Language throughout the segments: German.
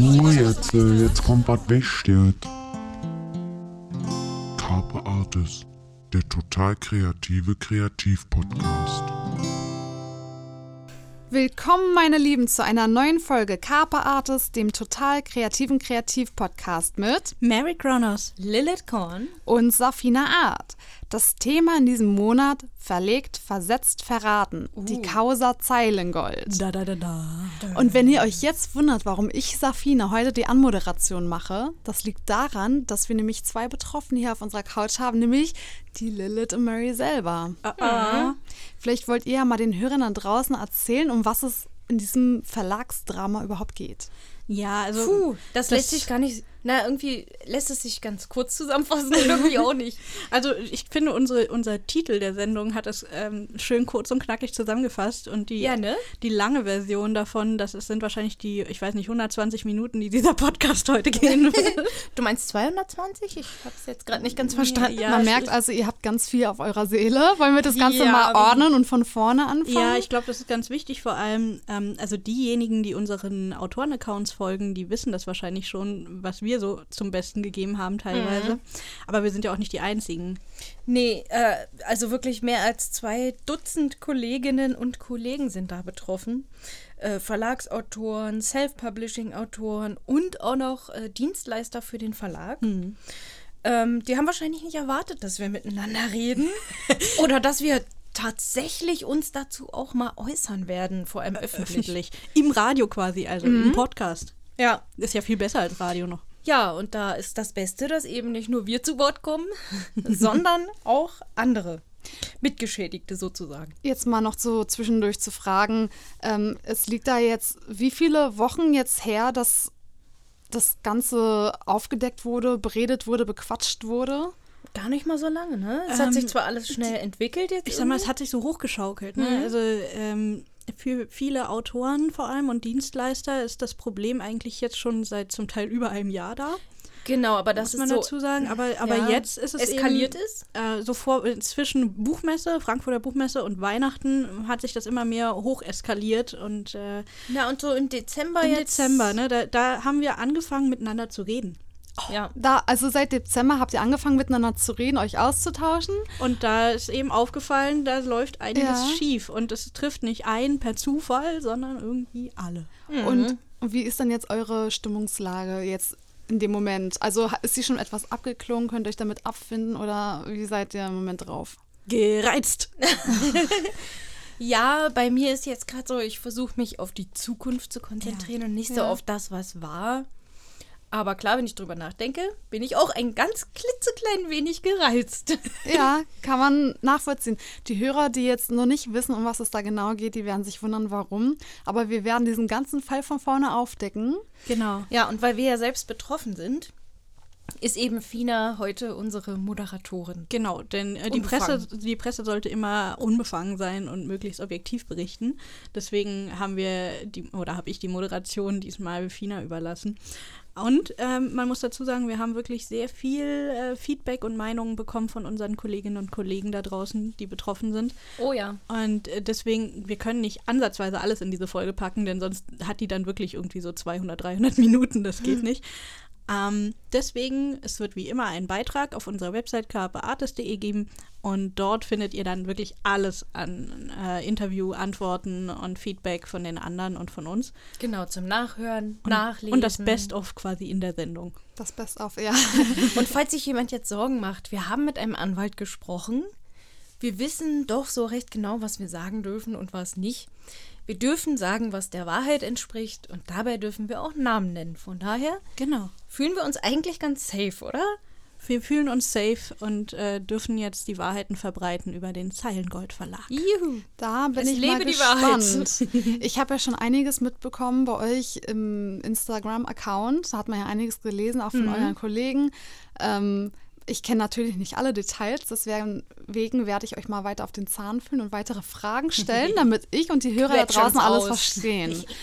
Oh, jetzt, äh, jetzt kommt was Wichtiges. Carpe Artis, der total kreative Kreativpodcast. Willkommen, meine Lieben, zu einer neuen Folge Carpe Artis, dem total kreativen Kreativ-Podcast mit Mary Kronos. Lilith Korn. und Safina Art. Das Thema in diesem Monat verlegt, versetzt, verraten. Die Causa Zeilengold. Da, da, da, da. Und wenn ihr euch jetzt wundert, warum ich, Safina, heute die Anmoderation mache, das liegt daran, dass wir nämlich zwei Betroffene hier auf unserer Couch haben, nämlich die Lilith und Mary selber. Ah, Vielleicht wollt ihr ja mal den Hörern da draußen erzählen, um was es in diesem Verlagsdrama überhaupt geht. Ja, also. Puh, das, lässt sich gar nicht. Na, irgendwie lässt es sich ganz kurz zusammenfassen und irgendwie auch nicht. Also ich finde, unsere, unser Titel der Sendung hat es ähm, schön kurz und knackig zusammengefasst. Und die, Ja, ne? die lange Version davon, das sind wahrscheinlich die, ich weiß nicht, 120 Minuten, die dieser Podcast heute gehen wird. Du meinst 220? Ich hab's jetzt gerade nicht ganz verstanden. Ja, Man es merkt also, ihr habt ganz viel auf eurer Seele. Wollen wir das Ganze Ja, mal ordnen und von vorne anfangen? Ja, ich glaube, das ist ganz wichtig. Vor allem, ähm, also diejenigen, die unseren Autoren-Accounts folgen, die wissen das wahrscheinlich schon, was wir so zum Besten gegeben haben teilweise. Aber wir sind ja auch nicht die Einzigen. Nee, äh, also wirklich mehr als zwei Dutzend Kolleginnen und Kollegen sind da betroffen. Äh, Verlagsautoren, Self-Publishing-Autoren und auch noch äh, Dienstleister für den Verlag. Ähm, die haben wahrscheinlich nicht erwartet, dass wir miteinander reden oder dass wir tatsächlich uns dazu auch mal äußern werden, vor allem öffentlich. Öffentlich. Im Radio quasi, also im Podcast. Ja, Ist ja viel besser als Radio noch. Ja, und da ist das Beste, dass eben nicht nur wir zu Wort kommen, sondern auch andere. Mitgeschädigte sozusagen. Jetzt mal noch so zwischendurch zu fragen. Ähm, es liegt da jetzt wie viele Wochen jetzt her, dass das Ganze aufgedeckt wurde, beredet wurde, bequatscht wurde? Gar nicht mal so lange, ne? Es hat Ähm, sich zwar alles schnell entwickelt jetzt. Ich sag mal, es irgendwie. hat sich so hochgeschaukelt. Ne? Also ähm, für viele Autoren vor allem und Dienstleister ist das Problem eigentlich jetzt schon seit zum Teil über einem Jahr da. Genau, aber das muss man ist so. dazu sagen. Aber, aber ja, jetzt ist es eskaliert eben, ist? Äh, so vor, zwischen Buchmesse, Frankfurter Buchmesse und Weihnachten hat sich das immer mehr hocheskaliert und äh, Na, und so im Dezember im jetzt. Dezember, ne, da, da haben wir angefangen miteinander zu reden. Ja. Da, also seit Dezember habt ihr angefangen miteinander zu reden, euch auszutauschen. Und da ist eben aufgefallen, da läuft einiges Ja. schief. Und es trifft nicht einen per Zufall, sondern irgendwie alle. Und, und wie ist dann jetzt eure Stimmungslage jetzt in dem Moment? Also ist sie schon etwas abgeklungen? Könnt ihr euch damit abfinden oder wie seid ihr im Moment drauf? Gereizt. Ja, bei mir ist jetzt gerade so, ich versuche mich auf die Zukunft zu konzentrieren und nicht so Ja. auf das, was war. Aber klar, wenn ich drüber nachdenke, bin ich auch ein ganz klitzeklein wenig gereizt. Ja, kann man nachvollziehen. Die Hörer, die jetzt noch nicht wissen, um was es da genau geht, die werden sich wundern, warum. Aber wir werden diesen ganzen Fall von vorne aufdecken. Genau. Ja, und weil wir ja selbst betroffen sind, ist eben Fina heute unsere Moderatorin. Genau, denn äh, die. Presse, die Presse sollte immer unbefangen sein und möglichst objektiv berichten. Deswegen haben wir die, oder habe ich die Moderation diesmal Fina überlassen. Und ähm, man muss dazu sagen, wir haben wirklich sehr viel äh, Feedback und Meinungen bekommen von unseren Kolleginnen und Kollegen da draußen, die betroffen sind. Oh ja. Und äh, deswegen, wir können nicht ansatzweise alles in diese Folge packen, denn sonst hat die dann wirklich irgendwie so 200, 300 Minuten. Das geht nicht. Ähm, deswegen, es wird wie immer einen Beitrag auf unserer Website kpartist.de geben und dort findet ihr dann wirklich alles an äh, Interview, Antworten und Feedback von den anderen und von uns. Genau, zum Nachhören, Und, Nachlesen. und das Best-of quasi in der Sendung. Das Best auf, ja. Und falls sich jemand jetzt Sorgen macht, wir haben mit einem Anwalt gesprochen. Wir wissen doch so recht genau, was wir sagen dürfen und was nicht. Wir dürfen sagen, was der Wahrheit entspricht und dabei dürfen wir auch Namen nennen. Von daher Genau. fühlen wir uns eigentlich ganz safe, oder? Wir fühlen uns safe und äh, dürfen jetzt die Wahrheiten verbreiten über den Zeilengold Verlag. Juhu. Da bin Es ich lebe mal die Wahrheit. gespannt. Ich habe ja schon einiges mitbekommen bei euch im Instagram-Account. Da hat man ja einiges gelesen, auch von euren Kollegen. Ähm, ich kenne natürlich nicht alle Details, deswegen werde ich euch mal weiter auf den Zahn fühlen und weitere Fragen stellen, damit ich und die Hörer da draußen alles verstehen.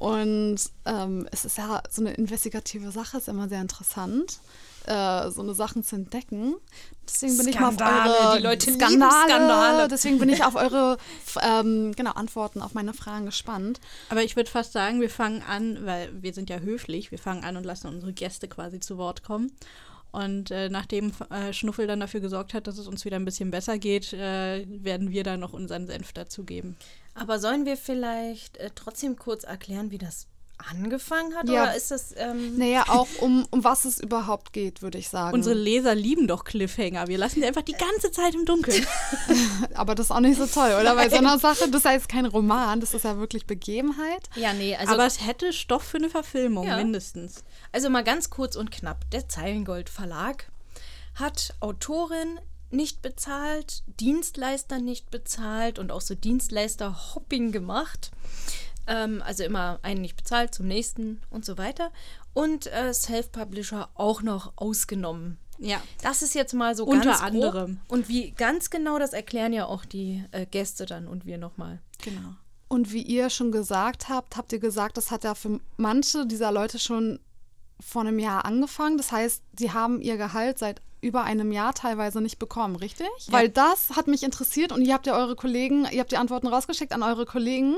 Und ähm, es ist ja so eine investigative Sache, ist immer sehr interessant. äh, so eine Sachen zu entdecken. Deswegen bin ich mal auf Skandale, eure die Leute Skandale, Skandale. Deswegen bin ich auf eure ähm, genau, Antworten auf meine Fragen gespannt. Aber ich würde fast sagen, wir fangen an, weil wir sind ja höflich, wir fangen an und lassen unsere Gäste quasi zu Wort kommen. Und äh, nachdem äh, Schnuffel dann dafür gesorgt hat, dass es uns wieder ein bisschen besser geht, äh, werden wir dann noch unseren Senf dazugeben. Aber sollen wir vielleicht äh, trotzdem kurz erklären, wie das angefangen hat? Ja. Oder ist das. Ähm, Naja, auch um, um was es überhaupt geht, würde ich sagen. Unsere Leser lieben doch Cliffhanger. Wir lassen die einfach die ganze Zeit im Dunkeln. Aber das ist auch nicht so toll, oder? Bei so einer Sache, das ist ja jetzt kein Roman, das ist ja wirklich Begebenheit. Ja, nee, also, Aber es hätte Stoff für eine Verfilmung, Ja. mindestens. Also mal ganz kurz und knapp. Der Zeilengold Verlag hat Autorin nicht bezahlt, Dienstleister nicht bezahlt und auch so Dienstleister-Hopping gemacht. Ähm, also immer einen nicht bezahlt, zum nächsten und so weiter. Und äh, Self-Publisher auch noch ausgenommen. Ja. Das ist jetzt mal so Unter ganz grob. anderem. Und wie ganz genau, das erklären ja auch die äh, Gäste dann und wir nochmal. Genau. Und wie ihr schon gesagt habt, habt ihr gesagt, das hat ja für manche dieser Leute schon vor einem Jahr angefangen. Das heißt, die haben ihr Gehalt seit über einem Jahr teilweise nicht bekommen, richtig? Weil das hat mich interessiert und ihr habt ja eure Kollegen, ihr habt die Antworten rausgeschickt an eure Kollegen.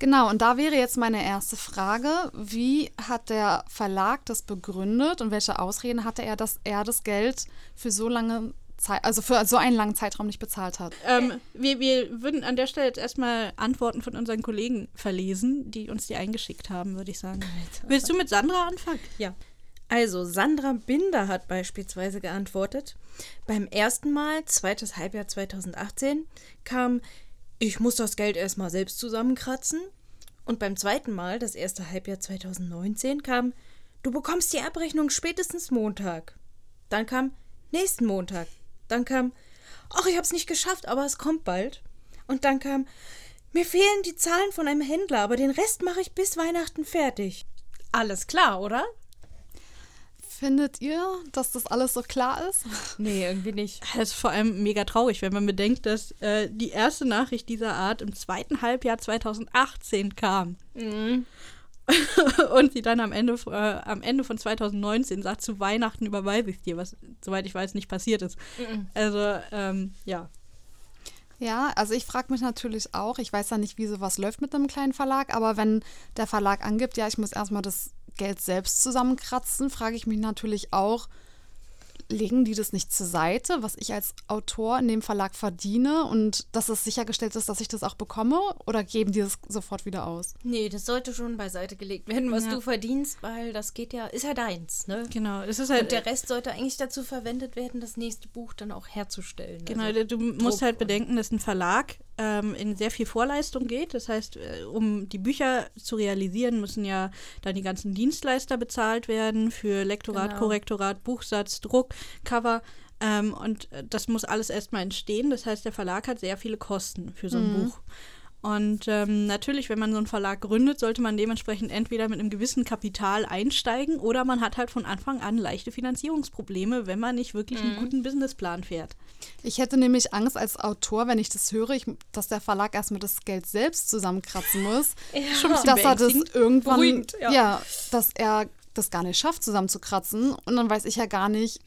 Genau, und da wäre jetzt meine erste Frage. Wie hat der Verlag das begründet und welche Ausreden hatte er, dass er das Geld für so lange Zeit, also für so einen langen Zeitraum nicht bezahlt hat? Ähm, wir, wir würden an der Stelle jetzt erstmal Antworten von unseren Kollegen verlesen, die uns die eingeschickt haben, würde ich sagen. Willst du mit Sandra anfangen? Ja. Also, Sandra Binder hat beispielsweise geantwortet. Beim ersten Mal, zweites Halbjahr 2018, kam, ich muss das Geld erstmal selbst zusammenkratzen. Und beim zweiten Mal, das erste Halbjahr 2019, kam, du bekommst die Abrechnung spätestens Montag. Dann kam, nächsten Montag. Dann kam, ach, ich hab's nicht geschafft, aber es kommt bald. Und dann kam, mir fehlen die Zahlen von einem Händler, aber den Rest mache ich bis Weihnachten fertig. Alles klar, oder? Findet ihr, dass das alles so klar ist? Nee, irgendwie nicht. Das ist vor allem mega traurig, wenn man bedenkt, dass äh, die erste Nachricht dieser Art im zweiten Halbjahr 2018 kam. Und sie dann am Ende, äh, am Ende von 2019 sagt, zu Weihnachten überweise ich dir, was, soweit ich weiß, nicht passiert ist. Also, ähm, ja. Ja, also ich frage mich natürlich auch, ich weiß ja nicht, wie sowas läuft mit einem kleinen Verlag, aber wenn der Verlag angibt, ja, ich muss erstmal das Geld selbst zusammenkratzen, frage ich mich natürlich auch, legen die das nicht zur Seite, was ich als Autor in dem Verlag verdiene und dass es sichergestellt ist, dass ich das auch bekomme oder geben die das sofort wieder aus? Nee, das sollte schon beiseite gelegt werden, was Ja. du verdienst, weil das geht ja, ist ja deins, ne? Genau, es ist halt. Und der Rest sollte eigentlich dazu verwendet werden, das nächste Buch dann auch herzustellen. Genau, also, du musst Druck halt bedenken, dass ein Verlag ähm, in sehr viel Vorleistung geht. Das heißt, äh, um die Bücher zu realisieren, müssen ja dann die ganzen Dienstleister bezahlt werden für Lektorat, Genau. Korrektorat, Buchsatz, Druck, Cover. Ähm, und äh, das muss alles erstmal entstehen. Das heißt, der Verlag hat sehr viele Kosten für so ein Buch. Und ähm, natürlich, wenn man so einen Verlag gründet, sollte man dementsprechend entweder mit einem gewissen Kapital einsteigen oder man hat halt von Anfang an leichte Finanzierungsprobleme, wenn man nicht wirklich einen guten Businessplan fährt. Ich hätte nämlich Angst als Autor, wenn ich das höre, ich, dass der Verlag erstmal das Geld selbst zusammenkratzen muss. Bisschen dass er das irgendwann, Beruhigend, ja. ja. dass er das gar nicht schafft, zusammenzukratzen. Und dann weiß ich ja gar nicht,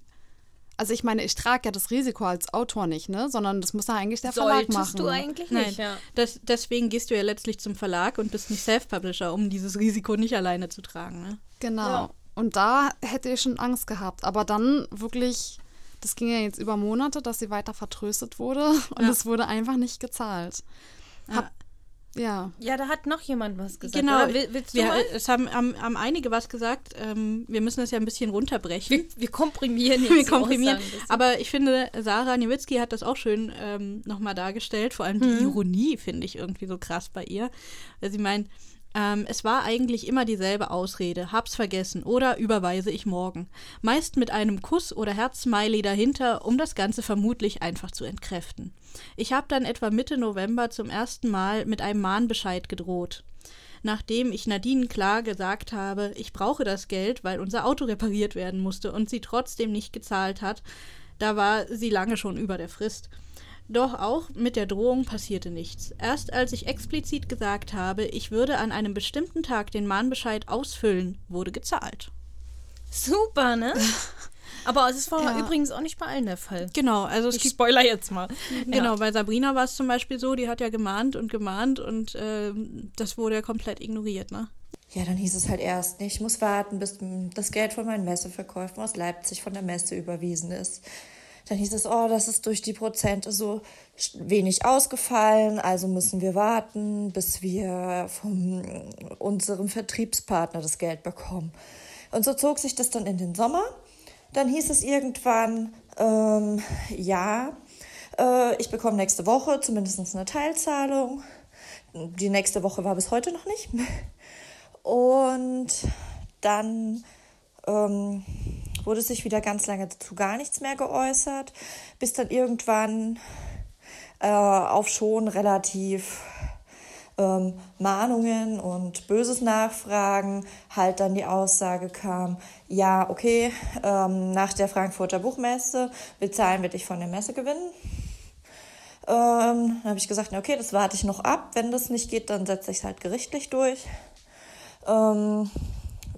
also ich meine, ich trage ja das Risiko als Autor nicht, ne? Sondern das muss ja eigentlich der Verlag solltest machen. du eigentlich Nein, nicht, ja. das, deswegen gehst du ja letztlich zum Verlag und bist nicht Self-Publisher, um dieses Risiko nicht alleine zu tragen. Ne? Genau. Ja. Und da hätte ich schon Angst gehabt. Aber dann wirklich, das ging ja jetzt über Monate, dass sie weiter vertröstet wurde und Ja. es wurde einfach nicht gezahlt. Hab, ja. Ja, da hat noch jemand was gesagt. Genau? Will, willst du wir, mal? es haben, haben, haben einige was gesagt. Ähm, wir müssen das ja ein bisschen runterbrechen. Wir, wir komprimieren jetzt Wir komprimieren. Aber ich finde, Sarah Niewitzki hat das auch schön ähm, nochmal dargestellt. Vor allem die Ironie finde ich irgendwie so krass bei ihr. Weil sie meint, ähm, es war eigentlich immer dieselbe Ausrede. Hab's vergessen oder überweise ich morgen. Meist mit einem Kuss oder Herzsmiley dahinter, um das Ganze vermutlich einfach zu entkräften. Ich habe dann etwa Mitte November zum ersten Mal mit einem Mahnbescheid gedroht nachdem ich Nadine klar gesagt habe, ich brauche das Geld, weil unser Auto repariert werden musste und sie trotzdem nicht gezahlt hat. Da war sie lange schon über der Frist. Doch auch mit der Drohung passierte nichts. Erst als ich explizit gesagt habe, ich würde an einem bestimmten Tag den Mahnbescheid ausfüllen, wurde gezahlt. Super, ne? Aber es war Ja. übrigens auch nicht bei allen der Fall. Genau, also es Ich gibt spoiler jetzt mal. Genau, bei Sabrina war es zum Beispiel so, die hat ja gemahnt und gemahnt und ähm, das wurde ja komplett ignoriert, ne? Ja, dann hieß es halt erst, ich muss warten, bis das Geld von meinen Messeverkäufen aus Leipzig von der Messe überwiesen ist. Dann hieß es, oh, das ist durch die Prozente so wenig ausgefallen, also müssen wir warten, bis wir von unserem Vertriebspartner das Geld bekommen. Und so zog sich das dann in den Sommer. Dann hieß es irgendwann, ähm, ja, äh, ich bekomme nächste Woche zumindest eine Teilzahlung. Die nächste Woche war bis heute noch nicht. Und dann ähm, wurde sich wieder ganz lange dazu gar nichts mehr geäußert, bis dann irgendwann äh, auf schon relativ ähm, Mahnungen und böses Nachfragen halt dann die Aussage kam, ja, okay, ähm, nach der Frankfurter Buchmesse bezahlen wir dich von der Messe gewinnen. Ähm, dann habe ich gesagt, okay, das warte ich noch ab. Wenn das nicht geht, dann setze ich es halt gerichtlich durch. Ähm,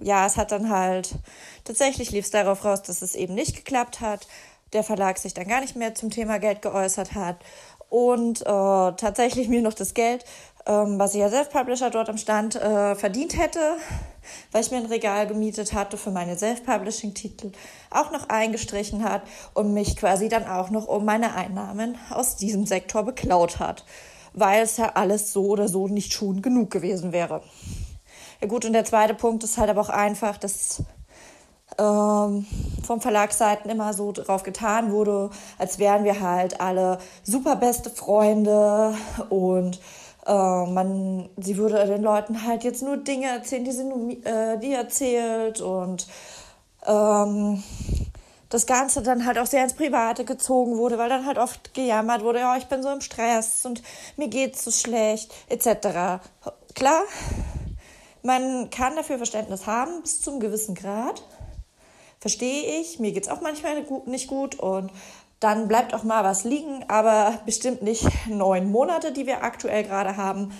ja, es hat dann halt, tatsächlich lief es darauf raus, dass es eben nicht geklappt hat. Der Verlag sich dann gar nicht mehr zum Thema Geld geäußert hat und äh, tatsächlich mir noch das Geld, ähm, was ich als Self-Publisher dort am Stand äh, verdient hätte, weil ich mir ein Regal gemietet hatte für meine Self-Publishing-Titel, auch noch eingestrichen hat und mich quasi dann auch noch um meine Einnahmen aus diesem Sektor beklaut hat, weil es ja alles so oder so nicht schon genug gewesen wäre. Ja gut, und der zweite Punkt ist halt aber auch einfach, dass ähm, vom Verlagsseiten immer so drauf getan wurde, als wären wir halt alle super beste Freunde und äh, man, sie würde den Leuten halt jetzt nur Dinge erzählen, die sie nur, äh, die erzählt und ähm, das Ganze dann halt auch sehr ins Private gezogen wurde, weil dann halt oft gejammert wurde, ja, ich bin so im Stress und mir geht's so schlecht, etc. Klar, man kann dafür Verständnis haben bis zum gewissen Grad. Verstehe ich, mir geht's auch manchmal nicht gut und dann bleibt auch mal was liegen, aber bestimmt nicht neun Monate, die wir aktuell gerade haben.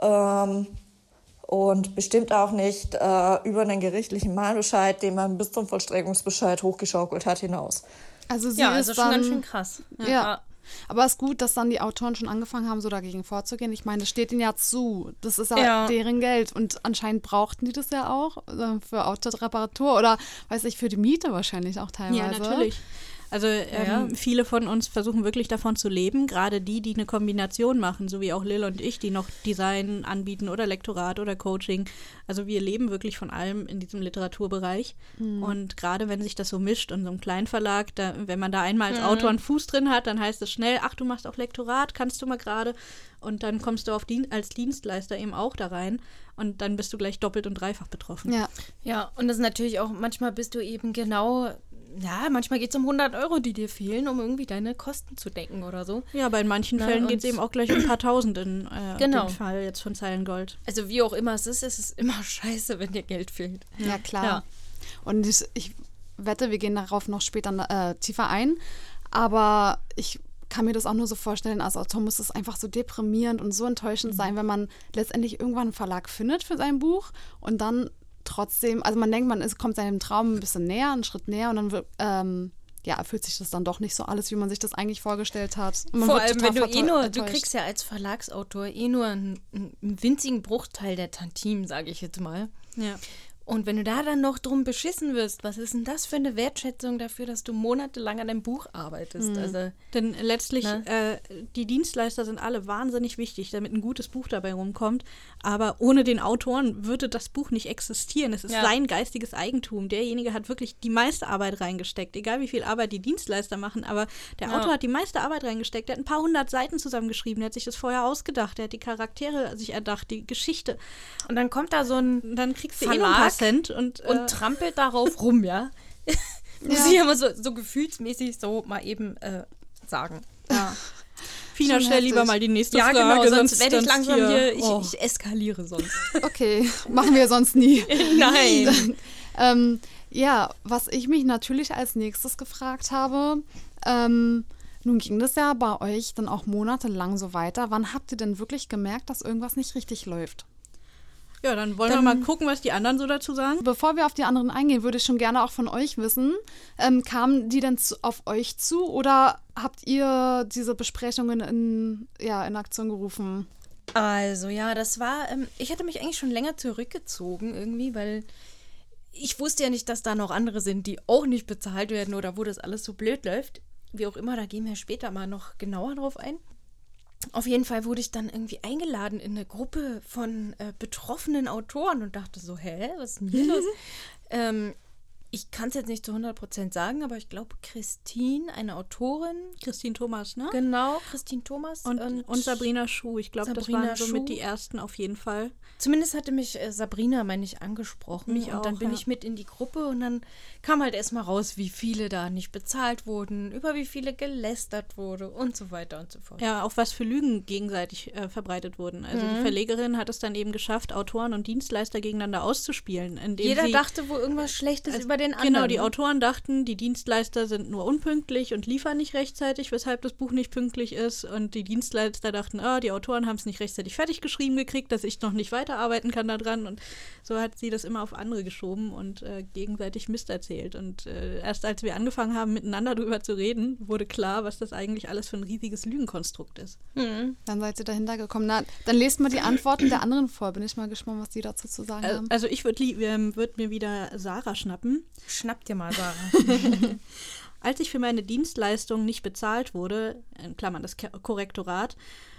Ähm, und bestimmt auch nicht äh, über einen gerichtlichen Mahnbescheid, den man bis zum Vollstreckungsbescheid hochgeschaukelt hat, hinaus. Also sie Ja, ist also schon dann, ganz schön krass. Ja. Aber es ist gut, dass dann die Autoren schon angefangen haben, so dagegen vorzugehen. Ich meine, das steht ihnen ja zu. Das ist ja, Ja. deren Geld. Und anscheinend brauchten die das ja auch äh, für Autoreparatur oder, weiß ich, für die Miete wahrscheinlich auch teilweise. Ja, natürlich. Also ähm, Ja. viele von uns versuchen wirklich davon zu leben, gerade die, die eine Kombination machen, so wie auch Lil und ich, die noch Design anbieten oder Lektorat oder Coaching. Also wir leben wirklich von allem in diesem Literaturbereich. Und gerade wenn sich das so mischt und so ein Kleinverlag, da, wenn man da einmal als Autor einen Fuß drin hat, dann heißt es schnell, ach, du machst auch Lektorat, kannst du mal gerade. Und dann kommst du auf Dien als Dienstleister eben auch da rein. Und dann bist du gleich doppelt und dreifach betroffen. Ja, Ja, und das ist natürlich auch, manchmal bist du eben genau, ja, manchmal geht es um 100 Euro, die dir fehlen, um irgendwie deine Kosten zu decken oder so. Ja, aber in manchen Na, Fällen geht es eben auch gleich um ein paar Tausend in äh, Genau. dem Fall jetzt von Zeilengold. Also wie auch immer es ist, es ist immer scheiße, wenn dir Geld fehlt. ja klar. Ja. Und ich, ich wette, wir gehen darauf noch später äh, tiefer ein. Aber ich kann mir das auch nur so vorstellen, als Autor muss es einfach so deprimierend und so enttäuschend sein, wenn man letztendlich irgendwann einen Verlag findet für sein Buch und dann trotzdem, also man denkt, man ist, kommt seinem Traum ein bisschen näher, einen Schritt näher und dann wird, ähm, ja, erfüllt sich das dann doch nicht so alles, wie man sich das eigentlich vorgestellt hat. Und man Vor wird allem, wenn du eh nur, du kriegst ja als Verlagsautor eh nur einen, einen winzigen Bruchteil der Tantim, sage ich jetzt mal. Ja. Und wenn du da dann noch drum beschissen wirst, was ist denn das für eine Wertschätzung dafür, dass du monatelang an deinem Buch arbeitest? Also, Denn letztlich, Ne? äh, die Dienstleister sind alle wahnsinnig wichtig, damit ein gutes Buch dabei rumkommt. Aber ohne den Autoren würde das Buch nicht existieren. Es ist Ja. sein geistiges Eigentum. Derjenige hat wirklich die meiste Arbeit reingesteckt. Egal wie viel Arbeit die Dienstleister machen, aber der Ja. Autor hat die meiste Arbeit reingesteckt. Der hat ein paar hundert Seiten zusammengeschrieben. Der hat sich das vorher ausgedacht. Der hat die Charaktere sich erdacht, die Geschichte. und dann kommt da so ein Und dann kriegst du eh ein paar Cent und, und äh, trampelt darauf rum, ja. Muss ich immer so, so gefühlsmäßig so mal eben äh, sagen. ja. Fina, Schon stell lieber mal die nächste Ja, Frage. genau, sonst werde ich sonst langsam hier, ich, oh. ich eskaliere sonst. Okay, machen wir sonst nie. Nein. Ähm, ja, was ich mich natürlich als nächstes gefragt habe, ähm, nun ging das ja bei euch dann auch monatelang so weiter. Wann habt ihr denn wirklich gemerkt, dass irgendwas nicht richtig läuft? Ja, dann wollen Dann- wir mal gucken, was die anderen so dazu sagen. Bevor wir auf die anderen eingehen, würde ich schon gerne auch von euch wissen, ähm, kamen die denn zu, auf euch zu oder habt ihr diese Besprechungen in, ja, in Aktion gerufen? Also ja, das war, ähm, ich hatte mich eigentlich schon länger zurückgezogen irgendwie, weil ich wusste ja nicht, dass da noch andere sind, die auch nicht bezahlt werden oder wo das alles so blöd läuft. Wie auch immer, da gehen wir später mal noch genauer drauf ein. Auf jeden Fall wurde ich dann irgendwie eingeladen in eine Gruppe von äh, betroffenen Autoren und dachte so, hä, was ist denn hier los? ähm, ich kann es jetzt nicht zu 100% sagen, aber ich glaube, Christine, eine Autorin, Christine Thomas, ne? genau, Christine Thomas Und, und, Sabrina Schuh. Ich glaube, das Sabrina waren somit Schuh. die ersten auf jeden Fall. Zumindest hatte mich äh, Sabrina, meine ich, angesprochen. Mich und dann auch, bin ja. ich mit in die Gruppe und dann kam halt erstmal raus, wie viele da nicht bezahlt wurden, über wie viele gelästert wurde und so weiter und so fort. Ja, auch was für Lügen gegenseitig äh, verbreitet wurden. Also Mhm. die Verlegerin hat es dann eben geschafft, Autoren und Dienstleister gegeneinander auszuspielen. Indem Jeder sie, dachte wohl irgendwas Schlechtes über den anderen. Genau, die ne? Autoren dachten, die Dienstleister sind nur unpünktlich und liefern nicht rechtzeitig, weshalb das Buch nicht pünktlich ist. Und die Dienstleister dachten, ah, die Autoren haben es nicht rechtzeitig fertig geschrieben gekriegt, dass ich noch nicht weiterarbeiten kann daran. Und so hat sie das immer auf andere geschoben und äh, gegenseitig Mist erzählt. Und äh, erst als wir angefangen haben, miteinander darüber zu reden, wurde klar, was das eigentlich alles für ein riesiges Lügenkonstrukt ist. Dann seid ihr dahinter gekommen. Na, dann lest mal die Antworten der anderen vor. Bin ich mal gespannt, was die dazu zu sagen Äh, haben. Also ich würde ähm, würd mir wieder Sarah schnappen. Schnapp dir mal, Sarah. Als ich für meine Dienstleistung nicht bezahlt wurde, in Klammern das Korrektorat,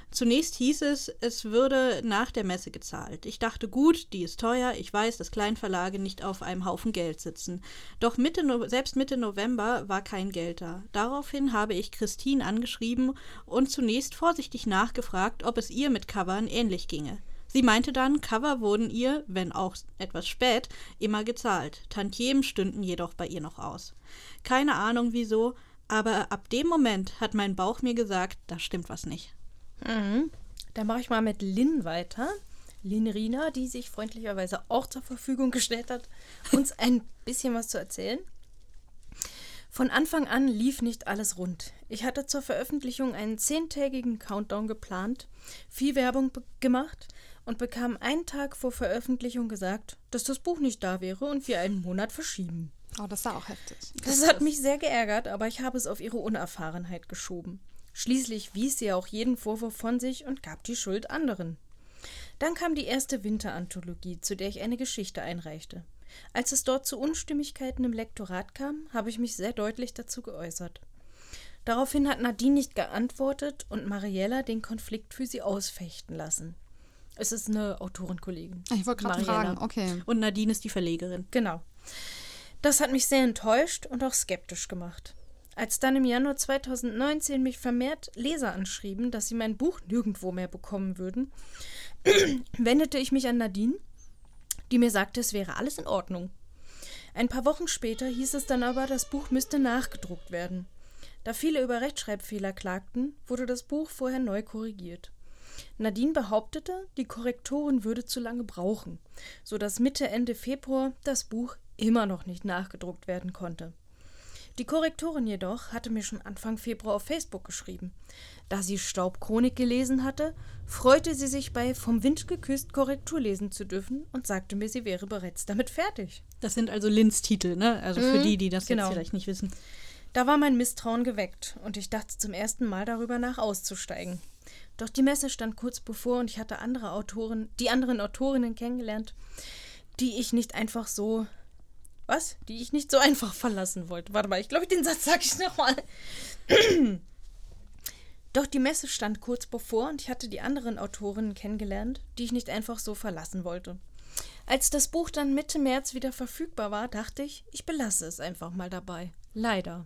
zunächst hieß es, es würde nach der Messe gezahlt. Ich dachte, gut, die ist teuer, ich weiß, dass Kleinverlage nicht auf einem Haufen Geld sitzen. Doch Mitte no selbst Mitte November war kein Geld da. Daraufhin habe ich Christine angeschrieben und zunächst vorsichtig nachgefragt, ob es ihr mit Covern ähnlich ginge. Sie meinte dann, Cover wurden ihr, wenn auch etwas spät, immer gezahlt. Tantiemen stünden jedoch bei ihr noch aus. Keine Ahnung wieso, aber ab dem Moment hat mein Bauch mir gesagt, da stimmt was nicht. Dann mache ich mal mit Lynn weiter. Lynn Rina, die sich freundlicherweise auch zur Verfügung gestellt hat, uns ein bisschen was zu erzählen. Von Anfang an lief nicht alles rund. Ich hatte zur Veröffentlichung einen zehntägigen Countdown geplant, viel Werbung gemacht und bekam einen Tag vor Veröffentlichung gesagt, dass das Buch nicht da wäre und wir einen Monat verschieben. Oh, das war auch heftig. Das hat mich sehr geärgert, aber ich habe es auf ihre Unerfahrenheit geschoben. Schließlich wies sie auch jeden Vorwurf von sich und gab die Schuld anderen. Dann kam die erste Winteranthologie, zu der ich eine Geschichte einreichte. Als es dort zu Unstimmigkeiten im Lektorat kam, habe ich mich sehr deutlich dazu geäußert. Daraufhin hat Nadine nicht geantwortet und Mariella den Konflikt für sie ausfechten lassen. Es ist eine Autorenkollegin. Ich wollte gerade fragen, okay. Und Nadine ist die Verlegerin. Genau. Das hat mich sehr enttäuscht und auch skeptisch gemacht. Als dann im Januar 2019 mich vermehrt Leser anschrieben, dass sie mein Buch nirgendwo mehr bekommen würden, wendete ich mich an Nadine, die mir sagte, es wäre alles in Ordnung. Ein paar Wochen später hieß es dann aber, das Buch müsste nachgedruckt werden. Da viele über Rechtschreibfehler klagten, wurde das Buch vorher neu korrigiert. Nadine behauptete, die Korrektorin würde zu lange brauchen, so dass Mitte Ende Februar das Buch immer noch nicht nachgedruckt werden konnte. Die Korrektorin jedoch hatte mir schon Anfang Februar auf Facebook geschrieben. Da sie Staubchronik gelesen hatte, freute sie sich bei Vom Wind geküsst Korrektur lesen zu dürfen und sagte mir, sie wäre bereits damit fertig. Das sind also Lins Titel, ne? Also für die, die das genau. jetzt vielleicht nicht wissen. Da war mein Misstrauen geweckt und ich dachte zum ersten Mal darüber nach, auszusteigen. Doch die Messe stand kurz bevor und ich hatte andere Autoren, die anderen Autorinnen kennengelernt, die ich nicht einfach so. Was? Die ich nicht so einfach verlassen wollte. Warte mal, ich glaube, den Satz sage ich nochmal. Doch die Messe stand kurz bevor und ich hatte die anderen Autorinnen kennengelernt, die ich nicht einfach so verlassen wollte. Als das Buch dann Mitte März wieder verfügbar war, dachte ich, ich belasse es einfach mal dabei. Leider.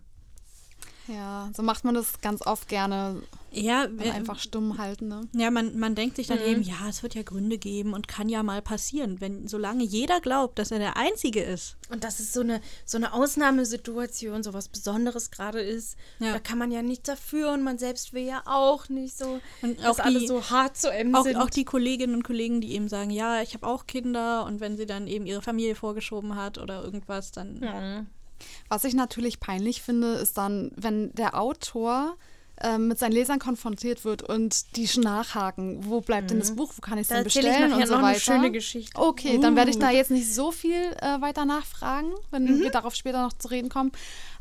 Ja, so macht man das ganz oft gerne. Ja, wir- einfach stumm halten, ne? Ja, man, man denkt sich dann eben, ja, es wird ja Gründe geben und kann ja mal passieren. Wenn, solange jeder glaubt, dass er der Einzige ist. Und dass es so eine, so eine Ausnahmesituation, so was Besonderes gerade ist, Ja. da kann man ja nichts dafür und man selbst will ja auch nicht so, Und dass auch alle die- so hart zu M Auch, sind. auch die Kolleginnen und Kollegen, die eben sagen, ja, ich habe auch Kinder und wenn sie dann eben ihre Familie vorgeschoben hat oder irgendwas, dann ja. Was ich natürlich peinlich finde, ist dann, wenn der Autor ähm, mit seinen Lesern konfrontiert wird und die schon nachhaken, wo bleibt denn das Buch, wo kann ich es denn ich bestellen nachher und so noch weiter. eine schöne Geschichte. Okay, dann werde ich Uh. da jetzt nicht so viel äh, weiter nachfragen, wenn Mhm. wir darauf später noch zu reden kommen.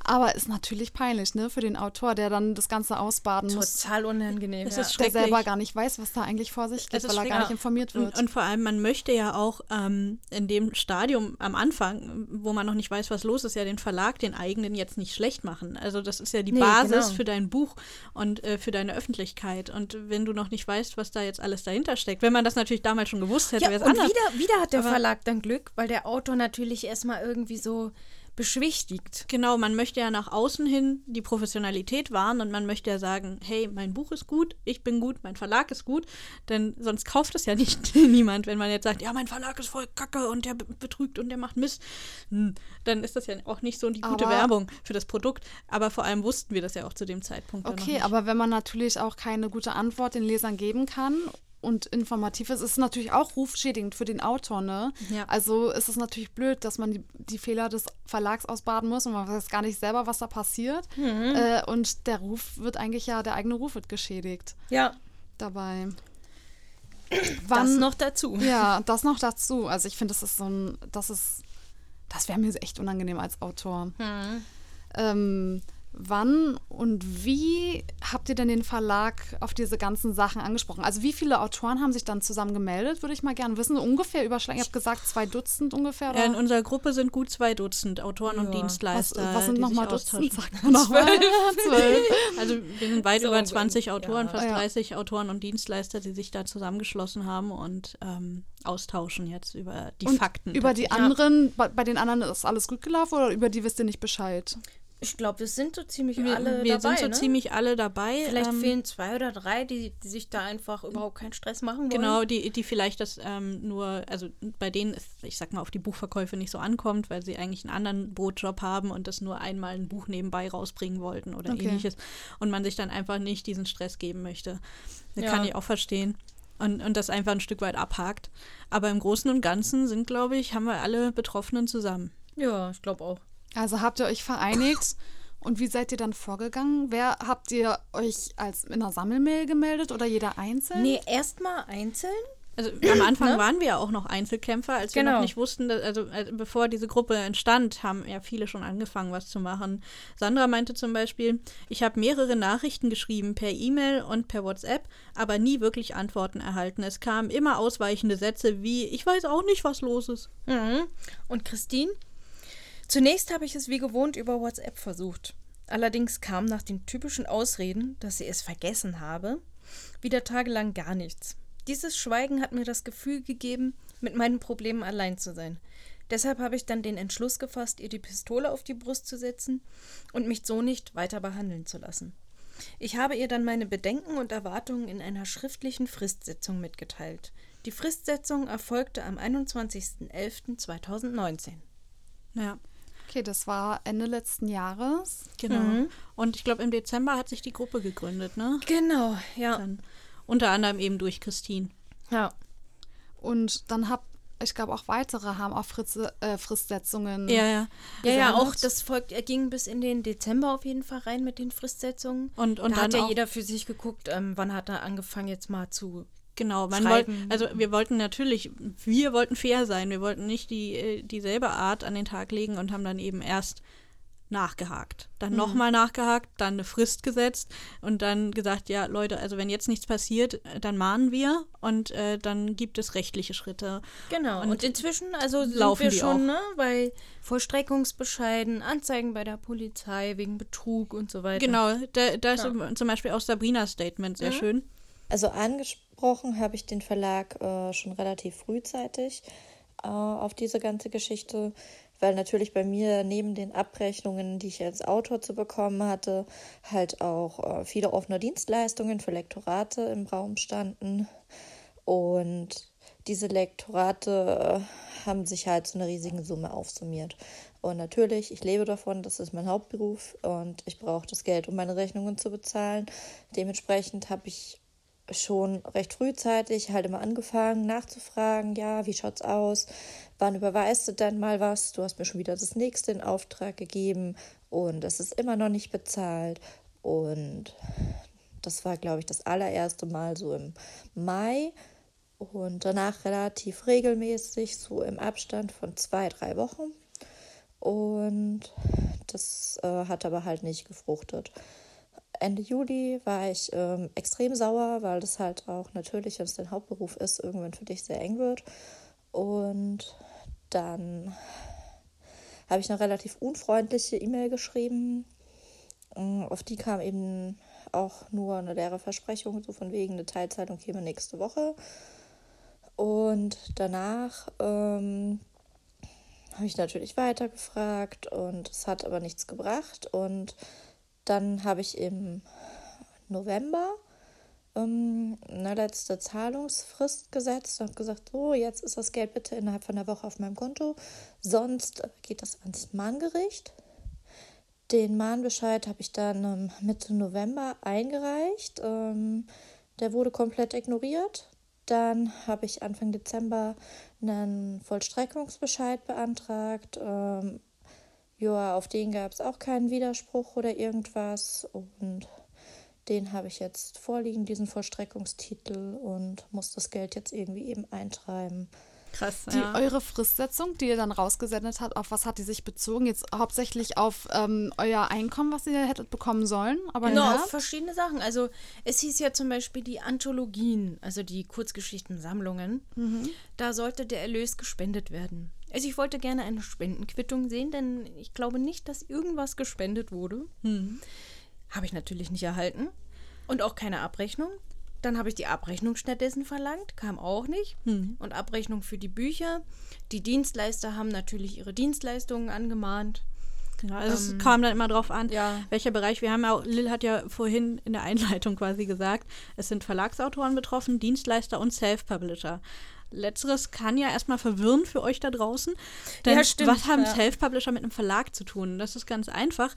Aber ist natürlich peinlich, ne, für den Autor, der dann das Ganze ausbaden muss, Total unangenehm. Es ja. ist der selber gar nicht weiß, was da eigentlich vor sich geht, ist weil er gar nicht informiert wird. Und, und vor allem, man möchte ja auch ähm, in dem Stadium am Anfang, wo man noch nicht weiß, was los ist, ja den Verlag, den eigenen jetzt nicht schlecht machen. Also das ist ja die Nee, Basis genau. für dein Buch und äh, für deine Öffentlichkeit. Und wenn du noch nicht weißt, was da jetzt alles dahinter steckt, wenn man das natürlich damals schon gewusst hätte, Ja, wäre es anders. wieder, wieder hat der Aber- Verlag dann Glück, weil der Autor natürlich erstmal irgendwie so beschwichtigt. Genau, man möchte ja nach außen hin die Professionalität wahren und man möchte ja sagen, hey, mein Buch ist gut, ich bin gut, mein Verlag ist gut, denn sonst kauft es ja nicht niemand, wenn man jetzt sagt, ja, mein Verlag ist voll kacke und der be- betrügt und der macht Mist. Hm, dann ist das ja auch nicht so die gute Aber- Werbung für das Produkt, aber vor allem wussten wir das ja auch zu dem Zeitpunkt Okay, aber wenn man natürlich auch keine gute Antwort den Lesern geben kann und informativ ist, ist es natürlich auch rufschädigend für den Autor, ne? Ja. Also ist es natürlich blöd, dass man die, die Fehler des Verlags ausbaden muss und man weiß gar nicht selber, was da passiert. Äh, und der Ruf wird eigentlich ja, der eigene Ruf wird geschädigt Ja, dabei. das noch dazu. Ja, das noch dazu. Also ich finde, das ist so ein, das ist, das wäre mir echt unangenehm als Autor. Ähm, wann und wie habt ihr denn den Verlag auf diese ganzen Sachen angesprochen? Also wie viele Autoren haben sich dann zusammen gemeldet, würde ich mal gerne wissen. Ungefähr überschlagen. Ich habe gesagt, zwei Dutzend ungefähr. Oder? Ja, in unserer Gruppe sind gut zwei Dutzend Autoren und Ja. was, Dienstleister. was sind die nochmal Dutzend? austauschen. Sag mal nochmal. Zwölf. Also wir sind weit So, über 20 ja. Autoren, fast Ja. 30 Autoren und Dienstleister, die sich da zusammengeschlossen haben und ähm, austauschen jetzt über die Und Fakten. Über die anderen, bei, bei den anderen ist alles gut gelaufen oder über die wisst ihr nicht Bescheid? Ich glaube, es sind so ziemlich Wir, alle wir dabei. sind so ne? ziemlich alle dabei. Vielleicht ähm, fehlen zwei oder drei, die, die sich da einfach überhaupt keinen Stress machen wollen. Genau, die, die vielleicht das ähm, nur, also bei denen ist, ich sag mal, auf die Buchverkäufe nicht so ankommt, weil sie eigentlich einen anderen Brotjob haben und das nur einmal ein Buch nebenbei rausbringen wollten oder Okay. ähnliches und man sich dann einfach nicht diesen Stress geben möchte. Das Ja. kann ich auch verstehen. Und, und das einfach ein Stück weit abhakt. Aber im Großen und Ganzen sind, glaube ich, haben wir alle Betroffenen zusammen. Ja, ich glaube auch. Also habt ihr euch vereinigt und wie seid ihr dann vorgegangen? Wer habt ihr euch als in einer Sammelmail gemeldet oder jeder einzeln? Nee, erstmal einzeln. Also am Anfang waren wir ja auch noch Einzelkämpfer, als wir Genau. noch nicht wussten, dass, also äh, bevor diese Gruppe entstand, haben ja viele schon angefangen, was zu machen. Sandra meinte zum Beispiel, ich habe mehrere Nachrichten geschrieben per E-Mail und per WhatsApp, aber nie wirklich Antworten erhalten. Es kamen immer ausweichende Sätze wie, ich weiß auch nicht, was los ist. Mhm. Und Christine? Zunächst habe ich es wie gewohnt über WhatsApp versucht. Allerdings kam nach den typischen Ausreden, dass sie es vergessen habe, wieder tagelang gar nichts. Dieses Schweigen hat mir das Gefühl gegeben, mit meinen Problemen allein zu sein. Deshalb habe ich dann den Entschluss gefasst, ihr die Pistole auf die Brust zu setzen und mich so nicht weiter behandeln zu lassen. Ich habe ihr dann meine Bedenken und Erwartungen in einer schriftlichen Fristsetzung mitgeteilt. Die Fristsetzung erfolgte am 21.11.2019. Ja, Okay, das war Ende letzten Jahres. genau. Mhm. Und ich glaube, im Dezember hat sich die Gruppe gegründet, ne? Genau, ja. Dann unter anderem eben durch Christine. ja. Und dann habt, ich glaube auch weitere haben auch Fritz, äh, Fristsetzungen. Ja, ja. Ja, ja, auch das folgt, er ging bis in den Dezember auf jeden Fall rein mit den Fristsetzungen. Und, und da dann hat ja jeder für sich geguckt, ähm, wann hat er angefangen jetzt mal zu. Genau, man wollte, also wir wollten natürlich, wir wollten fair sein, wir wollten nicht die, äh, dieselbe Art an den Tag legen und haben dann eben erst nachgehakt. Dann Mhm. nochmal nachgehakt, dann eine Frist gesetzt und dann gesagt, ja Leute, also wenn jetzt nichts passiert, äh, dann mahnen wir und äh, dann gibt es rechtliche Schritte. Genau. Und, Und inzwischen, also sind laufen wir die schon auch. ne, bei Vollstreckungsbescheiden, Anzeigen bei der Polizei wegen Betrug und so weiter. Genau, da, da ist zum Beispiel auch Sabrinas Statement Mhm. sehr schön. Also angesprochen habe ich den Verlag äh, schon relativ frühzeitig äh, auf diese ganze Geschichte, weil natürlich bei mir neben den Abrechnungen, die ich als Autor zu bekommen hatte, halt auch äh, viele offene Dienstleistungen für Lektorate im Raum standen. Und diese Lektorate äh, haben sich halt zu einer riesigen Summe aufsummiert. Und natürlich, ich lebe davon, das ist mein Hauptberuf und ich brauche das Geld, um meine Rechnungen zu bezahlen. Dementsprechend habe ich schon recht frühzeitig halt immer angefangen nachzufragen, ja, wie schaut's aus? Wann überweist du denn mal was? Du hast mir schon wieder das nächste in Auftrag gegeben und es ist immer noch nicht bezahlt. Und das war, glaube ich, das allererste Mal so im Mai und danach relativ regelmäßig, so im Abstand von zwei, drei Wochen. Und das äh, hat aber halt nicht gefruchtet. Ende Juli war ich ähm, extrem sauer, weil das halt auch natürlich, wenn es dein Hauptberuf ist, irgendwann für dich sehr eng wird. Und dann habe ich eine relativ unfreundliche E-Mail geschrieben. Mm, auf die kam eben auch nur eine leere Versprechung, so von wegen eine Teilzeitung käme nächste Woche. Und danach ähm, habe ich natürlich weitergefragt und es hat aber nichts gebracht. Und dann habe ich im November ähm, eine letzte Zahlungsfrist gesetzt und gesagt, so, jetzt ist das Geld bitte innerhalb von einer Woche auf meinem Konto, sonst geht das ans Mahngericht. Den Mahnbescheid habe ich dann ähm, Mitte November eingereicht. Ähm, der wurde komplett ignoriert. Dann habe ich Anfang Dezember einen Vollstreckungsbescheid beantragt. Ähm, ja, auf den gab es auch keinen Widerspruch oder irgendwas. Und den habe ich jetzt vorliegen, diesen Vollstreckungstitel, und muss das Geld jetzt irgendwie eben eintreiben. Krass, Die, ja. Eure Fristsetzung, die ihr dann rausgesendet habt, auf was hat die sich bezogen? Jetzt hauptsächlich auf ähm, euer Einkommen, was ihr hättet bekommen sollen? Aber Genau, ja. auf verschiedene Sachen. Also es hieß ja zum Beispiel die Anthologien, also die Kurzgeschichtensammlungen. Da sollte der Erlös gespendet werden. Also ich wollte gerne eine Spendenquittung sehen, denn ich glaube nicht, dass irgendwas gespendet wurde. Habe ich natürlich nicht erhalten. Und auch keine Abrechnung. Dann habe ich die Abrechnung stattdessen verlangt, kam auch nicht. Und Abrechnung für die Bücher. Die Dienstleister haben natürlich ihre Dienstleistungen angemahnt. Genau, also es kam dann immer drauf an, ja. welcher Bereich. Wir haben ja auch, Lil hat ja vorhin in der Einleitung quasi gesagt, es sind Verlagsautoren betroffen, Dienstleister und Self-Publisher. Letzteres kann ja erstmal verwirren für euch da draußen. Denn Ja, stimmt, was haben ja. Self-Publisher mit einem Verlag zu tun? Das ist ganz einfach.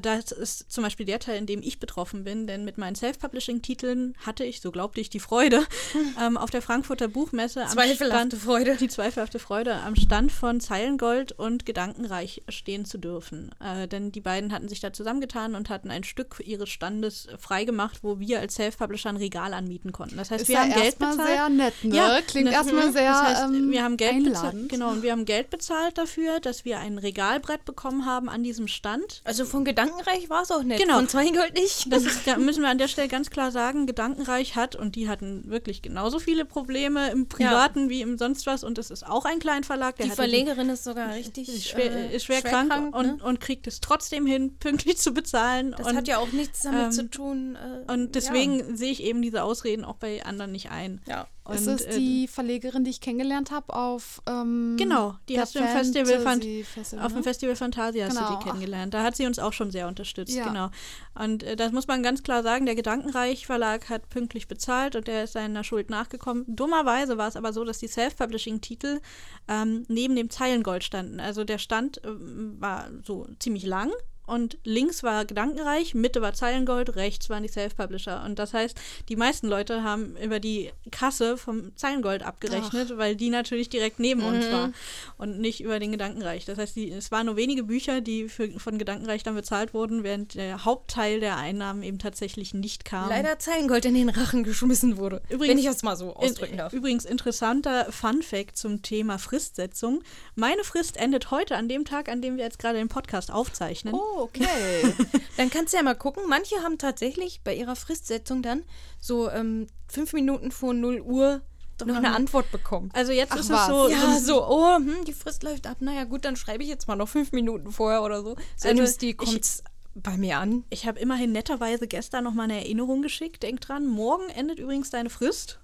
Das ist zum Beispiel der Teil, in dem ich betroffen bin, denn mit meinen Self-Publishing-Titeln hatte ich, so glaubte ich, die Freude, ähm, auf der Frankfurter Buchmesse am Zweifelhafte Stand, Freude. die zweifelhafte Freude, am Stand von Zeilengold und Gedankenreich stehen zu dürfen. Äh, denn die beiden hatten sich da zusammengetan und hatten ein Stück ihres Standes freigemacht, wo wir als Self-Publisher ein Regal anmieten konnten. Das heißt, Ist wir ja haben Geld erstmal bezahlt. sehr nett, ne? Ja, Klingt ne- erstmal sehr das heißt, ähm, wir haben Geld bezahlt, genau, und wir haben Geld bezahlt dafür, dass wir ein Regalbrett bekommen haben an diesem Stand. Also von Gedankenreich war es auch nett. Genau. Von Zweigold nicht. Das ist, da müssen wir an der Stelle ganz klar sagen, Gedankenreich hat, und die hatten wirklich genauso viele Probleme im Privaten wie im sonst was, und es ist auch ein Kleinverlag, der die Verlegerin ist sogar richtig ist schwer, äh, ist schwer, krank, und, ne? und kriegt es trotzdem hin, pünktlich zu bezahlen. Das und, hat ja auch nichts damit ähm, zu tun. Äh, und deswegen sehe ich eben diese Ausreden auch bei anderen nicht ein. Ja. Und, ist es äh, die Verlegerin, die ich kennengelernt habe auf ähm, Genau, die hast du im Festival Fan- Fantasy Festival, Auf dem ne? Festival Fantasia hast Genau, du ach. die kennengelernt. Da hat sie uns auch schon sehr unterstützt, Ja. genau. Und äh, das muss man ganz klar sagen, der Gedankenreich Verlag hat pünktlich bezahlt und der ist seiner Schuld nachgekommen. Dummerweise war es aber so, dass die Self-Publishing-Titel ähm, neben dem Zeilengold standen. Also der Stand ähm, war so ziemlich lang. Und links war Gedankenreich, Mitte war Zeilengold, rechts waren die Self-Publisher. Und das heißt, die meisten Leute haben über die Kasse vom Zeilengold abgerechnet, weil die natürlich direkt neben uns war und nicht über den Gedankenreich. Das heißt, die, es waren nur wenige Bücher, die für, von Gedankenreich dann bezahlt wurden, während der Hauptteil der Einnahmen eben tatsächlich nicht kam. Leider Zeilengold in den Rachen geschmissen wurde. Übrigens- wenn ich das mal so ausdrücken darf. übrigens interessanter Fun Fact zum Thema Fristsetzung. Meine Frist endet heute an dem Tag, an dem wir jetzt gerade den Podcast aufzeichnen. Oh, okay. Dann kannst du ja mal gucken. Manche haben tatsächlich bei ihrer Fristsetzung dann so ähm, fünf Minuten vor 0 Uhr noch eine Antwort bekommen. Also jetzt Ach ist es so, Ja, so oh, hm, die Frist läuft ab. Naja, gut, dann schreibe ich jetzt mal noch fünf Minuten vorher oder so. So Also, die kommt bei mir an. Ich habe immerhin netterweise gestern noch mal eine Erinnerung geschickt. Denk dran, morgen endet übrigens deine Frist.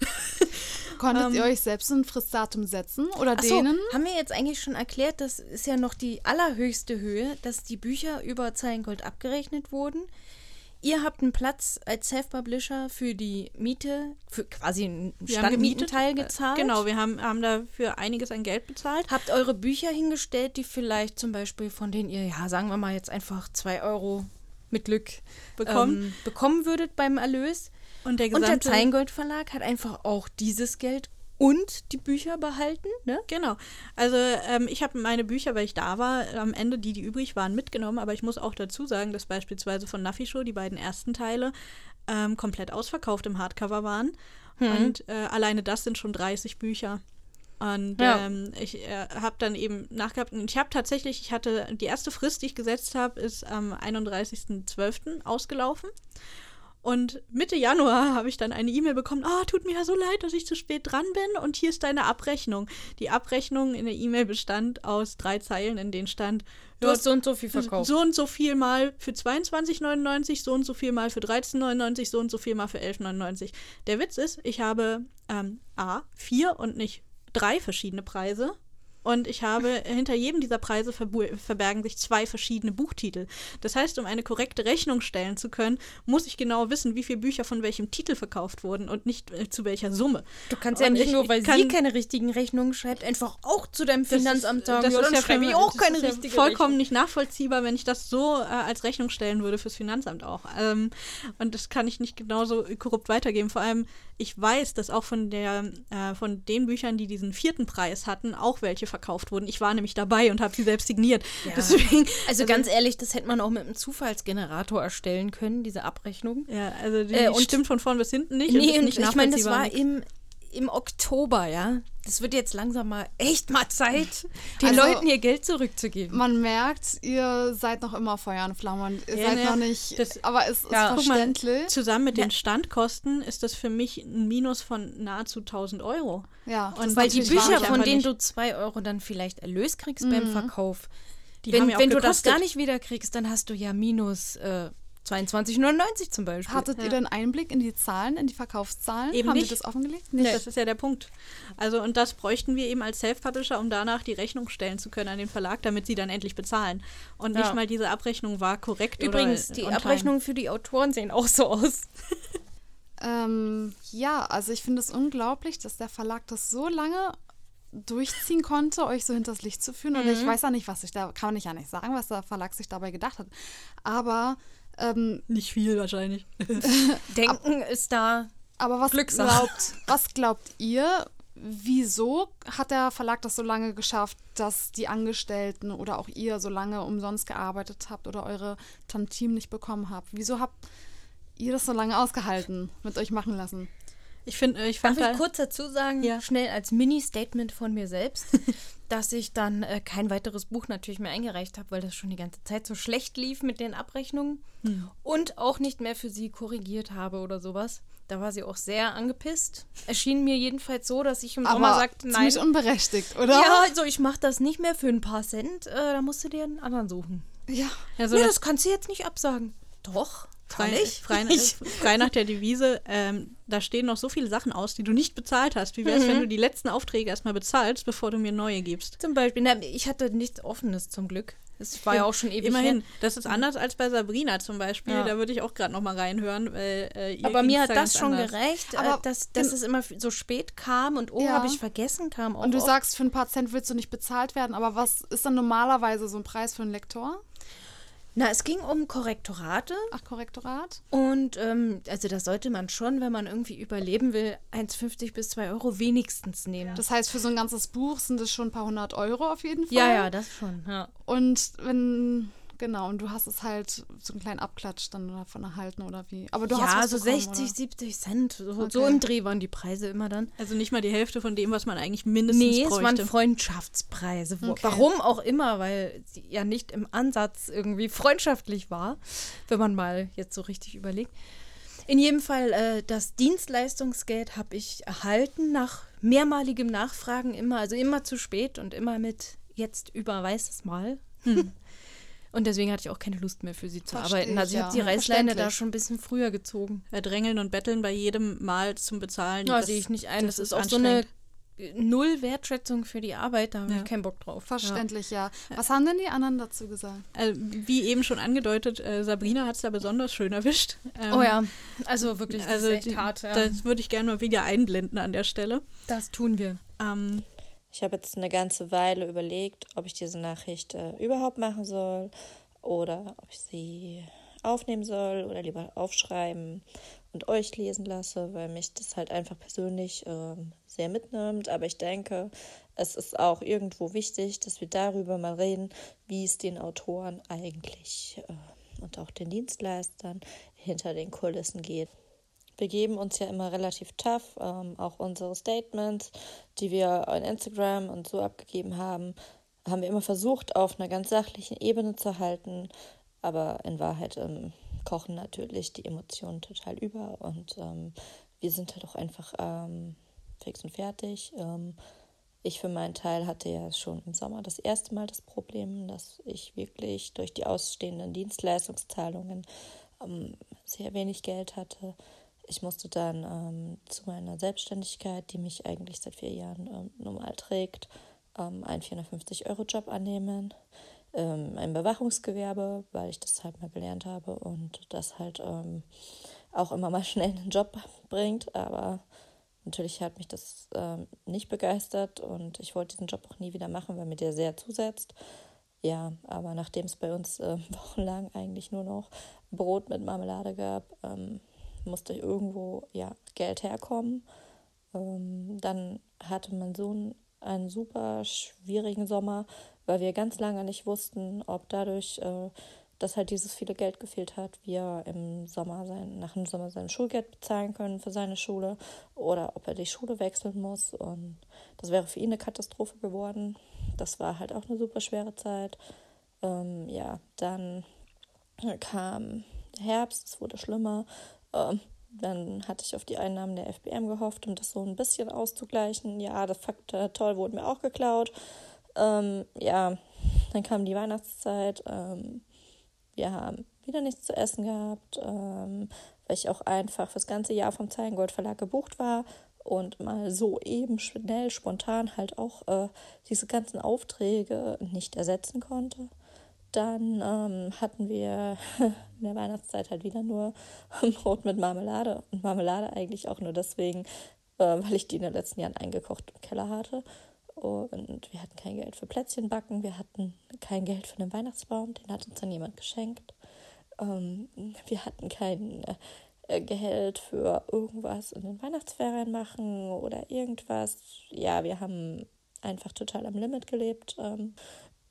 Konntet Ähm, ihr euch selbst ein Fristdatum setzen oder Ach so, denen? haben wir jetzt eigentlich schon erklärt, das ist ja noch die allerhöchste Höhe, dass die Bücher über Zeilengold abgerechnet wurden. Ihr habt einen Platz als Self-Publisher für die Miete, für quasi einen. Standmietenteil Äh, gezahlt. Genau, wir haben, haben dafür einiges an Geld bezahlt. Habt eure Bücher hingestellt, die vielleicht zum Beispiel von denen ihr, ja, sagen wir mal jetzt einfach zwei Euro mit Glück Bekommen. ähm, bekommen würdet beim Erlös. Und der Und der gesamte Zeilengold Verlag hat einfach auch dieses Geld und die Bücher behalten, ne? Genau. Also ähm, ich habe meine Bücher, weil ich da war, am Ende die, die übrig waren, mitgenommen. Aber ich muss auch dazu sagen, dass beispielsweise von Nuffy Show die beiden ersten Teile ähm, komplett ausverkauft im Hardcover waren. Und äh, alleine das sind schon 30 Bücher. Und Ja. ähm, ich äh, habe dann eben nachgehabt. Und ich habe tatsächlich, ich hatte die erste Frist, die ich gesetzt habe, ist am 31.12. ausgelaufen. Und Mitte Januar habe ich dann eine E-Mail bekommen, ah, tut mir ja so leid, dass ich zu spät dran bin und hier ist deine Abrechnung. Die Abrechnung in der E-Mail bestand aus drei Zeilen, in denen stand, Du hast so und so viel verkauft. so und so viel mal für 22,99, so und so viel mal für 13,99, so und so viel mal für 11,99. Der Witz ist, ich habe ähm, A, vier und nicht drei verschiedene Preise. Und ich habe hinter jedem dieser Preise verbergen sich zwei verschiedene Buchtitel. Das heißt, um eine korrekte Rechnung stellen zu können, muss ich genau wissen, wie viele Bücher von welchem Titel verkauft wurden und nicht äh, zu welcher Summe. Du kannst ja Und nicht ich- nur, weil sie keine richtigen Rechnungen schreibt, einfach auch zu deinem Finanzamt sagen, das ja, ist ja für- ich auch das keine ist ja richtige vollkommen nicht nachvollziehbar, wenn ich das so äh, als Rechnung stellen würde fürs Finanzamt auch. Ähm, und das kann ich nicht genauso korrupt weitergeben. Vor allem, ich weiß, dass auch von der äh, von den Büchern, die diesen vierten Preis hatten, auch welche verkauft wurden. Ich war nämlich dabei und habe sie selbst signiert. Deswegen, Also, ganz ehrlich, das hätte man auch mit einem Zufallsgenerator erstellen können, diese Abrechnung. ja, also die, Äh, und- stimmt von vorn bis hinten nicht. und Nee, und nicht ich meine, das war im, im Oktober, ja. Das wird jetzt langsam mal echt mal Zeit, den Also- Leuten ihr Geld zurückzugeben. Man merkt, ihr seid noch immer Feuer und Flamme und ihr Ja, seid ne, noch nicht. das- aber es ist Ja. Mal, verständlich. Zusammen mit den Standkosten ist das für mich ein Minus von nahezu 1000 Euro. ja, und ist Weil die Bücher, von denen nicht. du zwei Euro dann vielleicht Erlös kriegst beim Verkauf, Die wenn, ja wenn du das gar nicht wieder kriegst, dann hast du ja minus äh, 22,99 zum Beispiel. Hattet ihr denn Einblick in die Zahlen, in die Verkaufszahlen? Eben Haben nicht. das offengelegt? Nicht, das ist ja der Punkt. Also, und das bräuchten wir eben als Self-Publisher, um danach die Rechnung stellen zu können an den Verlag, damit sie dann endlich bezahlen. Und Ja. nicht mal diese Abrechnung war korrekt. Übrigens, oder die. Abrechnungen für die Autoren sehen auch so aus. Ähm, ja, also ich finde es unglaublich, dass der Verlag das so lange durchziehen konnte, euch so hinters Licht zu führen. Und ich weiß ja nicht, was sich da, kann ich ja nicht sagen, was der Verlag sich dabei gedacht hat. Aber, ähm, Nicht viel wahrscheinlich. Denken ist da. aber was glaubt, was glaubt ihr? Wieso hat der Verlag das so lange geschafft, dass die Angestellten oder auch ihr so lange umsonst gearbeitet habt oder eure Tantim nicht bekommen habt? Wieso habt ihr das so lange ausgehalten, mit euch machen lassen? Ich finde, ich Darf fand da, ich kurz dazu sagen, Ja. schnell als Mini-Statement von mir selbst, dass ich dann äh, kein weiteres Buch natürlich mehr eingereicht habe, weil das schon die ganze Zeit so schlecht lief mit den Abrechnungen und auch nicht mehr für sie korrigiert habe oder sowas. Da war sie auch sehr angepisst. Erschien mir jedenfalls so, dass ich im Sommer sagte, nein. ziemlich unberechtigt, oder? Ja, also ich mache das nicht mehr für ein paar Cent. Äh, da musst du dir einen anderen suchen. ja. also nee, das das kannst du jetzt nicht absagen. Doch, frei, ich. frei, frei nach der Devise, ähm, da stehen noch so viele Sachen aus, die du nicht bezahlt hast. Wie wäre es, Mhm. wenn du die letzten Aufträge erstmal bezahlst, bevor du mir neue gibst? Zum Beispiel, na, ich hatte nichts Offenes zum Glück. Das war ja auch schon ewig Immerhin. her. Das ist anders als bei Sabrina zum Beispiel. Ja. Da würde ich auch gerade noch mal reinhören. Weil, äh, ihr Aber mir hat da das schon anders. gereicht, Aber äh, dass, dass es immer so spät kam und oh, Ja. habe ich vergessen, kam auch. Und du oft. sagst, für ein paar Cent willst du nicht bezahlt werden, aber was ist dann normalerweise so ein Preis für einen Lektor? Na, es ging um Korrektorate Ach, Korrektorat? und ähm, also das sollte man schon, wenn man irgendwie überleben will, 1,50 bis 2 Euro wenigstens nehmen. Das heißt, für so ein ganzes Buch sind es schon ein paar hundert Euro auf jeden Fall. ja, ja, das schon. Ja. Und wenn, genau, und du hast es halt so einen kleinen Abklatsch dann davon erhalten oder wie? Aber du hast ja, was so bekommen, 60, oder? 70 Cent. So, so Okay. im Dreh waren die Preise immer dann. Also nicht mal die Hälfte von dem, was man eigentlich mindestens Nee, es bräuchte. waren Freundschaftspreise. Wo, Okay. Warum auch immer, weil sie ja nicht im Ansatz irgendwie freundschaftlich war, wenn man mal jetzt so richtig überlegt. In jedem Fall, äh, das Dienstleistungsgeld habe ich erhalten nach mehrmaligem Nachfragen immer, also immer zu spät und immer mit jetzt überweis es mal. Und deswegen hatte ich auch keine Lust mehr für sie zu Versteh arbeiten. Also ich ich, habe die ja. Reißleine da schon ein bisschen früher gezogen. Ja, drängeln und betteln bei jedem Mal zum Bezahlen. Ja, sehe ich nicht ein. Das, das ist auch so eine anstrengend. Null-Wertschätzung für die Arbeit. Da habe Ja. ich keinen Bock drauf. Verständlich, ja. Was haben denn die anderen dazu gesagt? Äh, wie eben schon angedeutet, äh, Sabrina hat es da besonders schön erwischt. Ähm, Oh ja, also wirklich, das Also ist echt hart. Ja. das würde ich gerne mal wieder einblenden an der Stelle. das tun wir. Ähm, Ich habe jetzt eine ganze Weile überlegt, ob ich diese Nachricht äh, überhaupt machen soll oder ob ich sie aufnehmen soll oder lieber aufschreiben. und euch lesen lasse, weil mich das halt einfach persönlich ähm, sehr mitnimmt. Aber ich denke, es ist auch irgendwo wichtig, dass wir darüber mal reden, wie es den Autoren eigentlich äh, und auch den Dienstleistern hinter den Kulissen geht. Wir geben uns ja immer relativ tough, ähm, auch unsere Statements, die wir on Instagram und so abgegeben haben, haben wir immer versucht, auf einer ganz sachlichen Ebene zu halten, aber in Wahrheit ähm, kochen natürlich die Emotionen total über und ähm, wir sind halt auch einfach ähm, fix und fertig. Ähm, ich für meinen Teil hatte ja schon im Sommer das erste Mal das Problem, dass ich wirklich durch die ausstehenden Dienstleistungszahlungen ähm, sehr wenig Geld hatte. Ich musste dann ähm, zu meiner Selbstständigkeit, die mich eigentlich seit vier Jahren ähm, normal trägt, ähm, einen 450-Euro-Job annehmen. Ähm, ein Bewachungsgewerbe, weil ich das halt mal gelernt habe und das halt ähm, auch immer mal schnell einen Job bringt. Aber natürlich hat mich das ähm, nicht begeistert und ich wollte diesen Job auch nie wieder machen, weil mir der sehr zusetzt. Ja, aber nachdem es bei uns äh, wochenlang eigentlich nur noch Brot mit Marmelade gab, ähm, musste irgendwo ja Geld herkommen. Ähm, dann hatte mein Sohn einen super schwierigen Sommer, weil wir ganz lange nicht wussten, ob dadurch, äh, dass halt dieses viele Geld gefehlt hat, wir im Sommer sein, nach dem Sommer sein Schulgeld bezahlen können für seine Schule oder ob er die Schule wechseln muss. Und das wäre für ihn eine Katastrophe geworden. Das war halt auch eine super schwere Zeit. Ähm, ja, dann kam Herbst, es wurde schlimmer. Ähm, dann hatte ich auf die Einnahmen der FBM gehofft, um das so ein bisschen auszugleichen. Ja, das Fakt äh, toll wurde mir auch geklaut. Ähm, ja, dann kam die Weihnachtszeit. Ähm, wir haben wieder nichts zu essen gehabt, ähm, weil ich auch einfach fürs ganze Jahr vom Zeilengold Verlag gebucht war und mal so eben schnell, spontan halt auch äh, diese ganzen Aufträge nicht ersetzen konnte. Dann ähm, hatten wir in der Weihnachtszeit halt wieder nur Brot mit Marmelade. Und Marmelade eigentlich auch nur deswegen, äh, weil ich die in den letzten Jahren eingekocht im Keller hatte. Und wir hatten kein Geld für Plätzchen backen, wir hatten kein Geld für den Weihnachtsbaum, den hat uns dann jemand geschenkt. Ähm, wir hatten kein äh, Geld für irgendwas in den Weihnachtsferien machen oder irgendwas. Ja, wir haben einfach total am Limit gelebt. Ähm,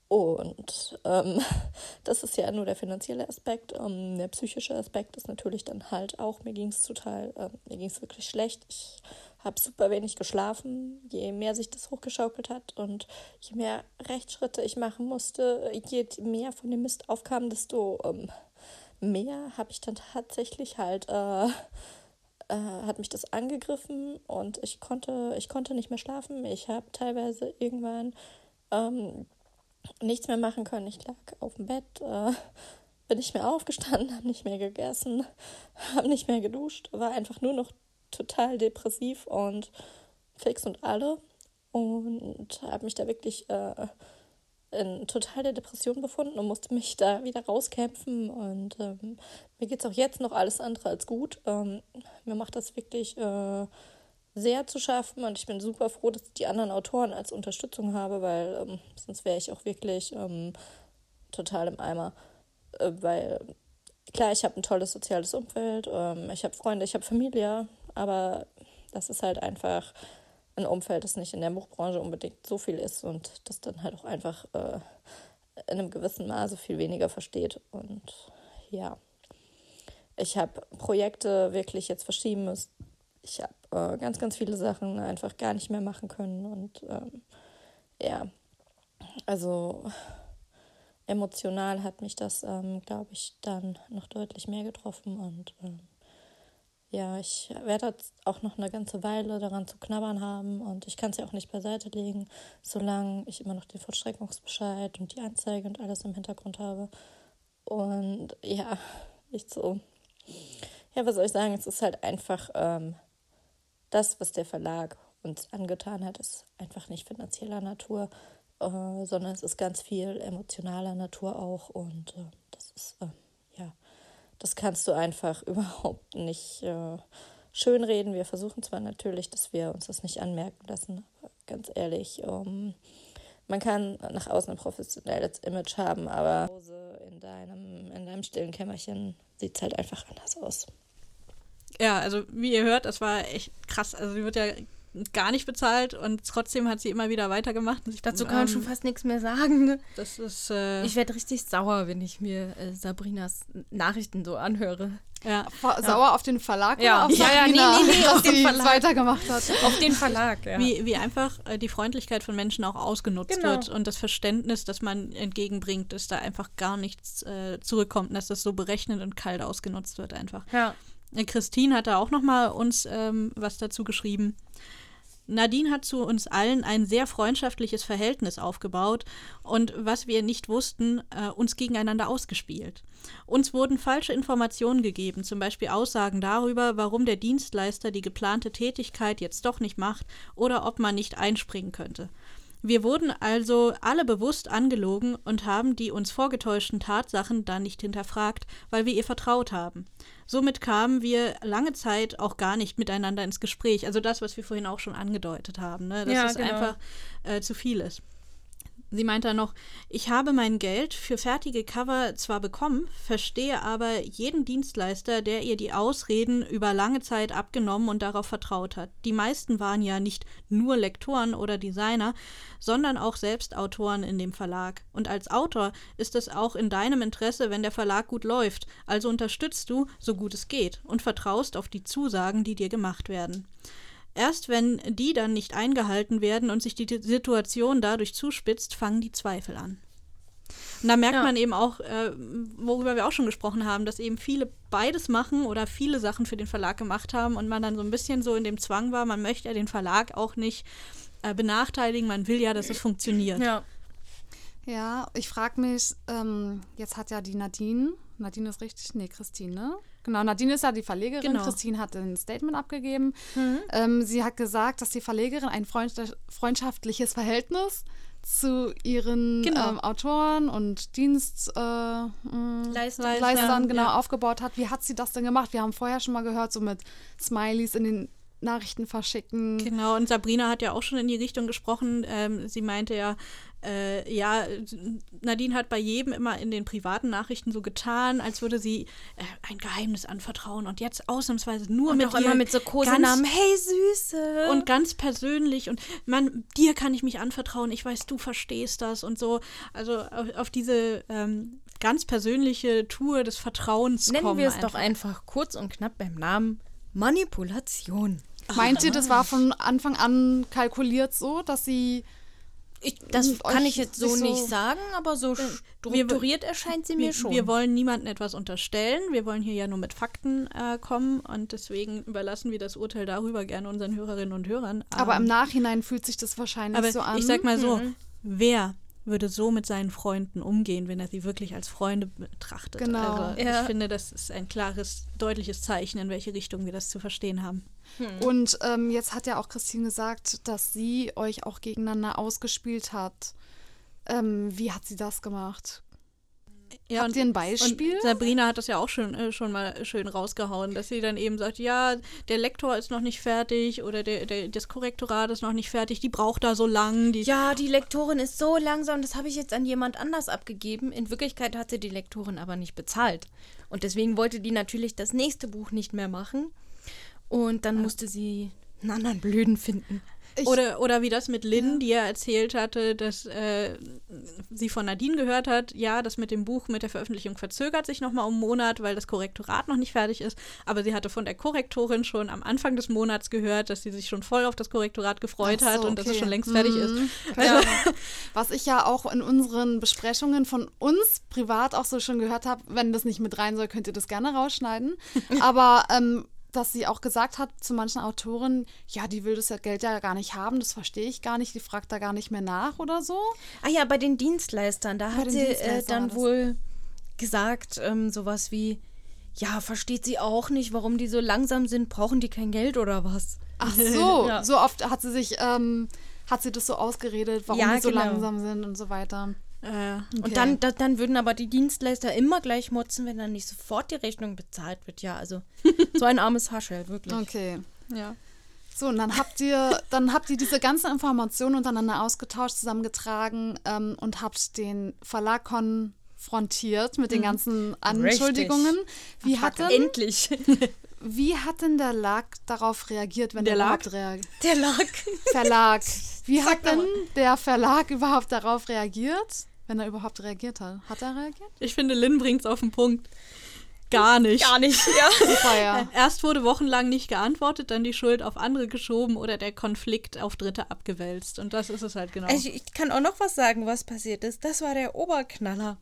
und ähm, das ist ja nur der finanzielle Aspekt. Ähm, der psychische Aspekt ist natürlich dann halt auch, mir ging es total, ähm, mir ging es wirklich schlecht. Ich habe super wenig geschlafen, je mehr sich das hochgeschaukelt hat und je mehr Rechtsschritte ich machen musste, je mehr von dem Mist aufkam, desto ähm, mehr habe ich dann tatsächlich halt, äh, äh, hat mich das angegriffen und ich konnte, ich konnte nicht mehr schlafen. Ich habe teilweise irgendwann ähm, nichts mehr machen können. Ich lag auf dem Bett, äh, bin nicht mehr aufgestanden, habe nicht mehr gegessen, habe nicht mehr geduscht, war einfach nur noch total depressiv und fix und alle und habe mich da wirklich äh, in totaler Depression befunden und musste mich da wieder rauskämpfen und ähm, mir geht es auch jetzt noch alles andere als gut. Ähm, mir macht das wirklich äh, sehr zu schaffen und ich bin super froh, dass ich die anderen Autoren als Unterstützung habe, weil ähm, sonst wäre ich auch wirklich ähm, total im Eimer. Äh, weil klar, ich habe ein tolles soziales Umfeld, ähm, ich habe Freunde, ich habe Familie, aber das ist halt einfach ein Umfeld, das nicht in der Buchbranche unbedingt so viel ist und das dann halt auch einfach äh, in einem gewissen Maße viel weniger versteht. Und ja, ich habe Projekte wirklich jetzt verschieben müssen ich habe äh, ganz, ganz viele Sachen einfach gar nicht mehr machen können. Und ähm, ja, also emotional hat mich das, ähm, glaube ich, dann noch deutlich mehr getroffen. Und ähm, ja, ich werde auch noch eine ganze Weile daran zu knabbern haben und ich kann es ja auch nicht beiseite legen, solange ich immer noch den Vollstreckungsbescheid und die Anzeige und alles im Hintergrund habe. Und ja, nicht so. Ja, was soll ich sagen? Es ist halt einfach ähm, das, was der Verlag uns angetan hat, ist einfach nicht finanzieller Natur, äh, sondern es ist ganz viel emotionaler Natur auch. Und äh, das ist, äh, ja, das kannst du einfach überhaupt nicht äh, schönreden. Wir versuchen zwar natürlich, dass wir uns das nicht anmerken lassen, aber ganz ehrlich, ähm, man kann nach außen ein professionelles Image haben, aber in deinem, in deinem stillen Kämmerchen sieht es halt einfach anders aus. Ja, also wie ihr hört, das war echt krass. Also sie wird ja gar nicht bezahlt und trotzdem hat sie immer wieder weitergemacht. Ich, Dazu kann man ähm, schon fast nichts mehr sagen. Ne? Das ist äh, Ich werde richtig sauer, wenn ich mir äh, Sabrinas Nachrichten so anhöre. ja. Sauer auf den Verlag Ja. oder auf Ja, ja, nee, Sabrina, nee, nee, auf den Verlag. weitergemacht hat? Auf den Verlag, ja. Wie, wie einfach äh, die Freundlichkeit von Menschen auch ausgenutzt Genau. wird und das Verständnis, das man entgegenbringt, dass da einfach gar nichts äh, zurückkommt und dass das so berechnet und kalt ausgenutzt wird einfach. Ja. Äh, Christine hat da auch noch mal uns ähm, was dazu geschrieben. Nadine hat zu uns allen ein sehr freundschaftliches Verhältnis aufgebaut und was wir nicht wussten, äh, uns gegeneinander ausgespielt. Uns wurden falsche Informationen gegeben, zum Beispiel Aussagen darüber, warum der Dienstleister die geplante Tätigkeit jetzt doch nicht macht oder ob man nicht einspringen könnte. Wir wurden also alle bewusst angelogen und haben die uns vorgetäuschten Tatsachen dann nicht hinterfragt, weil wir ihr vertraut haben. Somit kamen wir lange Zeit auch gar nicht miteinander ins Gespräch. Also das, was wir vorhin auch schon angedeutet haben, ne? dass Ja, es genau. einfach äh, zu viel ist. Sie meint dann noch, ich habe mein Geld für fertige Cover zwar bekommen, verstehe aber jeden Dienstleister, der ihr die Ausreden über lange Zeit abgenommen und darauf vertraut hat. Die meisten waren ja nicht nur Lektoren oder Designer, sondern auch selbst Autoren in dem Verlag. Und als Autor ist es auch in deinem Interesse, wenn der Verlag gut läuft. Also unterstützt du, so gut es geht, und vertraust auf die Zusagen, die dir gemacht werden. Erst wenn die dann nicht eingehalten werden und sich die Situation dadurch zuspitzt, fangen die Zweifel an. Und da merkt Ja. man eben auch, äh, worüber wir auch schon gesprochen haben, dass eben viele beides machen oder viele Sachen für den Verlag gemacht haben und man dann so ein bisschen so in dem Zwang war, man möchte ja den Verlag auch nicht äh, benachteiligen, man will ja, dass es funktioniert. Ja. Ja, ich frage mich, ähm, jetzt hat ja die Nadine, Nadine ist richtig, nee, Christine, ne? Genau, Nadine ist ja die Verlegerin, Genau. Christine hat ein Statement abgegeben. Ähm, sie hat gesagt, dass die Verlegerin ein freundsch- freundschaftliches Verhältnis zu ihren Genau. ähm, Autoren und Dienstleistern äh. Leistern genau ja. aufgebaut hat. Wie hat sie das denn gemacht? Wir haben vorher schon mal gehört, so mit Smileys in den Nachrichten verschicken. Genau, und Sabrina hat ja auch schon in die Richtung gesprochen. Ähm, sie meinte ja, äh, ja, Nadine hat bei jedem immer in den privaten Nachrichten so getan, als würde sie äh, ein Geheimnis anvertrauen und jetzt ausnahmsweise nur Und mit auch ihr immer mit so Kosenamen. Hey, Süße. und ganz persönlich und man, dir kann ich mich anvertrauen, ich weiß, du verstehst das und so. Also auf, auf diese ähm, ganz persönliche Tour des Vertrauens Nennen kommen wir es einfach. doch einfach kurz und knapp beim Namen Manipulation. Meint ihr, das war von Anfang an kalkuliert so, dass sie Ich, das kann ich jetzt so so- nicht sagen, aber so strukturiert erscheint sie mir wir, schon. wir wollen niemandem etwas unterstellen. Wir wollen hier ja nur mit Fakten äh, kommen und deswegen überlassen wir das Urteil darüber gerne unseren Hörerinnen und Hörern. Aber im Ähm, Nachhinein fühlt sich das wahrscheinlich so an. ich sag mal so, Mhm. wer würde so mit seinen Freunden umgehen, wenn er sie wirklich als Freunde betrachtet? Genau. Also Ja. ich finde, das ist ein klares, deutliches Zeichen, in welche Richtung wir das zu verstehen haben. Und ähm, jetzt hat ja auch Christine gesagt, dass sie euch auch gegeneinander ausgespielt hat. Ähm, wie hat sie das gemacht? Ja, Habt ihr ein Beispiel? Und Sabrina hat das ja auch schon, äh, schon mal schön rausgehauen, dass sie dann eben sagt, ja, der Lektor ist noch nicht fertig oder der, der, das Korrektorat ist noch nicht fertig, die braucht da so lang. Die ja, die Lektorin ist so langsam, das habe ich jetzt an jemand anders abgegeben. In Wirklichkeit hat sie die Lektorin aber nicht bezahlt. Und deswegen wollte die natürlich das nächste Buch nicht mehr machen. Und dann musste sie einen anderen Blöden finden. Ich- Oder, oder wie das mit Lynn, die ja erzählt hatte, dass äh, sie von Nadine gehört hat, ja, das mit dem Buch, mit der Veröffentlichung verzögert sich nochmal um einen Monat, weil das Korrektorat noch nicht fertig ist. Aber sie hatte von der Korrektorin schon am Anfang des Monats gehört, dass sie sich schon voll auf das Korrektorat gefreut so, hat und dass es okay. schon längst fertig ist. Mhm. Also, Ja. Was ich ja auch in unseren Besprechungen von uns privat auch so schon gehört habe, wenn das nicht mit rein soll, könnt ihr das gerne rausschneiden. Aber ähm, dass sie auch gesagt hat zu manchen Autoren, ja, die will das ja Geld ja gar nicht haben, das verstehe ich gar nicht, die fragt da gar nicht mehr nach oder so. Ah ja, bei den Dienstleistern, da Bei hat sie äh, dann wohl gesagt, ähm, sowas wie, ja, versteht sie auch nicht, warum die so langsam sind, brauchen die kein Geld oder was? Ach so, Ja. so oft hat sie sich, ähm, hat sie das so ausgeredet, warum Ja, die so genau. langsam sind und so weiter. Äh, Und dann, da, dann würden aber die Dienstleister immer gleich motzen, wenn dann nicht sofort die Rechnung bezahlt wird. Ja, also so ein armes Haschel, wirklich. Okay. ja. So, und dann habt ihr, dann habt ihr diese ganzen Informationen untereinander ausgetauscht, zusammengetragen ähm, und habt den Verlag konfrontiert mit den ganzen Anschuldigungen. Wie hat, denn, Endlich. Wie hat denn der Lag darauf reagiert, wenn Der der, Lag? reagiert? Der lag. Verlag. Wie hat denn der Verlag überhaupt darauf reagiert? Wenn er überhaupt reagiert hat. Hat er reagiert? Ich finde, Lynn bringt es auf den Punkt. Gar nicht. Gar nicht, ja. Super, ja. Erst wurde wochenlang nicht geantwortet, dann die Schuld auf andere geschoben oder der Konflikt auf Dritte abgewälzt. Und das ist es halt genau. Ich, ich kann auch noch was sagen, was passiert ist. Das war der Oberknaller.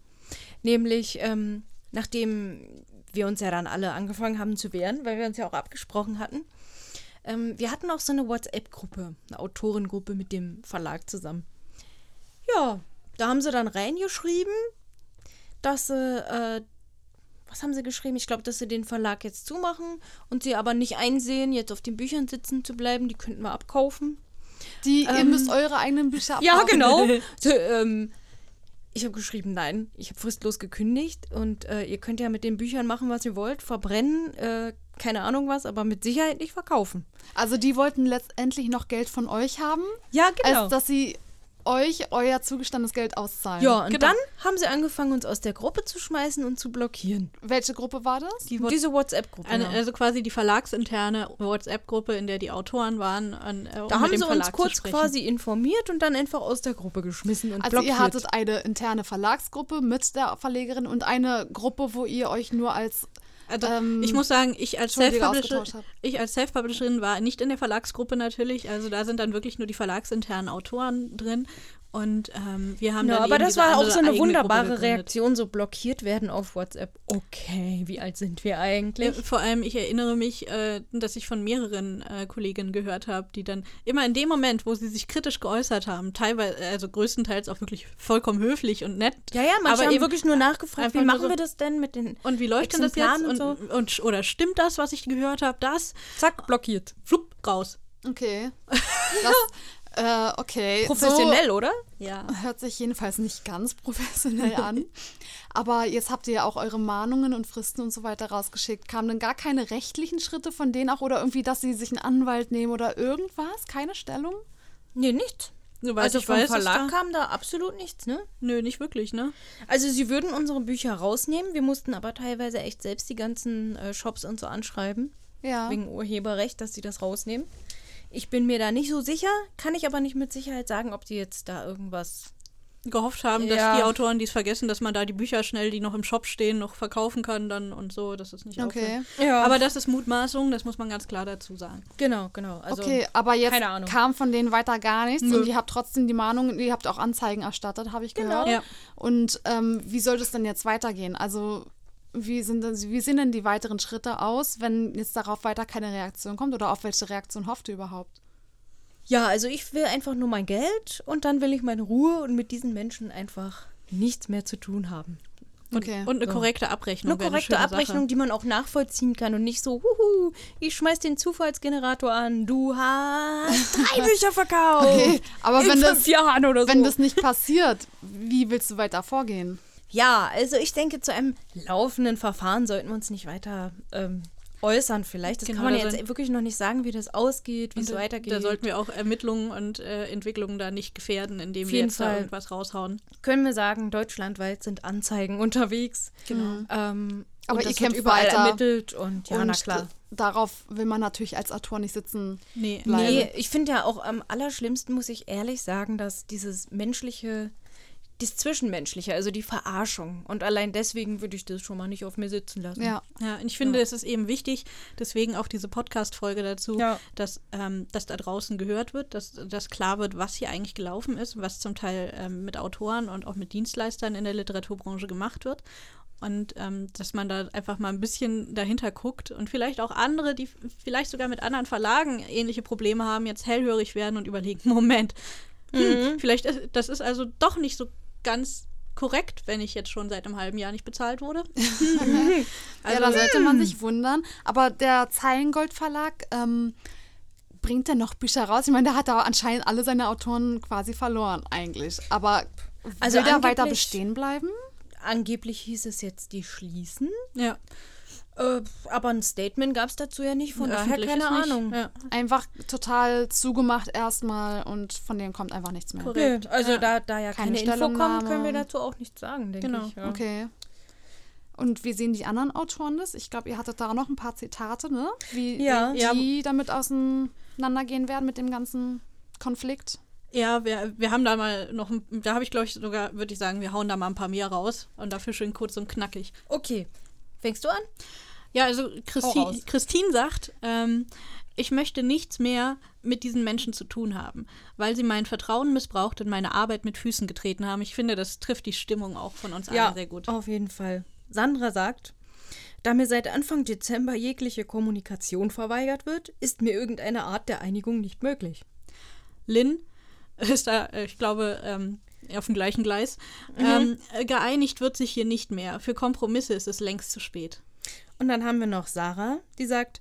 Nämlich, ähm, nachdem wir uns ja dann alle angefangen haben zu wehren, weil wir uns ja auch abgesprochen hatten. Ähm, wir hatten auch so eine WhatsApp-Gruppe, eine Autorengruppe mit dem Verlag zusammen. Ja, da haben sie dann reingeschrieben, dass sie, äh, was haben sie geschrieben? Ich glaube, dass sie den Verlag jetzt zumachen und sie aber nicht einsehen, jetzt auf den Büchern sitzen zu bleiben. Die könnten wir abkaufen. Die, ihr Ähm, müsst eure eigenen Bücher abkaufen. Ja, genau. so, ähm, ich habe geschrieben, nein, ich habe fristlos gekündigt und äh, ihr könnt ja mit den Büchern machen, was ihr wollt, verbrennen, äh, keine Ahnung was, aber mit Sicherheit nicht verkaufen. Also die wollten letztendlich noch Geld von euch haben, Ja, genau. als dass sie euch euer zugestandenes Geld auszahlen. ja, und Genau. dann haben sie angefangen, uns aus der Gruppe zu schmeißen und zu blockieren. Welche Gruppe war das? die What- Diese WhatsApp-Gruppe. eine, ja. also quasi die verlagsinterne WhatsApp-Gruppe, in der die Autoren waren. An, äh, um da haben sie uns kurz quasi informiert und dann einfach aus der Gruppe geschmissen und Also blockiert. ihr hattet eine interne Verlagsgruppe mit der Verlegerin und eine Gruppe, wo ihr euch nur als Also, ähm, ich muss sagen, ich als Self-Publisherin war nicht in der Verlagsgruppe natürlich. Also da sind dann wirklich nur die verlagsinternen Autoren drin. Und ähm, wir haben ja, dann aber das diese war auch andere so eine wunderbare. Reaktion, so blockiert werden auf WhatsApp. Okay, wie alt sind wir eigentlich? vor allem, ich erinnere mich, äh, dass ich von mehreren äh, Kolleginnen gehört habe, die dann immer in dem Moment, wo sie sich kritisch geäußert haben, teilweise, also größtenteils auch wirklich vollkommen höflich und nett. Ja, ja, manche aber haben eben wirklich nur nachgefragt, wie machen so- wir das denn mit den Und wie läuft denn das jetzt? Und, und und, oder stimmt das, was ich gehört habe? Das? Zack, blockiert. Flupp, raus. Okay. Das, äh, okay. Professionell, oder? Ja. So hört sich jedenfalls nicht ganz professionell an. Aber jetzt habt ihr ja auch eure Mahnungen und Fristen und so weiter rausgeschickt. Kamen denn gar keine rechtlichen Schritte von denen auch oder irgendwie, dass sie sich einen Anwalt nehmen oder irgendwas? Keine Stellung? Nee, nichts. Soweit Also ich vom weiß, Verlag da, kam da absolut nichts, ne? Nö, nicht wirklich, ne? Also sie würden unsere Bücher rausnehmen. Wir mussten aber teilweise echt selbst die ganzen äh, Shops und so anschreiben. Ja. Wegen Urheberrecht, dass sie das rausnehmen. Ich bin mir da nicht so sicher, kann ich aber nicht mit Sicherheit sagen, ob die jetzt da irgendwas. Gehofft haben, dass Ja. die Autoren dies vergessen, dass man da die Bücher schnell, die noch im Shop stehen, noch verkaufen kann dann und so, dass es nicht Okay. Ja, Aber das ist Mutmaßung, das muss man ganz klar dazu sagen. genau, genau. Also, okay, aber jetzt keine Ahnung. kam von denen weiter gar nichts Nö. und ihr habt trotzdem die Mahnungen, ihr habt auch Anzeigen erstattet, habe ich Genau. gehört. Ja. Und ähm, wie soll das denn jetzt weitergehen? Also wie, sind denn, wie sehen denn die weiteren Schritte aus, wenn jetzt darauf weiter keine Reaktion kommt oder auf welche Reaktion hofft ihr überhaupt? Ja, also ich will einfach nur mein Geld und dann will ich meine Ruhe und mit diesen Menschen einfach nichts mehr zu tun haben. Und, Okay. und eine korrekte Abrechnung. Eine korrekte schöne Abrechnung, Sache. die man auch nachvollziehen kann und nicht so, huhu, ich schmeiß den Zufallsgenerator an, du hast drei Bücher verkauft. Okay, aber in wenn fünf das, Jahren oder so. wenn das nicht passiert, wie willst du weiter vorgehen? Ja, also ich denke, zu einem laufenden Verfahren sollten wir uns nicht weiter ähm, äußern vielleicht. Das Genau, kann man da jetzt wirklich noch nicht sagen, wie das ausgeht, wie es da- weitergeht. Da sollten wir auch Ermittlungen und äh, Entwicklungen da nicht gefährden, indem wir jetzt da Fall. irgendwas raushauen. Können wir sagen, deutschlandweit sind Anzeigen unterwegs. Genau. Ähm, Aber und ihr das kämpft wird überall weiter. ermittelt und ja, und na klar. darauf will man natürlich als Autor nicht sitzen. Nee, Bleiben. Nee, ich finde ja auch am allerschlimmsten, muss ich ehrlich sagen, dass dieses menschliche, das Zwischenmenschliche, also die Verarschung. Und allein deswegen würde ich das schon mal nicht auf mir sitzen lassen. Ja. Ja, und ich finde, es ist eben wichtig, deswegen auch diese Podcast-Folge dazu, Ja. dass, ähm, dass da draußen gehört wird, dass, dass klar wird, was hier eigentlich gelaufen ist, was zum Teil ähm, mit Autoren und auch mit Dienstleistern in der Literaturbranche gemacht wird. Und ähm, dass man da einfach mal ein bisschen dahinter guckt und vielleicht auch andere, die vielleicht sogar mit anderen Verlagen ähnliche Probleme haben, jetzt hellhörig werden und überlegen, Moment, hm, vielleicht, ist, das ist also doch nicht so ganz korrekt, wenn ich jetzt schon seit einem halben Jahr nicht bezahlt wurde. ja, da sollte man sich wundern. Aber der Zeilengold Verlag ähm, bringt er noch Bücher raus? Ich meine, der hat da anscheinend alle seine Autoren quasi verloren eigentlich. Aber Also will der weiter bestehen bleiben? Angeblich hieß es jetzt, die schließen. Ja. Äh, aber ein Statement gab es dazu ja nicht, von daher keine. Ahnung. Ja. Einfach total zugemacht erstmal und von denen kommt einfach nichts mehr. Korrekt. Also Ja. da, da ja Keine keine, Info kommt, können wir dazu auch nichts sagen, denke Genau. ich. Ja. Okay. Und wie sehen die anderen Autoren das? Ich glaube, ihr hattet da noch ein paar Zitate, ne? Wie Ja. die damit auseinandergehen werden mit dem ganzen Konflikt. Ja, wir, wir haben da mal noch, ein- da habe ich glaube ich sogar, würde ich sagen, wir hauen da mal ein paar mehr raus und dafür schön kurz und knackig. Okay. Fängst du an? Ja, also Christi. Christine sagt, ähm, ich möchte nichts mehr mit diesen Menschen zu tun haben, weil sie mein Vertrauen missbraucht und meine Arbeit mit Füßen getreten haben. Ich finde, das trifft die Stimmung auch von uns allen sehr gut. Auf jeden Fall. Sandra sagt, da mir seit Anfang Dezember jegliche Kommunikation verweigert wird, ist mir irgendeine Art der Einigung nicht möglich. Lynn ist da, äh, ich glaube, ähm, auf dem gleichen Gleis. Ähm, äh, geeinigt wird sich hier nicht mehr. Für Kompromisse ist es längst zu spät. Und dann haben wir noch Sarah, die sagt,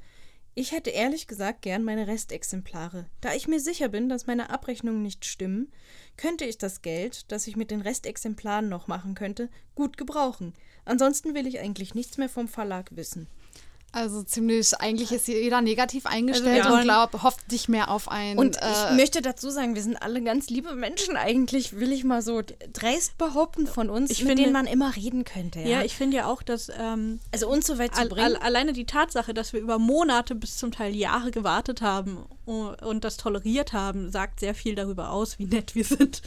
ich hätte ehrlich gesagt gern meine Restexemplare. Da ich mir sicher bin, dass meine Abrechnungen nicht stimmen, könnte ich das Geld, das ich mit den Restexemplaren noch machen könnte, gut gebrauchen. Ansonsten will ich eigentlich nichts mehr vom Verlag wissen. Also ziemlich, eigentlich ist jeder negativ eingestellt wir wollen- und glaubt, hofft nicht mehr auf ein. Und äh, ich möchte dazu sagen, wir sind alle ganz liebe Menschen eigentlich, will ich mal so dreist behaupten von uns, Ich mit finde- denen man immer reden könnte. Ja, Ja, ich finde ja auch, dass ähm, also uns so weit zu bringen. al alleine die Tatsache, dass wir über Monate bis zum Teil Jahre gewartet haben und das toleriert haben, sagt sehr viel darüber aus, wie nett wir sind.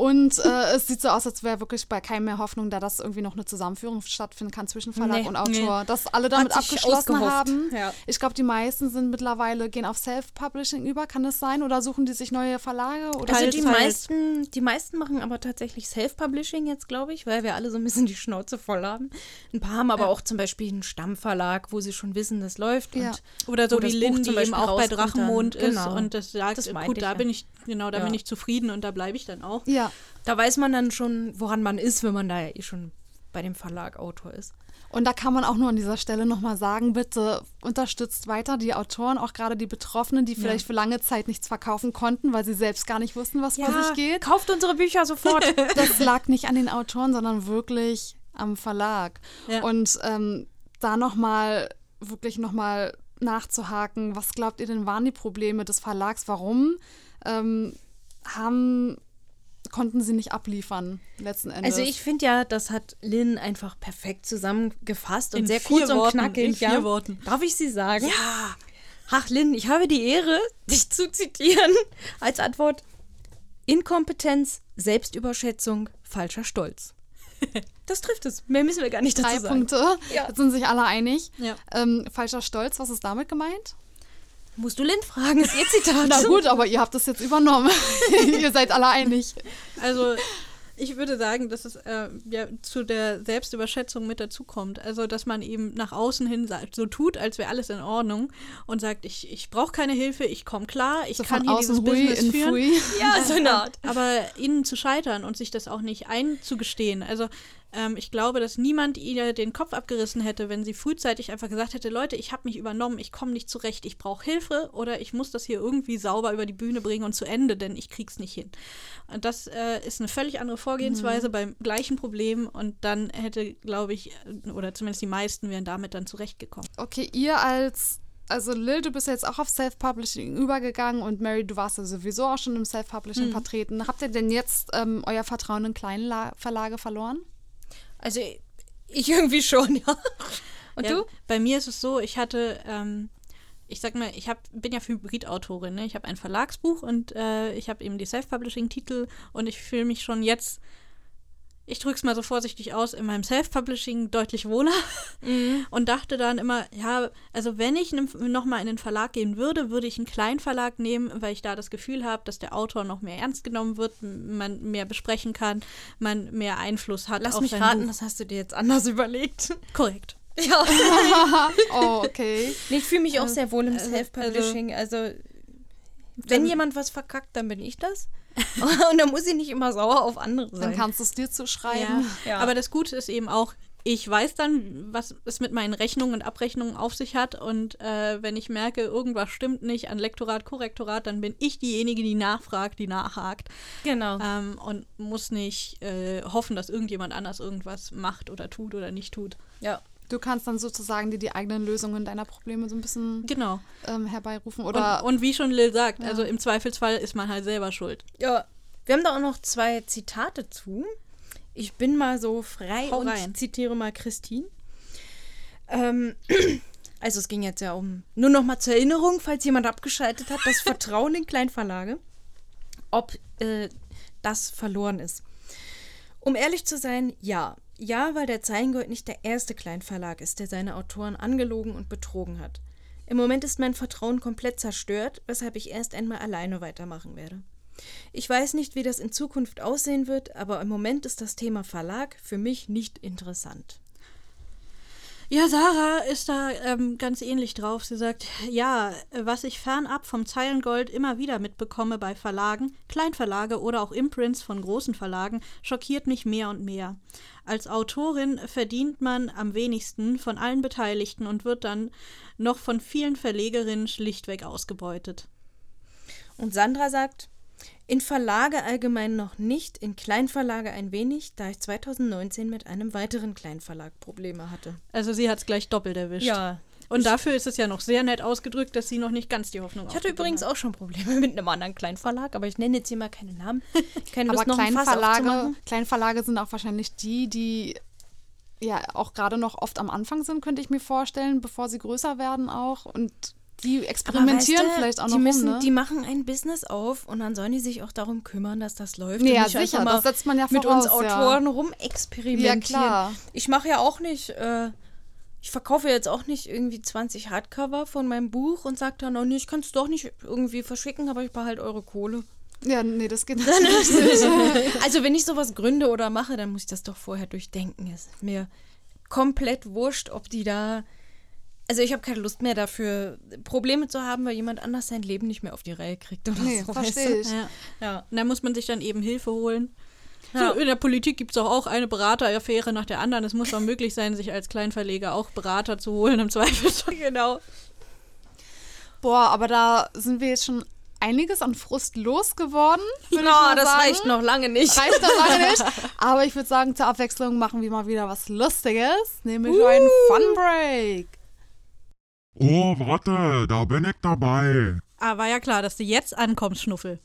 Und äh, es sieht so aus, als wäre wirklich bei keinem mehr Hoffnung, da dass irgendwie noch eine Zusammenführung stattfinden kann zwischen Verlag Nee, und Autor. Dass alle damit abgeschlossen ausgehofft, haben. ja. Ich glaube, die meisten sind mittlerweile, gehen auf Self-Publishing über, kann das sein? Oder suchen die sich neue Verlage? Oder Also Teils, die teils. meisten, die meisten machen aber tatsächlich Self-Publishing jetzt, glaube ich, weil wir alle so ein bisschen die Schnauze voll haben. Ein paar haben aber auch zum Beispiel einen Stammverlag, wo sie schon wissen, das läuft. Ja. Und Oder so wie das Lynn, die eben auch bei Drachenmond dann. ist Genau. und das sagt, Das äh, gut, ich da ja. bin ich, genau, da Ja. bin ich zufrieden und da bleibe ich dann auch. ja. Da weiß man dann schon, woran man ist, wenn man da ja eh schon bei dem Verlag Autor ist. Und da kann man auch nur an dieser Stelle nochmal sagen, bitte unterstützt weiter die Autoren, auch gerade die Betroffenen, die vielleicht für lange Zeit nichts verkaufen konnten, weil sie selbst gar nicht wussten, was vor sich geht. kauft unsere Bücher sofort. Das lag nicht an den Autoren, sondern wirklich am Verlag. Ja. Und ähm, da nochmal, wirklich nochmal nachzuhaken, was glaubt ihr denn waren die Probleme des Verlags? Warum ähm, haben, konnten sie nicht abliefern, letzten Endes? Also ich finde ja, das hat Lynn einfach perfekt zusammengefasst und In sehr vier kurz und Worten, knackig. in vier ja. Worten. Darf ich sie sagen? Ja. Ach, Lynn, ich habe die Ehre, dich zu zitieren. Als Antwort: Inkompetenz, Selbstüberschätzung, falscher Stolz. Das trifft es. Mehr müssen wir gar nicht dazu Drei sagen. Punkte, Ja. jetzt sind sich alle einig. Ja. Ähm, falscher Stolz, was ist damit gemeint? Musst du Lynn fragen, ist ihr Zitat. Na gut, aber ihr habt das jetzt übernommen. ihr seid alle einig. Also ich würde sagen, dass es äh, ja, zu der Selbstüberschätzung mit dazukommt. Also, dass man eben nach außen hin sagt, so tut, als wäre alles in Ordnung und sagt, ich, ich brauche keine Hilfe, ich komme klar, ich So kann hier außen dieses hui Business in führen. fui. Ja, so eine Art. Aber ihnen zu scheitern und sich das auch nicht einzugestehen. Also ähm, ich glaube, dass niemand ihr den Kopf abgerissen hätte, wenn sie frühzeitig einfach gesagt hätte, Leute, ich habe mich übernommen, ich komme nicht zurecht, ich brauche Hilfe oder ich muss das hier irgendwie sauber über die Bühne bringen und zu Ende, denn ich krieg's nicht hin. Und das äh, ist eine völlig andere Vorgehensweise Mhm. beim gleichen Problem und dann hätte, glaube ich, oder zumindest die meisten wären damit dann zurechtgekommen. Okay, ihr als, also Lil, du bist ja jetzt auch auf Self-Publishing übergegangen und Mary, du warst ja sowieso auch schon im Self-Publishing Mhm. vertreten. Habt ihr denn jetzt ähm, euer Vertrauen in kleinen La Verlage verloren? Also ich irgendwie schon, ja. Und ja, du? Bei mir ist es so, ich hatte, ähm, ich sag mal, ich hab, bin ja Hybrid-Autorin. Ne? Ich habe ein Verlagsbuch und äh, ich habe eben die Self-Publishing-Titel und ich fühle mich schon jetzt, ich drücke es mal so vorsichtig aus, in meinem Self-Publishing deutlich wohler und dachte dann immer, ja, also wenn ich nochmal in den Verlag gehen würde, würde ich einen kleinen Verlag nehmen, weil ich da das Gefühl habe, dass der Autor noch mehr ernst genommen wird, man mehr besprechen kann, man mehr Einfluss hat Lass auf mich sein raten, Buch. das hast du dir jetzt anders überlegt. Korrekt. Ja. Oh, okay. Nee, ich fühle mich auch sehr wohl im also- Self-Publishing. Also, wenn jemand was verkackt, dann bin ich das. Und dann muss ich nicht immer sauer auf andere Dann sein. kannst du es dir zuschreiben. Ja. Ja. Aber das Gute ist eben auch, ich weiß dann, was es mit meinen Rechnungen und Abrechnungen auf sich hat. Und äh, wenn ich merke, irgendwas stimmt nicht an Lektorat, Korrektorat, dann bin ich diejenige, die nachfragt, die nachhakt. Genau. Ähm, und muss nicht äh, hoffen, dass irgendjemand anders irgendwas macht oder tut oder nicht tut. Ja. Du kannst dann sozusagen dir die eigenen Lösungen deiner Probleme so ein bisschen Genau. ähm, herbeirufen. Oder und, und wie schon Lil sagt, also im Zweifelsfall ist man halt selber schuld. Ja. Wir haben da auch noch zwei Zitate zu. Ich bin mal so frei Hau und rein. zitiere mal Christine. Ähm, also es ging jetzt ja um, nur noch mal zur Erinnerung, falls jemand abgeschaltet hat, das Vertrauen in Kleinverlage, ob äh, das verloren ist. Um ehrlich zu sein, ja. Ja, weil der Zeilengold nicht der erste Kleinverlag ist, der seine Autoren angelogen und betrogen hat. Im Moment ist mein Vertrauen komplett zerstört, weshalb ich erst einmal alleine weitermachen werde. Ich weiß nicht, wie das in Zukunft aussehen wird, aber im Moment ist das Thema Verlag für mich nicht interessant. Ja, Sarah ist da ähm, ganz ähnlich drauf. Sie sagt, ja, was ich fernab vom Zeilengold immer wieder mitbekomme bei Verlagen, Kleinverlage oder auch Imprints von großen Verlagen, schockiert mich mehr und mehr. Als Autorin verdient man am wenigsten von allen Beteiligten und wird dann noch von vielen Verlegerinnen schlichtweg ausgebeutet. Und Sandra sagt, in Verlage allgemein noch nicht, in Kleinverlage ein wenig, da ich 2019 mit einem weiteren Kleinverlag Probleme hatte. Also sie hat es gleich doppelt erwischt. Ja. Und dafür ist es ja noch sehr nett ausgedrückt, dass sie noch nicht ganz die Hoffnung Ich hatte übrigens auch schon Probleme mit einem anderen Kleinverlag, aber ich nenne jetzt hier mal keine Namen. Keine Aber Lust, Fass Kleinverlage. Kleinverlage sind auch wahrscheinlich die, die ja auch gerade noch oft am Anfang sind, könnte ich mir vorstellen, bevor sie größer werden auch. Und die experimentieren weißt du, vielleicht auch die noch müssen, rum, ne? Die machen ein Business auf und dann sollen die sich auch darum kümmern, dass das läuft. Ja, und sicher, das setzt man ja mit voraus, uns ja. Autoren rumexperimentieren. Ja, klar. Ich mache ja auch nicht, äh, ich verkaufe jetzt auch nicht irgendwie 20 Hardcover von meinem Buch und sage dann, oh nee, ich kann es doch nicht irgendwie verschicken, aber ich behalte eure Kohle. Ja, nee, das geht nicht. Also wenn ich sowas gründe oder mache, dann muss ich das doch vorher durchdenken. Es ist mir komplett wurscht, ob die da. Also ich habe keine Lust mehr dafür, Probleme zu haben, weil jemand anders sein Leben nicht mehr auf die Reihe kriegt oder Nee, so. verstehe weißt ich. Ja. Ja. Und da muss man sich dann eben Hilfe holen. Ja. So, in der Politik gibt es auch, auch eine Berateraffäre nach der anderen. Es muss auch möglich sein, sich als Kleinverleger auch Berater zu holen, im Zweifel. Genau. Boah, aber da sind wir jetzt schon einiges an Frust losgeworden. mal das sagen. reicht noch lange nicht. Reicht noch lange nicht. Aber ich würde sagen, zur Abwechslung machen wir mal wieder was Lustiges, nämlich einen Fun Break. Oh, warte, da bin ich dabei. Aber war ja klar, dass du jetzt ankommst, Schnuffel.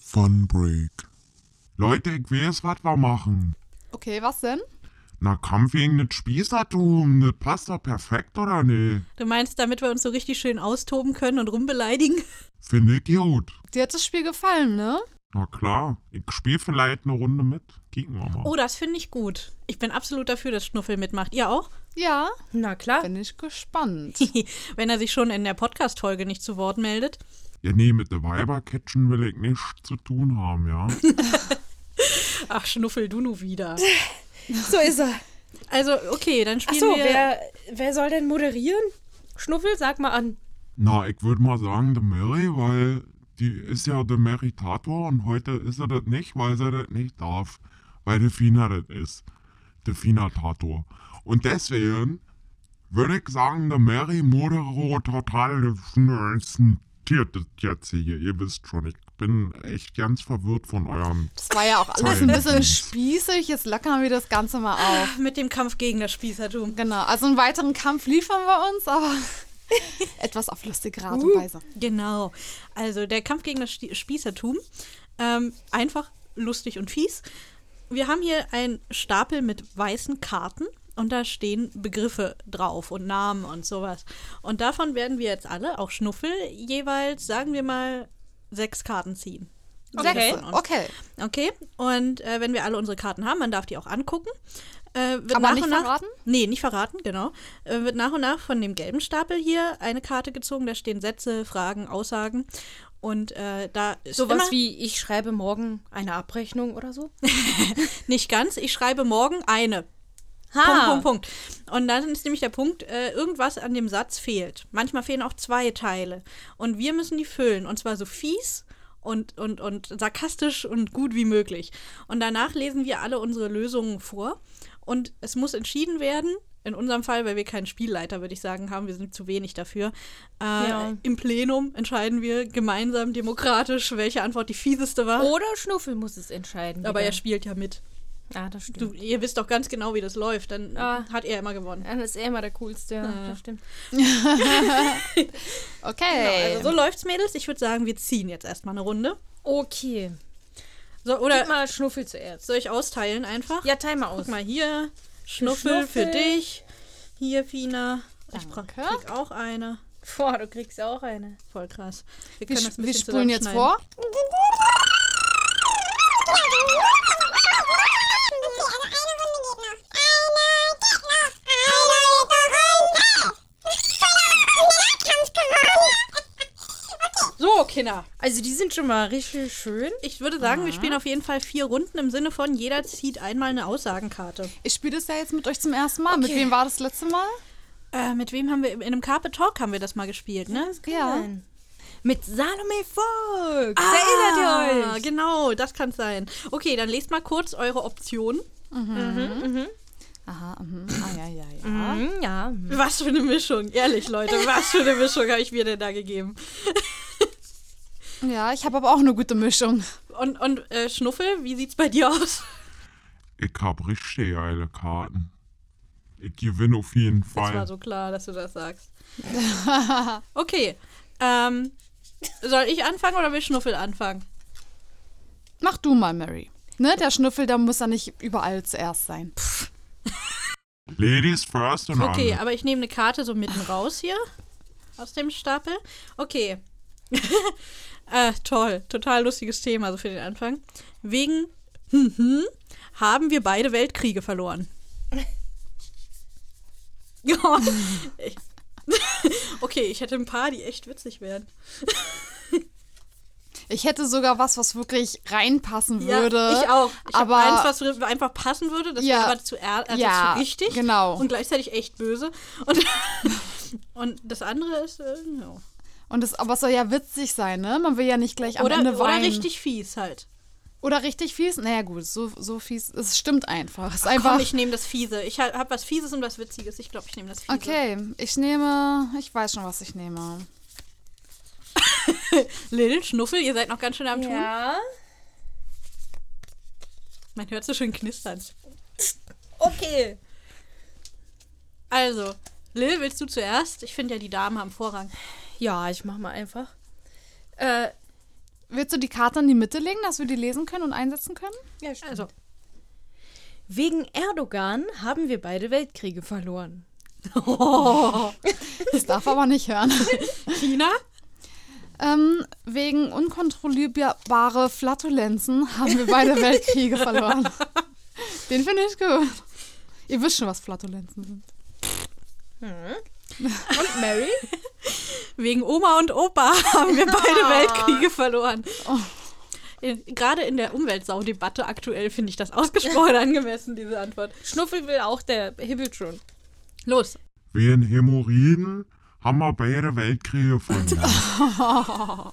Fun Break. Leute, ich weiß, was wir machen. Okay, was denn? Na, Kampf gegen das Spießertum, das passt doch perfekt, oder nee? Du meinst, damit wir uns so richtig schön austoben können und rumbeleidigen? Finde ich gut. Dir hat das Spiel gefallen, ne? Na klar, ich spiele vielleicht eine Runde mit. Kicken wir mal. Oh, das finde ich gut. Ich bin absolut dafür, dass Schnuffel mitmacht. Ihr auch? Ja, Na klar. bin ich gespannt. Wenn er sich schon in der Podcast-Folge nicht zu Wort meldet. Ja, nee, mit der Weibercatchen will ich nichts zu tun haben, ja? Ach, Schnuffel, du nur wieder. So ist er. Also, okay, dann spielen Achso, wir. wer, wer soll denn moderieren? Schnuffel, sag mal an. Na, ich würde mal sagen, der Mary, weil die ist ja der Meritator und heute ist er das nicht, weil sie das nicht darf. Weil der Fina das ist. Der Finatator. Und deswegen würde ich sagen, der Mary moderiert total das jetzt hier. Ihr wisst schon, ich bin echt ganz verwirrt von eurem. Das war ja auch alles ein bisschen spießig. Jetzt lockern wir das Ganze mal auf. mit dem Kampf gegen das Spießertum. Genau, also einen weiteren Kampf liefern wir uns, aber etwas auf lustige Art und Weise. Genau. Also der Kampf gegen das Spießertum. Ähm, einfach, lustig und fies. Wir haben hier einen Stapel mit weißen Karten und da stehen Begriffe drauf und Namen und sowas. Und davon werden wir jetzt alle, auch Schnuffel, jeweils, sagen wir mal, sechs Karten ziehen. Okay. Okay, Okay, und äh, wenn wir alle unsere Karten haben, man darf die auch angucken. Äh, wird Aber nach nicht und nach, verraten? Nee, nicht verraten, genau. Äh, wird nach und nach von dem gelben Stapel hier eine Karte gezogen, da stehen Sätze, Fragen, Aussagen. Und äh, da ist Sowas wie, ich schreibe morgen eine Abrechnung oder so? nicht ganz, ich schreibe morgen eine. Ha. Punkt, Punkt, Punkt. Und dann ist nämlich der Punkt, äh, irgendwas an dem Satz fehlt. Manchmal fehlen auch zwei Teile. Und wir müssen die füllen. Und zwar so fies und, und, und sarkastisch und gut wie möglich. Und danach lesen wir alle unsere Lösungen vor. Und es muss entschieden werden. In unserem Fall, weil wir keinen Spielleiter, würde ich sagen, haben, wir sind zu wenig dafür. Äh, Ja. Im Plenum entscheiden wir gemeinsam demokratisch, welche Antwort die fieseste war. Oder Schnuffel muss es entscheiden. Aber wieder. er spielt ja mit. Ah, das stimmt. Du, ihr wisst doch ganz genau, wie das läuft. Dann Ah. hat er immer gewonnen. Dann ist er immer der Coolste, ja, Ja. das stimmt. okay. Also so läuft's, Mädels. Ich würde sagen, wir ziehen jetzt erstmal eine Runde. Okay. So, oder Gib mal Schnuffel zuerst. soll ich austeilen einfach? Ja, teil mal aus. Guck mal hier. Schnuffel für, Schnuffel. dich. Hier, Fina. Ich bra- Danke. krieg auch eine. Boah, du kriegst auch eine. Voll krass. Wir Wir, können sch- das ein wir spulen jetzt vor. So, Kinder. Also die sind schon mal richtig schön. Ich würde sagen, wir spielen auf jeden Fall vier Runden im Sinne von jeder zieht einmal eine Aussagenkarte. Ich spiele das ja jetzt mit euch zum ersten Mal. Mit wem war das letzte Mal? Äh, mit wem haben wir in einem Carpet Talk haben wir das mal gespielt, ne? Ja. Mit Salome Fox. Ah, Erinnert ihr euch? Genau, das kann sein. Okay, dann lest mal kurz eure Optionen. Aha, mhm. ah, ja, ja, ja. Mhm, ja. Was für eine Mischung, ehrlich, Leute. Was für eine Mischung habe ich mir denn da gegeben? Ja, ich habe aber auch eine gute Mischung. Und, und äh, Schnuffel, wie sieht's bei dir aus? Ich hab richtig geile Karten. Ich gewinne auf jeden Das war Fall. so klar, dass du das sagst. Okay. Ähm, soll ich anfangen oder will Schnuffel anfangen? Mach du mal, Mary. Ne, der Schnüffel, der muss ja nicht überall zuerst sein. Ladies first und Okay, alle. aber ich nehme eine Karte so mitten raus hier aus dem Stapel. Okay. äh, toll, total lustiges Thema, so für den Anfang. Wegen mhm, haben wir beide Weltkriege verloren. Okay, ich hätte ein paar, die echt witzig wären. Ich hätte sogar was, was wirklich reinpassen würde. ich auch. Ich aber habe eins, was einfach passen würde, das Ja. wäre aber zu, er also Ja, zu richtig genau. und gleichzeitig echt böse. Und, und das andere ist, äh, ja. Und das, aber es soll ja witzig sein, ne? Man will ja nicht gleich am Oder, Ende oder weinen. richtig fies halt. Oder richtig fies? Naja, gut, so, so fies. Es stimmt einfach. Es Komm, einfach. ich nehme das Fiese. Ich ha- hab was Fieses und was Witziges. Ich glaube, ich nehme das Fiese. okay, ich nehme. Ich weiß schon, was ich nehme. Lil, Schnuffel, ihr seid noch ganz schön am Tun. Ja. Man hört so schön knistern. Okay. Also, Lil, willst du zuerst? Ich finde ja, die Damen haben Vorrang. Ja, ich mach mal einfach. Äh, Willst du die Karte in die Mitte legen, dass wir die lesen können und einsetzen können? ja, stimmt. Also, Wegen Erdogan haben wir beide Weltkriege verloren. Das darf aber nicht hören. Tina? Ähm, wegen unkontrollierbare Flatulenzen haben wir beide Weltkriege verloren. Den finde ich gut. Ihr wisst schon, was Flatulenzen sind. Und Mary? Wegen Oma und Opa haben wir beide Weltkriege verloren. In- Gerade in der Umweltsau-Debatte aktuell finde ich das ausgesprochen angemessen, diese Antwort. Schnuffel will auch, der hibbelt schon. Los. Wegen Hämorrhoiden haben wir beide Weltkriege verloren.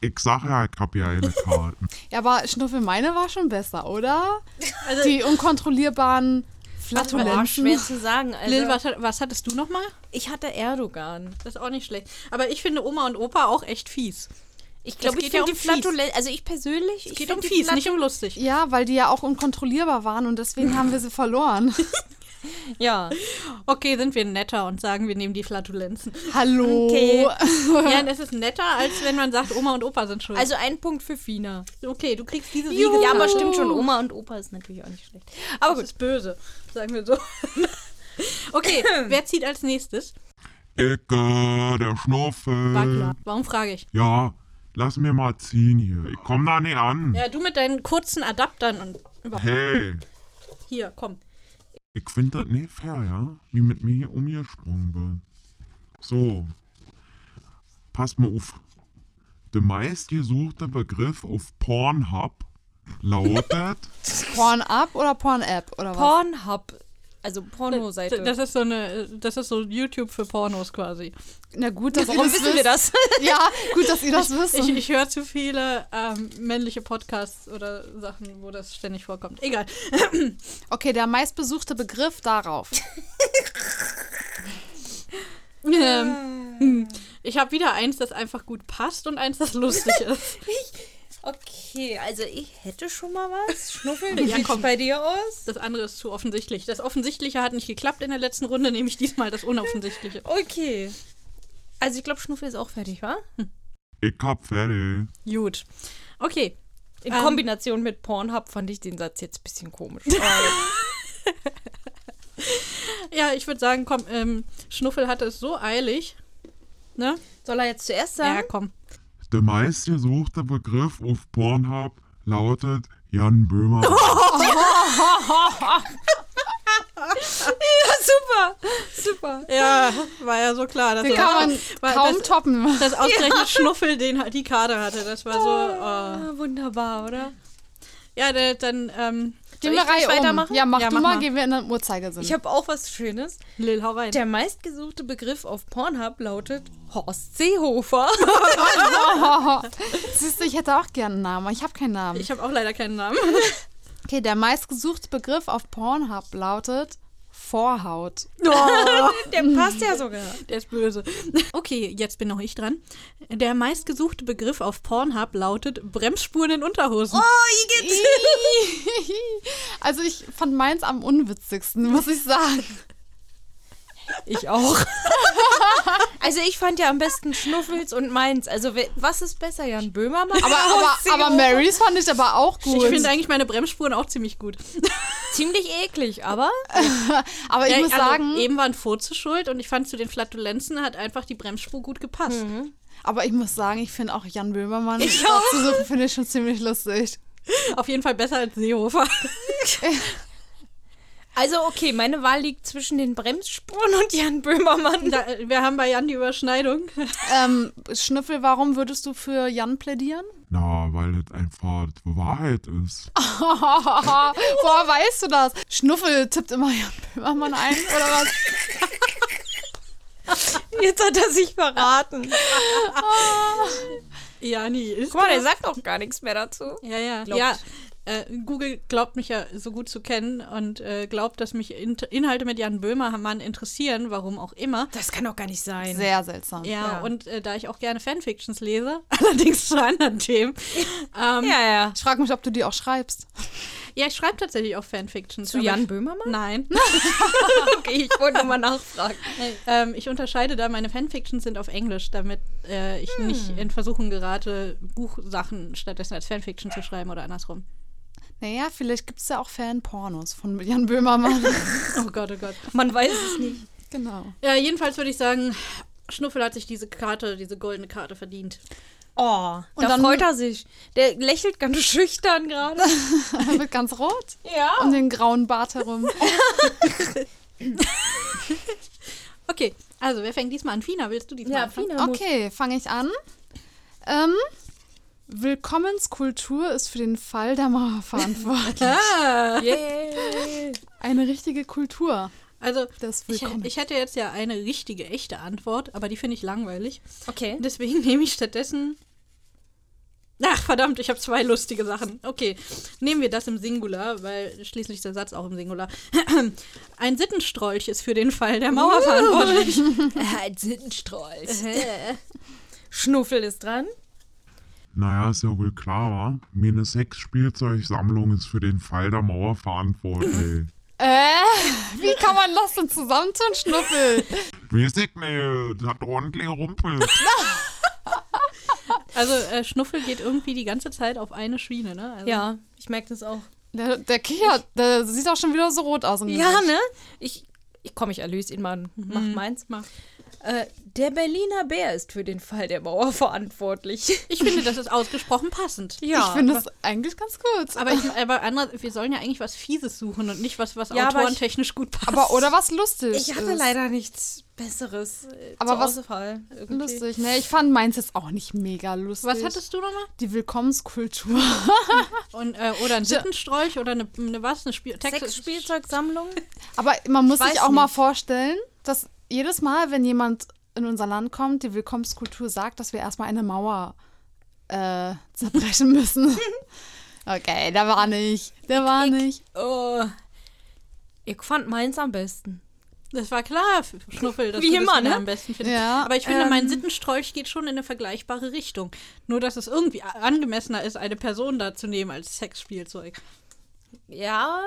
ich sage ja, ich hab geile Karten. Ja, aber Schnuffel, meine war schon besser, oder? Also, Die unkontrollierbaren Flatulenzen. schwer zu sagen. Also, Lil, was, was hattest du nochmal? ich hatte Erdogan. Das ist auch nicht schlecht. Aber ich finde Oma und Opa auch echt fies. Ich glaube, geht ich ja finde um die fies. Flatulenzen, also ich persönlich, Es ich geht um die fies, nicht um lustig. Ja, weil die ja auch unkontrollierbar waren und deswegen haben wir sie verloren. Ja. Okay, sind wir netter und sagen, wir nehmen die Flatulenzen. Hallo. Okay. ja, das ist netter, als wenn man sagt, Oma und Opa sind schuld. Also ein Punkt für Fina. okay, du kriegst diese Ja, Siege. aber stimmt schon, Oma und Opa ist natürlich auch nicht schlecht. Aber Das gut. ist böse, sagen wir so. okay, wer zieht als nächstes? Ecke, der Schnuffel. Wackler. Warum frage ich? Ja, lass mir mal ziehen hier. Ich komm da nicht an. Ja, du mit deinen kurzen Adaptern und überhaupt. Hey, Hier, komm. Ich finde das nicht fair, ja? Wie mit mir umgesprungen wird. So. Pass mal auf. Der meistgesuchte Begriff auf Pornhub lautet Porn Up oder Porn App oder was? Pornhub, also Pornoseite. Das ist so eine, das ist so YouTube für Pornos quasi. Na gut, dass Warum ihr das wissen wir das? Ja, gut, dass ihr das wisst. Ich, ich höre zu viele ähm, männliche Podcasts oder Sachen, wo das ständig vorkommt. Egal. Okay, der meistbesuchte Begriff darauf. Ähm, hm. ich habe wieder eins, das einfach gut passt und eins, das lustig ist. Okay, also ich hätte schon mal was. Schnuffel, wie Ja, sieht's komm. bei dir aus? Das andere ist zu offensichtlich. Das Offensichtliche hat nicht geklappt in der letzten Runde, nehme ich diesmal das Unoffensichtliche. Okay. Also ich glaube, Schnuffel ist auch fertig, wa? Ich hab fertig. Gut. Okay. In Ähm. Kombination mit Pornhub fand ich den Satz jetzt ein bisschen komisch. Ja, ich würde sagen, komm, ähm, Schnuffel hatte es so eilig. Ne? Soll er jetzt zuerst sagen? Ja, komm. Der meistgesuchte Begriff auf Pornhub lautet Jan Böhmer. super, super. Ja, war ja so klar. Dass Den kann man kaum das, toppen. dass ausgerechnet Schnuffel den, halt die Karte hatte. Das war so. Oh. Ah, wunderbar, oder? Ja, der, dann, ähm, Gehen Soll wir ich gleich um. weitermachen? Ja, mach Ja, du mach mal, mal. gehen wir in den Uhrzeigersinn. Ich habe auch was Schönes. Lil, hau rein. Der meistgesuchte Begriff auf Pornhub lautet Horst Seehofer. Siehst du, ich hätte auch gerne einen Namen, aber ich habe keinen Namen. ich habe auch leider keinen Namen. Okay, der meistgesuchte Begriff auf Pornhub lautet Vorhaut. Der passt ja sogar. Der ist böse. Okay, jetzt bin noch ich dran. Der meistgesuchte Begriff auf Pornhub lautet Bremsspuren in Unterhosen. Oh, Igitt. Also ich fand meins am unwitzigsten, muss ich sagen. Ich auch. also ich fand ja am besten Schnuffels und meins. Also was ist besser, Jan Böhmermann? Aber, aber, aber Marys fand ich aber auch gut. Ich finde eigentlich meine Bremsspuren auch ziemlich gut. ziemlich eklig, aber aber ich Ja, muss also, sagen, Eben war ein Furze schuld und ich fand zu den Flatulenzen hat einfach die Bremsspur gut gepasst. aber ich muss sagen, ich finde auch Jan Böhmermann dort zu suchen, finde ich schon ziemlich lustig. Auf jeden Fall besser als Seehofer. also okay, meine Wahl liegt zwischen den Bremsspuren und Jan Böhmermann. Da, wir haben bei Jan die Überschneidung. Ähm, Schnüffel, warum würdest du für Jan plädieren? Na, weil das einfach die Wahrheit ist. Woher weißt du das? Schnuffel tippt immer Jan Böhmermann ein, oder was? Jetzt hat er sich verraten. Jani ist. Guck mal, der sagt auch gar nichts mehr dazu. Ja, ja. Glaubt. Ja, äh, Google glaubt mich ja so gut zu kennen und äh, glaubt, dass mich In Inhalte mit Jan Böhmermann interessieren, warum auch immer. Das kann doch gar nicht sein. Sehr seltsam. Ja, Ja. und äh, da ich auch gerne Fanfictions lese, allerdings zu anderen Themen. Ähm, ja. Ja, ja. Ich frage mich, ob du die auch schreibst. ich schreibe tatsächlich auch Fanfictions. Zu Jan ich, Böhmermann? Nein. Okay, ich wollte nur mal nachfragen. ähm, ich unterscheide da, meine Fanfictions sind auf Englisch, damit äh, ich nicht in Versuchung gerate, Buchsachen stattdessen als Fanfiction zu schreiben oder andersrum. Naja, vielleicht gibt es ja auch Fan-Pornos von Jan Böhmermann. Oh Gott, oh Gott. Man weiß es nicht. genau. Ja, jedenfalls würde ich sagen, Schnuffel hat sich diese Karte, diese goldene Karte verdient. Oh, Und da dann- freut er sich. Der lächelt ganz schüchtern gerade. Er wird ganz rot Ja. um den grauen Bart herum. Okay, also wer fängt diesmal an? Fina, willst du diesmal Ja, anfangen? Fina. Okay, fange ich an. Ähm, Willkommenskultur ist für den Fall der Mauer verantwortlich. Ah, Yeah. Eine richtige Kultur also ich, ich hätte jetzt ja eine richtige, echte Antwort, aber die finde ich langweilig. Okay. Deswegen nehme ich stattdessen. Ach, verdammt, ich habe zwei lustige Sachen. Okay, nehmen wir das im Singular, weil schließlich ist der Satz auch im Singular. Ein Sittenstrolch ist für den Fall der Mauer verantwortlich. Ein Sittenstrolch. Schnuffel ist dran. Naja, ist ja wohl klar, wa? Meine Sexspielzeugsammlung ist für den Fall der Mauer verantwortlich. Äh, wie kann man das denn zusammentun, Schnuffel? Weiß ich nicht, das hat ordentlich rumpelt. Also äh, Schnuffel geht irgendwie die ganze Zeit auf eine Schiene, ne? Also, Ja, ich merke das auch. Der, der kichert, der sieht auch schon wieder so rot aus. Ja, Gesicht. ne? Ich, ich komm, ich erlöse ihn mal. Mach meins. Mach. Äh, der Berliner Bär ist für den Fall der Mauer verantwortlich. Ich finde, das ist ausgesprochen passend. Ich finde das eigentlich ganz gut. Aber, ich, aber andere, wir sollen ja eigentlich was Fieses suchen und nicht was, was Ja, autorentechnisch gut passt. Aber oder was lustig Ich hatte ist. leider nichts Besseres äh, Aber was- irgendwie. Lustig. Ne, ich fand meins jetzt auch nicht mega lustig. Was hattest du nochmal? Die Willkommenskultur. Und, äh, oder ein Sittenstrolch oder eine, eine was? Eine Spiel Sexspielzeugsammlung? Aber man muss Ich sich auch mal nicht. vorstellen, dass jedes Mal, wenn jemand in unser Land kommt, die Willkommenskultur sagt, dass wir erstmal eine Mauer äh, zerbrechen müssen. okay, der war nicht. Der war nicht. Oh. Ich fand meins am besten. Das war klar, Schnuffel, dass Wie du immer, das ne? am besten findest. Ja, Aber ich finde, mein ähm, Sittenstrolch geht schon in eine vergleichbare Richtung. Nur, dass es irgendwie angemessener ist, eine Person da zu nehmen als Sexspielzeug. Ja.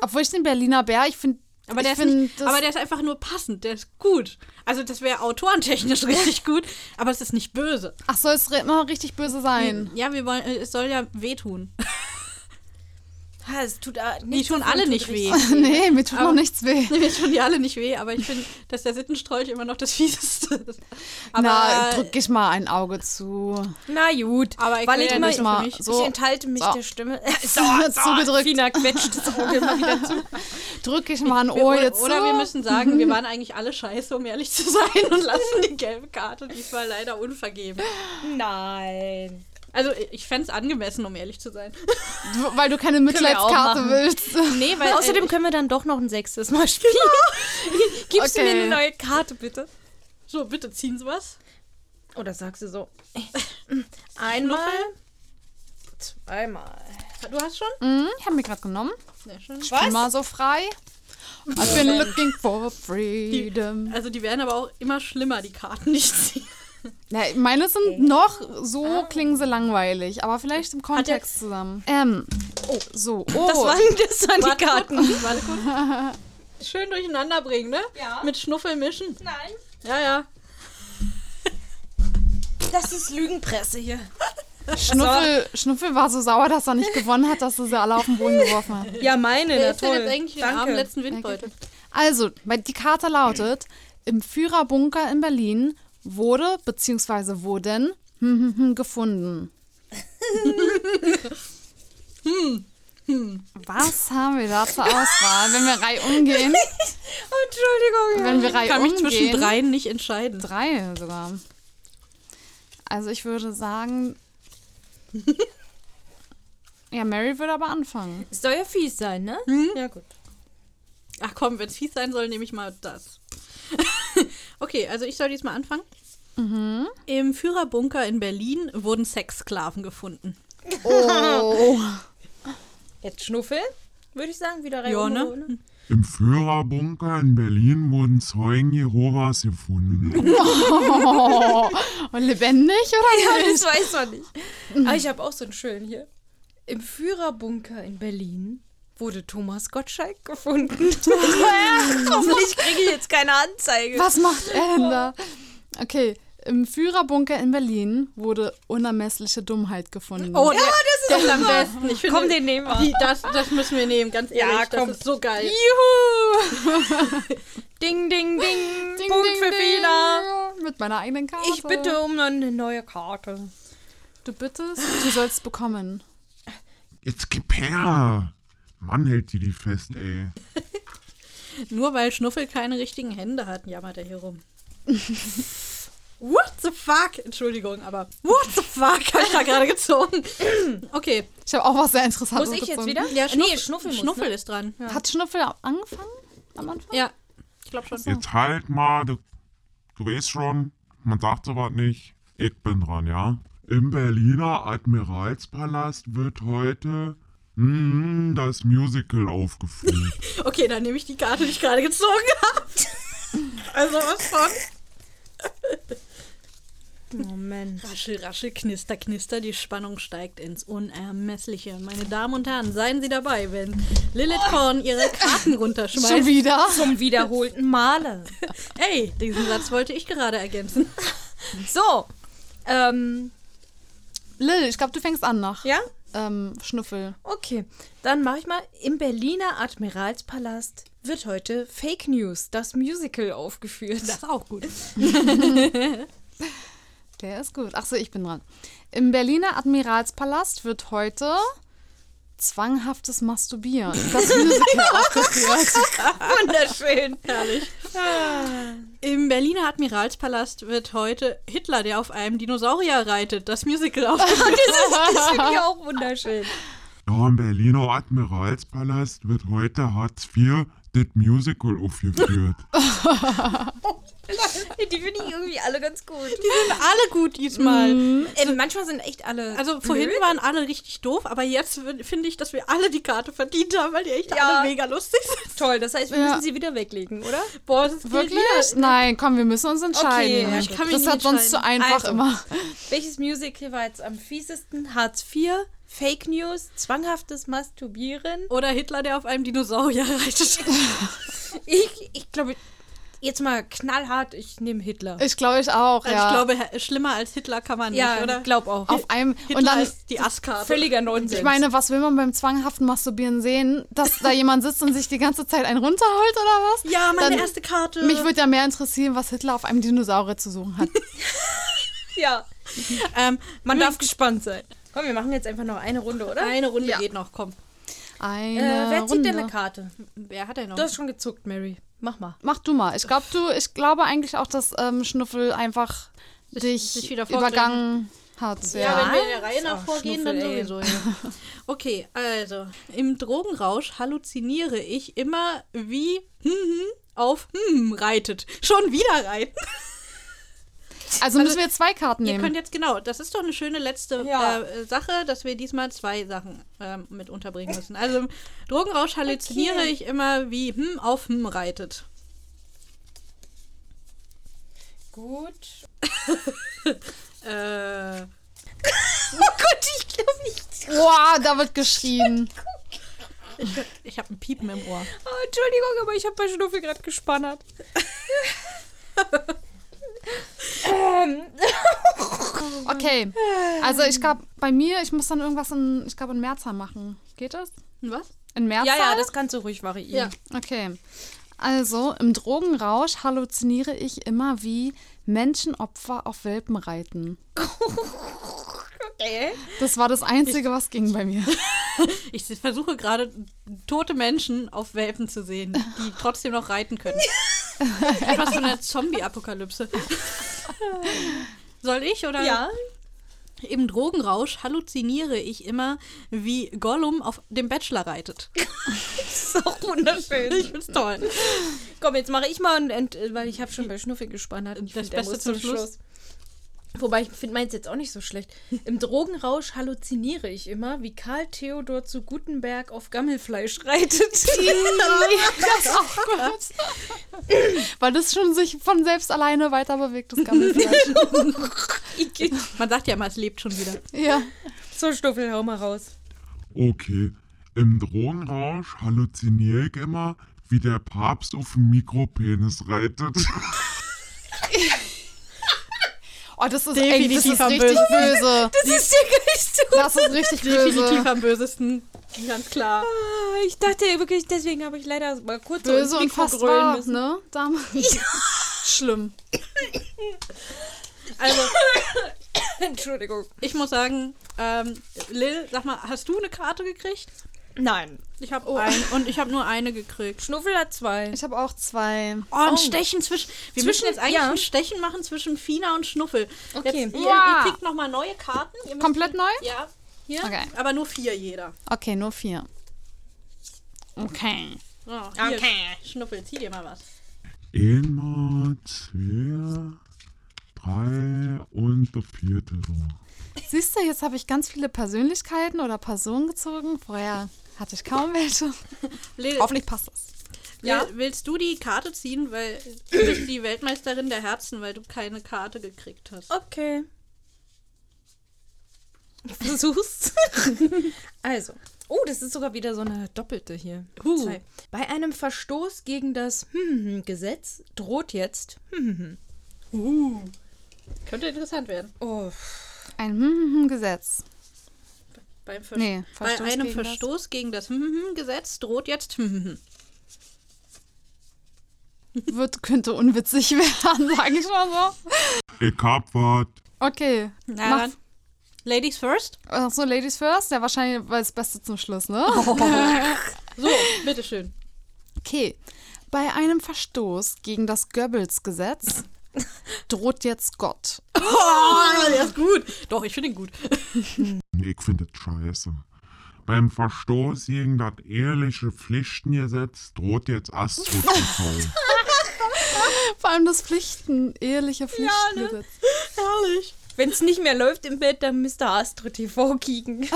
Obwohl ich den Berliner Bär, ich finde. Aber der, nicht, find, das- aber der ist einfach nur passend, der ist gut. Also das wäre autorentechnisch richtig gut, aber es ist nicht böse. Ach, soll es immer richtig böse sein? Ja, wir wollen, es soll ja wehtun. Ha, es tut Die nichts tun alle tut nicht weh. nee, mir tut Aber- noch nichts weh. Mir tun die alle nicht weh, aber ich finde, dass der Sittenstrolch immer noch das Fieseste ist. Aber, Na, drück ich mal ein Auge zu. Na gut, Aber ich weil ich ja immer, nicht mal mich. so- ich enthalte mich so. der Stimme. Zugedrückt. Fina quetscht das Auge immer wieder zu. Drück ich mal ein Ohr oder, jetzt oder zu. wir müssen sagen, wir waren eigentlich alle scheiße, um ehrlich zu sein, und lassen die gelbe Karte diesmal leider unvergeben. Nein. Also ich fände es angemessen, um ehrlich zu sein. Weil du keine Mitleidskarte willst. Nee, weil Außerdem äh, können wir dann doch noch ein sechstes Mal spielen. Gibst du mir Okay. eine neue Karte, bitte? so, bitte ziehen Sie was. Oder sagst du so? Einmal, zweimal. Du hast schon? Mhm, ich habe mir gerade genommen. Sehr schön. Ich bin mal so frei. I've been looking for freedom. Also die werden aber auch immer schlimmer, die Karten nicht ziehen. Ja, meine sind noch, so klingen sie langweilig, aber vielleicht im Kontext zusammen. Ähm, so, oh. Das waren, das waren die Karten. warte. Schön durcheinander bringen, ne? Ja. Mit Schnuffel mischen. Nein. Ja, ja. Das ist Lügenpresse hier. Schnuffel, Schnuffel war so sauer, dass er nicht gewonnen hat, dass er sie alle auf den Boden geworfen hat. Ja, meine, Wer ist denn toll. jetzt eigentlich Danke. letzten Windbeutel? Also, die Karte lautet, im Führerbunker in Berlin wurde bzw. wurden hm, hm, hm, gefunden. Was haben wir da zur Auswahl, wenn wir Reihe umgehen? Entschuldigung. Wenn wir Ich Reihe kann mich umgehen, zwischen dreien nicht entscheiden. Drei sogar. Also ich würde sagen. ja, Mary würde aber anfangen. Es soll ja fies sein, ne? Hm? Ja, gut. Ach komm, wenn es fies sein soll, nehme ich mal das. okay, also ich soll diesmal anfangen. Im Führerbunker in Berlin wurden Sexsklaven gefunden. Oh. Jetzt Schnuffel, würde ich sagen. Wieder Ja, Reihe ne? Im Führerbunker in Berlin wurden Zeugen Jehovas gefunden. oh. Und lebendig oder Ja, nicht? das weiß man nicht. Aber ich habe auch so einen schönen hier. Im Führerbunker in Berlin wurde Thomas Gottschalk gefunden. Hoffentlich kriege ich jetzt keine Anzeige. Was macht er denn da? Okay, im Führerbunker in Berlin wurde unermessliche Dummheit gefunden. Oh, ja, das ist am besten. Ich finde, Komm, den nehmen wir. die, das, das müssen wir nehmen, ganz Ja, ehrlich. komm. Das ist so geil. Juhu! ding, ding, ding. Ding, Punkt ding, für. Fina. Mit meiner eigenen Karte. Ich bitte um eine neue Karte. Du bittest, du sollst bekommen. Jetzt gib her! Mann hält die die fest, ey. Nur weil Schnuffel keine richtigen Hände hat, jammert er hier rum. What the fuck? Entschuldigung, aber what the fuck habe ich da gerade gezogen. Okay. Ich habe auch was sehr Interessantes Muss ich jetzt gezogen. wieder? Ja, nee, Schnuffel muss, Schnuffel ne? ist dran. Ja. Hat Schnuffel angefangen am Anfang? ja. Ich glaube schon. Jetzt halt mal, du, du weißt schon, man sagt sowas nicht. Ich bin dran, ja? Im Berliner Admiralspalast wird heute mm, das Musical aufgeführt. Okay, dann nehme ich die Karte, die ich gerade gezogen habe. Also was von? Moment. Raschel, raschel, knister, knister, die Spannung steigt ins Unermessliche. Meine Damen und Herren, seien Sie dabei, wenn Lilith Korn ihre Karten Schon runterschmeißt. wieder? Zum wiederholten Male. Ey, diesen Satz wollte ich gerade ergänzen. So. Ähm, Lil, ich glaube, du fängst an nach ja? Ähm, Schnuffel. Okay. Dann mache ich mal. Im Berliner Admiralspalast wird heute Fake News, das Musical, aufgeführt. Das ist auch gut. Der ist gut. Achso, ich bin dran. Im Berliner Admiralspalast wird heute zwanghaftes Masturbieren. Das Musical aufgeführt. Wunderschön. Herrlich. Im Berliner Admiralspalast wird heute Hitler, der auf einem Dinosaurier reitet, das Musical aufgeführt. Das finde ich auch wunderschön. Ja, im Berliner Admiralspalast wird heute Hartz IV das Musical aufgeführt. Die finde ich irgendwie alle ganz gut. Die sind alle gut diesmal. Ähm, manchmal sind echt alle. Also vorhin blöd. waren alle richtig doof, aber jetzt finde ich, dass wir alle die Karte verdient haben, weil die echt Ja. alle mega lustig sind. Toll, das heißt, wir Ja. müssen sie wieder weglegen, oder? Boah, das ist Wirklich? wieder- Nein, komm, wir müssen uns entscheiden. Okay, ich kann mich das hat sonst zu einfach Also. immer. Welches Musical war jetzt am fiesesten? Hartz IV, Fake News, zwanghaftes Masturbieren. Oder Hitler, der auf einem Dinosaurier reitet. Ich, ich glaube, Jetzt mal knallhart, ich nehme Hitler. Ich glaube, ich auch, Also ja. ich glaube, schlimmer als Hitler kann man nicht, ja, oder? glaub auch. auf einem Hitler und dann ist die Asskarte. Völliger Nonsens. ich meine, was will man beim zwanghaften Masturbieren sehen, dass da jemand sitzt und sich die ganze Zeit einen runterholt oder was? ja, meine Dann- erste Karte. Mich würde ja mehr interessieren, was Hitler auf einem Dinosaurier zu suchen hat. ja, ähm, man darf gespannt sein. Komm, wir machen jetzt einfach noch eine Runde, oder? eine Runde Ja. geht noch, komm. Eine Äh, wer zieht denn eine Karte? Wer hat denn noch? Du hast schon gezuckt, Mary. Mach mal. Mach du mal. Ich glaube, du, ich glaube eigentlich auch, dass ähm, Schnuffel einfach dich sich wieder übergangen hat. ja, Ja. wenn wir in der Reihe nach Ach, vorgehen, dann ey. sowieso. Ja. Okay, also, im Drogenrausch halluziniere ich immer wie hm, hm, auf hm reitet. Schon wieder reiten. Also müssen wir jetzt zwei Karten Ihr nehmen. könnt jetzt, genau, das ist doch eine schöne letzte Ja. äh, Sache, dass wir diesmal zwei Sachen ähm, mit unterbringen müssen. Also im Drogenrausch halluziniere Okay. ich immer wie hm auf hm reitet. Gut. Äh, Oh Gott, ich glaube nicht. Boah, da wird geschrien. ich habe ein Piepen im Ohr. Oh, Entschuldigung, aber ich habe bei Schnuffel gerade gespannert. ähm, Okay. Also ich glaube, bei mir, ich muss dann irgendwas in, ich glaube, in Mehrzahl machen. Geht das? Was? In Mehrzahl? ja, ja, das kannst du ruhig variieren. Okay. Also, im Drogenrausch halluziniere ich immer wie Menschenopfer auf Welpen reiten. Okay. Das war das Einzige, was ging bei mir. Ich versuche gerade tote Menschen auf Welpen zu sehen, die trotzdem noch reiten können. Etwas von der Zombie-Apokalypse. Soll ich oder? Ja. Im Drogenrausch halluziniere ich immer, wie Gollum auf dem Bachelor reitet. ist auch wunderschön. Ich find's toll. Komm, jetzt mache ich mal, und, und, weil ich habe schon bei Schnuffel gespannert. Ich Das Beste zum Schluss. Wobei ich finde meins jetzt auch nicht so schlecht. Im Drogenrausch halluziniere ich immer, wie Karl Theodor zu Gutenberg auf Gammelfleisch reitet. das auch gut. Weil das schon sich von selbst alleine weiter bewegt, das Gammelfleisch. Man sagt ja immer, es lebt schon wieder. ja. so, Schnuffel, hau mal raus. Okay, im Drogenrausch halluziniere ich immer, wie der Papst auf dem Mikropenis reitet. Oh, das ist, Definitiv ey, das ist am richtig bösesten. böse. Das ist der geilste. Das ist richtig Definitiv böse. am bösesten. Ganz klar. Ah, Ich dachte wirklich, deswegen habe ich leider mal kurz so Böse ins und fast wahr, müssen. ne? Damals. Schlimm. Also, Entschuldigung. ich muss sagen, ähm, Lil, sag mal, hast du eine Karte gekriegt? Nein. Ich habe ein und ich habe nur eine gekriegt. Schnuffel hat zwei. Ich habe auch zwei. Oh, ein Stechen zwischen. Wir Zwischen- müssen jetzt eigentlich ja. ein Stechen machen zwischen Fina und Schnuffel. Okay. Jetzt, ihr, Ja. ihr kriegt nochmal neue Karten. Ihr müsst- Komplett neu? Ja. Hier. Okay. Aber nur vier jeder. Okay, nur vier. Okay. Oh, hier, Okay. Schnuffel, zieh dir mal was. Einmal, zwei, drei und der vierte so. Siehst du, jetzt habe ich ganz viele Persönlichkeiten oder Personen gezogen. Vorher hatte ich kaum welche. Hoffentlich passt das. Lil, willst du die Karte ziehen, weil du bist die Weltmeisterin der Herzen, weil du keine Karte gekriegt hast. Okay. Ich versuch's. also. Oh, das ist sogar wieder so eine doppelte hier. Zwei. Bei einem Verstoß gegen das Gesetz droht jetzt. Uh. Könnte interessant werden. Oh, Ein hm, hm, hm Gesetz. Beim Ver Nee, Bei Verstoß einem gegen das- Verstoß gegen das Gesetz droht jetzt Wird, könnte unwitzig werden, sage ich mal so. Ich hab wat. Okay. Na. Ladies first. achso, Ladies first. Ja, wahrscheinlich war das Beste zum Schluss, ne? So, bitteschön. Okay. Bei einem Verstoß gegen das Goebbels-Gesetz droht jetzt Gott. Oh, der ist gut. Doch, ich finde ihn gut. Ich finde das scheiße. Beim Verstoß gegen das ehrliche Pflichtengesetz droht jetzt Astro TV. Vor allem das Pflichten, eheliche Pflichtengesetz. Herrlich. wenn es nicht mehr läuft im Bett, dann müsste Astro TV kicken.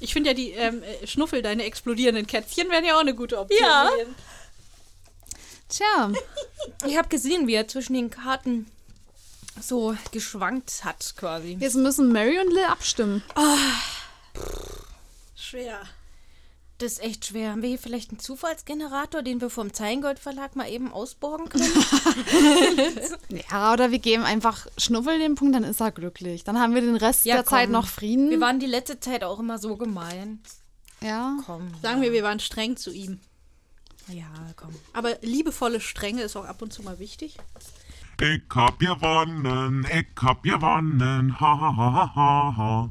Ich finde ja die ähm, äh, Schnuffel, deine explodierenden Kätzchen, wären ja auch eine gute Option. Ja. gewesen. Tja, Ich habe gesehen, wie er zwischen den Karten so geschwankt hat, quasi. jetzt müssen Mary und Lil abstimmen. Schwer. Das ist echt schwer. Haben wir hier vielleicht einen Zufallsgenerator, den wir vom Zeilengold Verlag mal eben ausborgen können? Ja, oder wir geben einfach Schnuffel den Punkt, dann ist er glücklich. Dann haben wir den Rest Ja, der Zeit komm. noch Frieden. Wir waren die letzte Zeit auch immer so gemein. ja. Komm. Sagen wir, wir waren streng zu ihm. Ja, komm. Aber liebevolle Strenge ist auch ab und zu mal wichtig. Ich hab gewonnen, ich hab gewonnen, ha ha ha ha ha.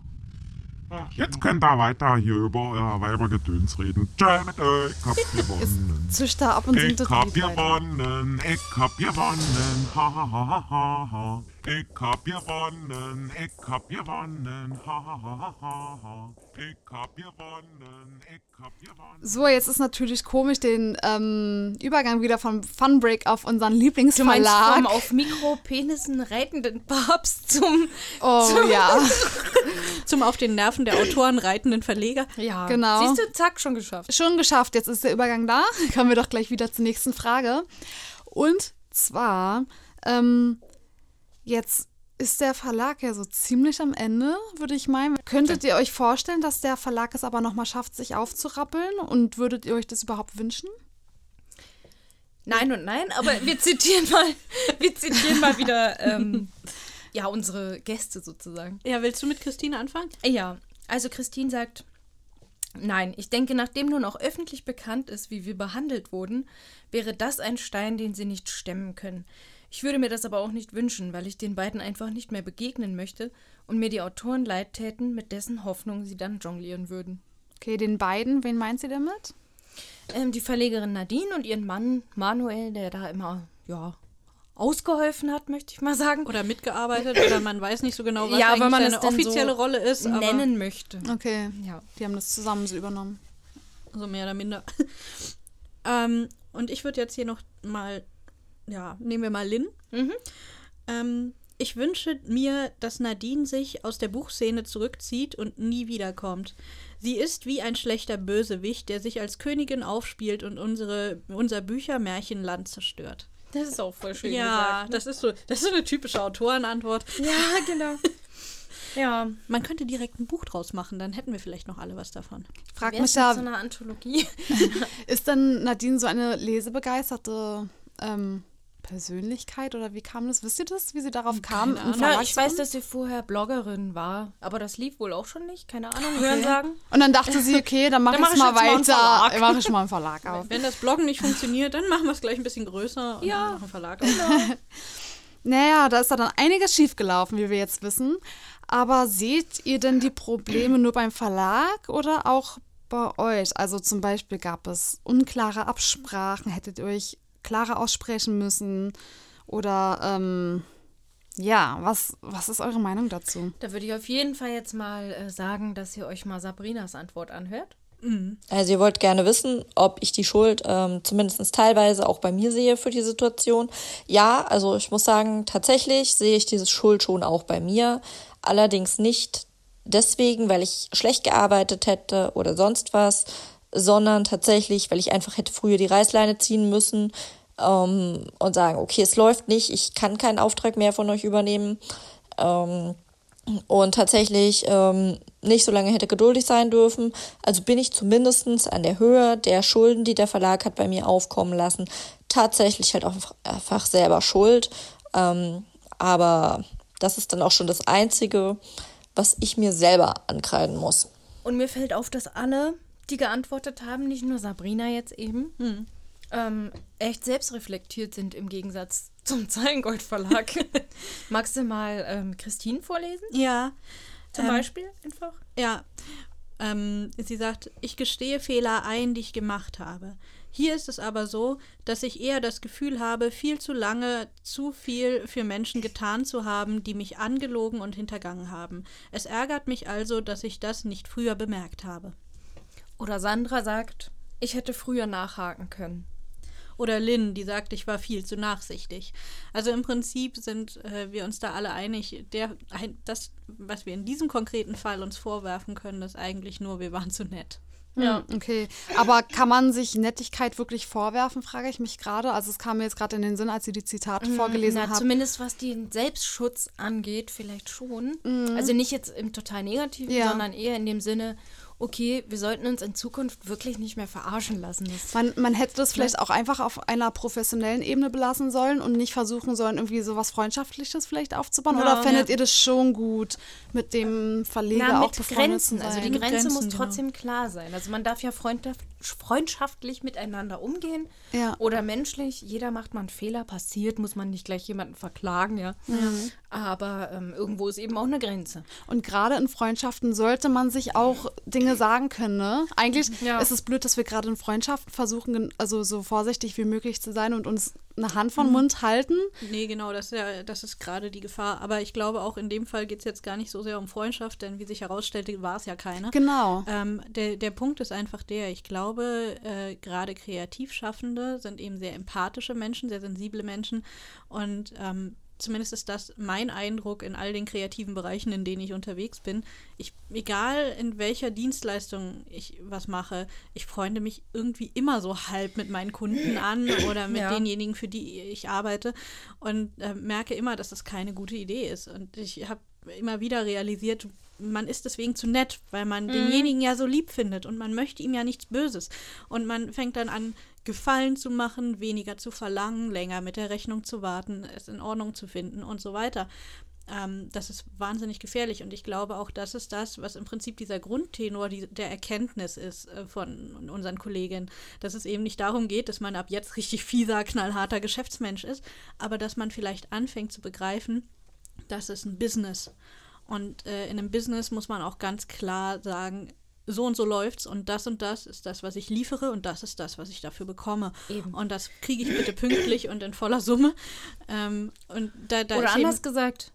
Jetzt könnt ihr weiter hier über euer Weibergedöns reden. Euch, ich hab gewonnen. Zischt da ab und singt Ich hab gewonnen, ich hab gewonnen, ha ha ha ha ha. Ich hab gewonnen, ich hab gewonnen, ha ha ha ha ha ha. Ich hab gewonnen, ich hab gewonnen. So, jetzt ist natürlich komisch den ähm, Übergang wieder vom Funbreak auf unseren Du meinst vom Lieblingsverlag. auf Mikropenissen reitenden Papst zum... Oh ja, Zum auf den Nerven der Autoren reitenden Verleger. Ja, Genau. Siehst du, zack, schon geschafft. schon geschafft. Jetzt ist der Übergang da. Kommen wir doch gleich wieder zur nächsten Frage. Und zwar, ähm, jetzt ist der Verlag ja so ziemlich am Ende, würde ich meinen. Könntet ihr euch vorstellen, dass der Verlag es aber nochmal schafft, sich aufzurappeln? Und würdet ihr euch das überhaupt wünschen? Nein und nein, aber wir zitieren mal, wir zitieren mal wieder ähm, ja, unsere Gäste sozusagen. Ja, willst du mit Christine anfangen? Ja, also Christine sagt, nein, ich denke, nachdem nun auch öffentlich bekannt ist, wie wir behandelt wurden, wäre das ein Stein, den sie nicht stemmen können. Ich würde mir das aber auch nicht wünschen, weil ich den beiden einfach nicht mehr begegnen möchte und mir die Autoren leid täten, mit dessen Hoffnung sie dann jonglieren würden. Okay, den beiden, wen meint sie damit? Ähm, die Verlegerin Nadine und ihren Mann Manuel, der da immer, ja, ausgeholfen hat, möchte ich mal sagen. Oder mitgearbeitet oder man weiß nicht so genau, was Ja, eigentlich wenn man seine offizielle so Rolle ist, aber nennen möchte. Okay, Ja. die haben das zusammen so übernommen. so mehr oder minder. ähm, und ich würde jetzt hier noch mal, ja, nehmen wir mal Lynn. Mhm. Ähm, ich wünsche mir, dass Nadine sich aus der Buchszene zurückzieht und nie wiederkommt. Sie ist wie ein schlechter Bösewicht, der sich als Königin aufspielt und unsere, unser Büchermärchenland zerstört. Das ist auch voll schön ja, gesagt. ne? das ist so, das ist so eine typische Autorenantwort. Ja, genau. ja. Man könnte direkt ein Buch draus machen, dann hätten wir vielleicht noch alle was davon. Ich frage Wer mich ist ja, so einer Anthologie? ist denn Nadine so eine lesebegeisterte ähm, Persönlichkeit oder wie kam das? Wisst ihr das, wie sie darauf kam? Ja, ich weiß, dass sie vorher Bloggerin war, aber das lief wohl auch schon nicht. Keine Ahnung, hören sagen. Und dann dachte sie, okay, dann mache mach mal ich mal weiter. Mache ich mal einen Verlag auf. Wenn das Bloggen nicht funktioniert, dann machen wir es gleich ein bisschen größer und Ja. dann einen Verlag auf. Naja, da ist da dann einiges schiefgelaufen, wie wir jetzt wissen. Aber seht ihr denn die Probleme nur beim Verlag oder auch bei euch? Also zum Beispiel gab es unklare Absprachen, hättet ihr euch klarer aussprechen müssen? Oder ähm, ja, was, was ist eure Meinung dazu? Da würde ich auf jeden Fall jetzt mal äh, sagen, dass ihr euch mal Sabrinas Antwort anhört. Also ihr wollt gerne wissen, ob ich die Schuld ähm, zumindest teilweise auch bei mir sehe für die Situation. Ja, also ich muss sagen, tatsächlich sehe ich diese Schuld schon auch bei mir. Allerdings nicht deswegen, weil ich schlecht gearbeitet hätte oder sonst was, sondern tatsächlich, weil ich einfach hätte früher die Reißleine ziehen müssen ähm, und sagen, okay, es läuft nicht, ich kann keinen Auftrag mehr von euch übernehmen. Ähm, und tatsächlich ähm, nicht so lange hätte geduldig sein dürfen. Also bin ich zumindest an der Höhe der Schulden, die der Verlag hat bei mir aufkommen lassen, tatsächlich halt auch einfach selber schuld. Ähm, aber das ist dann auch schon das Einzige, was ich mir selber ankreiden muss. Und mir fällt auf, dass alle, die geantwortet haben, nicht nur Sabrina jetzt eben, ähm, echt selbstreflektiert sind im Gegensatz zum Zeilengold Verlag. Magst du mal ähm, Christine vorlesen? Ja. Zum ähm, Beispiel einfach? Ja. Ähm, sie sagt, ich gestehe Fehler ein, die ich gemacht habe. Hier ist es aber so, dass ich eher das Gefühl habe, viel zu lange zu viel für Menschen getan zu haben, die mich angelogen und hintergangen haben. Es ärgert mich also, dass ich das nicht früher bemerkt habe. Oder Sandra sagt, ich hätte früher nachhaken können. Oder Lynn, die sagt, ich war viel zu nachsichtig. Also im Prinzip sind äh, wir uns da alle einig, der, ein, das, was wir in diesem konkreten Fall uns vorwerfen können, ist eigentlich nur, wir waren zu nett. Ja. Okay. Aber kann man sich Nettigkeit wirklich vorwerfen, frage ich mich gerade. Also es kam mir jetzt gerade in den Sinn, als ihr die Zitate vorgelesen Na, habt. zumindest was den Selbstschutz angeht, vielleicht schon. Also nicht jetzt im total negativen, Ja. sondern eher in dem Sinne, okay, wir sollten uns in Zukunft wirklich nicht mehr verarschen lassen. Das Man, man hätte das vielleicht auch einfach auf einer professionellen Ebene belassen sollen und nicht versuchen sollen, irgendwie so was Freundschaftliches vielleicht aufzubauen. Ja, Oder fändet ja. ihr das schon gut, mit dem Verleger Na, auch mit befreundet Grenzen. zu sein? Also die Grenze Grenzen, muss genau. trotzdem klar sein. Also man darf ja freundschaft, freundschaftlich miteinander umgehen Ja. oder menschlich. Jeder macht mal einen Fehler, passiert, muss man nicht gleich jemanden verklagen, ja. Aber ähm, irgendwo ist eben auch eine Grenze. Und gerade in Freundschaften sollte man sich auch Dinge sagen können. Ne? Eigentlich Ja. ist es blöd, dass wir gerade in Freundschaften versuchen, also so vorsichtig wie möglich zu sein und uns eine Hand von Mund halten. Nee, genau, das ist, ja, das ist gerade die Gefahr. Aber ich glaube, auch in dem Fall geht es jetzt gar nicht so sehr um Freundschaft, denn wie sich herausstellte, war es ja keine. Genau. Ähm, der, der Punkt ist einfach der, ich glaube, äh, gerade Kreativschaffende sind eben sehr empathische Menschen, sehr sensible Menschen und ähm, zumindest ist das mein Eindruck in all den kreativen Bereichen, in denen ich unterwegs bin. Ich, egal in welcher Dienstleistung ich was mache, ich freunde mich irgendwie immer so halb mit meinen Kunden an oder mit Ja. denjenigen, für die ich arbeite und äh, merke immer, dass das keine gute Idee ist. Und ich habe immer wieder realisiert, man ist deswegen zu nett, weil man denjenigen ja so lieb findet und man möchte ihm ja nichts Böses. Und man fängt dann an, Gefallen zu machen, weniger zu verlangen, länger mit der Rechnung zu warten, es in Ordnung zu finden und so weiter. Ähm, das ist wahnsinnig gefährlich und ich glaube auch, das ist das, was im Prinzip dieser Grundtenor die, der Erkenntnis ist äh, von unseren Kolleginnen, dass es eben nicht darum geht, dass man ab jetzt richtig fieser, knallharter Geschäftsmensch ist, aber dass man vielleicht anfängt zu begreifen, das ist ein Business. Und äh, in einem Business muss man auch ganz klar sagen, so und so läuft's und das und das ist das, was ich liefere und das ist das, was ich dafür bekomme. Eben. Und das kriege ich bitte pünktlich und in voller Summe. Ähm, und da, da Oder anders gesagt,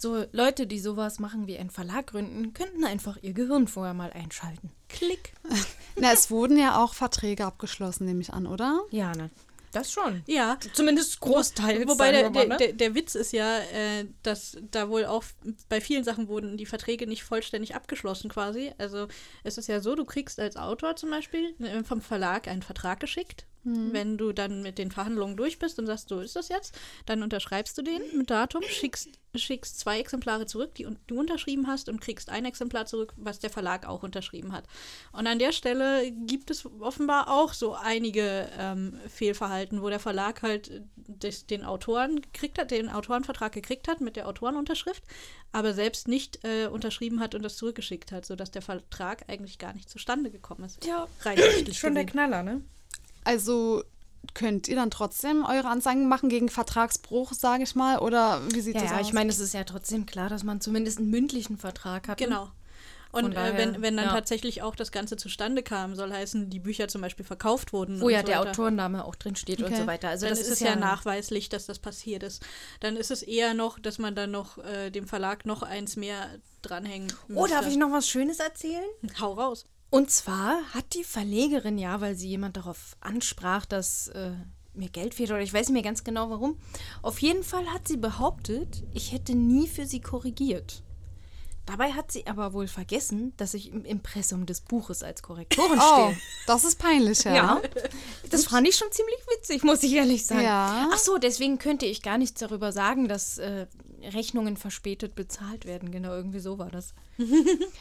so Leute, die sowas machen wie einen Verlag gründen, könnten einfach ihr Gehirn vorher mal einschalten. Klick. Na, es wurden ja auch Verträge abgeschlossen, nehme ich an, oder? Ja, ne? Das schon. Ja, Zumindest Großteils. Wobei der, mal, der, ne? der, der Witz ist ja, äh, dass da wohl auch bei vielen Sachen wurden die Verträge nicht vollständig abgeschlossen quasi. Also es ist ja so, du kriegst als Autor zum Beispiel äh, vom Verlag einen Vertrag geschickt. Wenn du dann mit den Verhandlungen durch bist und sagst, so ist das jetzt, dann unterschreibst du den mit Datum, schickst, schickst zwei Exemplare zurück, die du unterschrieben hast und kriegst ein Exemplar zurück, was der Verlag auch unterschrieben hat. Und an der Stelle gibt es offenbar auch so einige ähm, Fehlverhalten, wo der Verlag halt äh, des, den Autoren gekriegt hat, den Autorenvertrag gekriegt hat mit der Autorenunterschrift, aber selbst nicht äh, unterschrieben hat und das zurückgeschickt hat, sodass der Vertrag eigentlich gar nicht zustande gekommen ist. Ja, Rein schon der gesehen. Knaller, ne? Also könnt ihr dann trotzdem eure Anzeigen machen gegen Vertragsbruch, sage ich mal? Oder wie sieht Ja, das ja, aus? ich meine, es ist ja trotzdem klar, dass man zumindest einen mündlichen Vertrag hat. Genau. Von Und äh, daher, wenn, wenn dann ja. tatsächlich auch das Ganze zustande kam, soll heißen, die Bücher zum Beispiel verkauft wurden. Wo und ja so der weiter. Autorenname auch drin steht und Okay. so weiter. Also dann das ist es ja nachweislich, dass das passiert ist. Dann ist es eher noch, dass man dann noch äh, dem Verlag noch eins mehr dranhängen Oh, darf ich noch was Schönes erzählen? Hau raus. Und zwar hat die Verlegerin ja, weil sie jemand darauf ansprach, dass äh, mir Geld fehlt oder ich weiß nicht mehr ganz genau warum. Auf jeden Fall hat sie behauptet, ich hätte nie für sie korrigiert. Dabei hat sie aber wohl vergessen, dass ich im Impressum des Buches als Korrektorin Oh, stehe. das ist peinlich, ja. Ja, das fand ich schon ziemlich witzig, muss ich ehrlich sagen. Ja. Ach so, deswegen könnte ich gar nichts darüber sagen, dass äh, Rechnungen verspätet bezahlt werden. Genau, irgendwie so war das.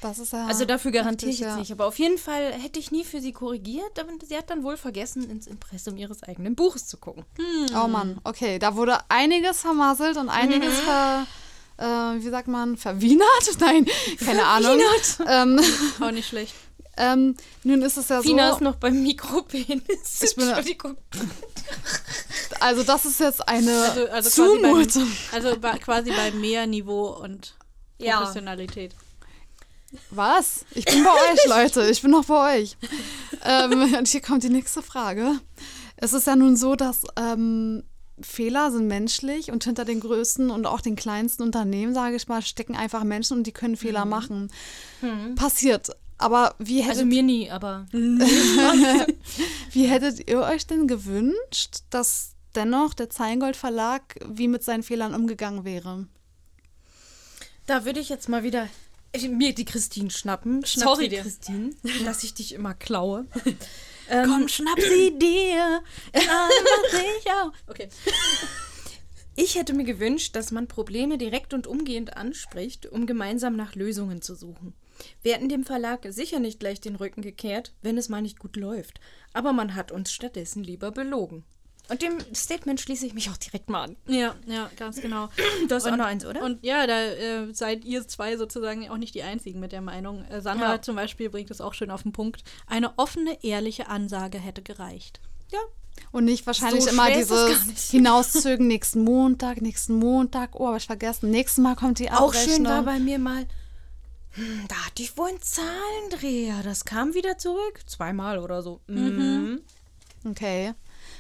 Das ist ja. Also dafür garantiere ich jetzt ja. nicht. Aber auf jeden Fall hätte ich nie für sie korrigiert, aber sie hat dann wohl vergessen, ins Impressum ihres eigenen Buches zu gucken. Oh Mann, okay, da wurde einiges vermasselt und einiges Mhm. ver. Äh, wie sagt man? Verwienert? Nein, keine Ahnung. Ähm, Auch nicht schlecht. Ähm, nun ist es ja Fina so. ist noch beim Mikropenis. Ich bin- Entschuldigung. Also, das ist jetzt eine Also, also quasi, Zumutung. beim, also bei, quasi bei mehr Niveau und Ja. Professionalität. Was? Ich bin bei euch, Leute. Ich bin noch bei euch. Ähm, und hier kommt die nächste Frage. Es ist ja nun so, dass ähm, Fehler sind menschlich und hinter den größten und auch den kleinsten Unternehmen, sage ich mal, stecken einfach Menschen und die können Fehler machen. Passiert. Aber wie hättet, Also mir nie, aber wie hättet ihr euch denn gewünscht, dass dennoch der Zeingold Verlag wie mit seinen Fehlern umgegangen wäre? da würde ich jetzt mal wieder mir die Christine schnappen. Schnapp Sorry, sie dir. Christine, dass ich dich immer klaue. Komm, schnapp sie dir. Okay. Ich hätte mir gewünscht, dass man Probleme direkt und umgehend anspricht, um gemeinsam nach Lösungen zu suchen. Wir hätten dem Verlag sicher nicht gleich den Rücken gekehrt, wenn es mal nicht gut läuft. Aber man hat uns stattdessen lieber belogen. Und dem Statement schließe ich mich auch direkt mal an. Ja, ja, ganz genau. Du hast und, auch noch eins, oder? Und ja, da äh, seid ihr zwei sozusagen auch nicht die Einzigen mit der Meinung. Äh, Sandra Ja. zum Beispiel bringt es auch schön auf den Punkt. Eine offene, ehrliche Ansage hätte gereicht. ja. Und nicht wahrscheinlich So immer dieses hinauszögen, nächsten Montag, nächsten Montag, oh, hab ich vergessen, nächstes Mal kommt die Auch Abrechnung. schön war bei mir mal, da hatte ich wohl einen Zahlendreher. Das kam wieder zurück. Zweimal oder so. Mhm. Okay.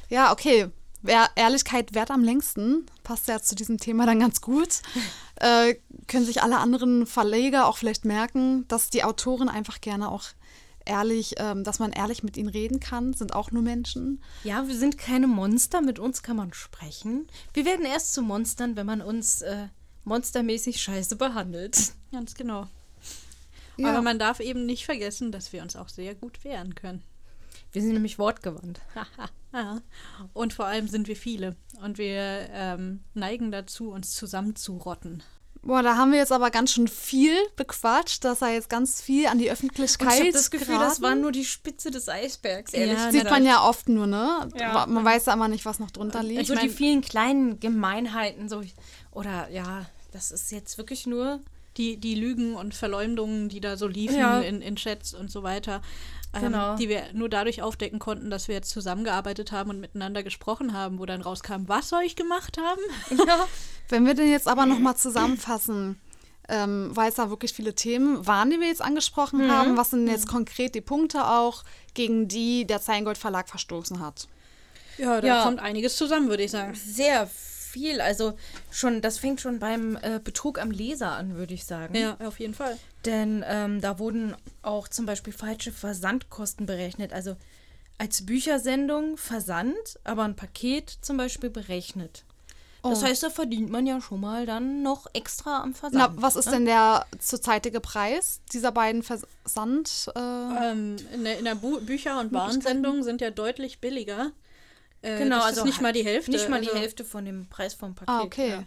Ja, okay. Wer Ehrlichkeit wert am längsten, passt ja zu diesem Thema dann ganz gut. Äh, können sich alle anderen Verleger auch vielleicht merken, dass die Autoren einfach gerne auch ehrlich, ähm, dass man ehrlich mit ihnen reden kann, sind auch nur Menschen. Ja, wir sind keine Monster. Mit uns kann man sprechen. Wir werden erst zu Monstern, wenn man uns äh, monstermäßig scheiße behandelt. Ganz genau. Ja. Aber man darf eben nicht vergessen, dass wir uns auch sehr gut wehren können. Wir sind nämlich wortgewandt. Und vor allem sind wir viele. Und wir ähm, neigen dazu, uns zusammenzurotten. Boah, da haben wir jetzt aber ganz schön viel bequatscht, dass er jetzt ganz viel an die Und Öffentlichkeit ich habe das Gefühl, das geraten. war nur die Spitze des Eisbergs, ehrlich Ja. Sieht man ja oft nur, ne? Ja. Man weiß ja immer nicht, was noch drunter liegt. so Ich mein- die vielen kleinen Gemeinheiten, so oder ja, das ist jetzt wirklich nur. Die, die Lügen und Verleumdungen, die da so liefen Ja. in, in Chats und so weiter, ähm, Genau. die wir nur dadurch aufdecken konnten, dass wir jetzt zusammengearbeitet haben und miteinander gesprochen haben, wo dann rauskam, was soll ich gemacht haben? Ja. Wenn wir den jetzt aber nochmal zusammenfassen, ähm, weil es da wirklich viele Themen waren, die wir jetzt angesprochen Mhm. haben, was sind jetzt konkret die Punkte auch, gegen die der Zeingold Verlag verstoßen hat? Ja, da Ja. kommt einiges zusammen, würde ich sagen. Sehr viel, also schon, das fängt schon beim äh, Betrug am Leser an, würde ich sagen. Ja, auf jeden Fall. Denn ähm, da wurden auch zum Beispiel falsche Versandkosten berechnet. Also als Büchersendung Versand, aber ein Paket zum Beispiel berechnet. Das Oh. heißt, da verdient man ja schon mal dann noch extra am Na, Versand. was ist ne? denn der zurzeitige Preis dieser beiden Versand? Äh, Ähm, in der, in der Bücher- und Warnsendung sind ja deutlich billiger. Äh, Genau, also nicht mal die Hälfte. Nicht mal die also, Hälfte von dem Preis vom Paket. ah, okay. Ja.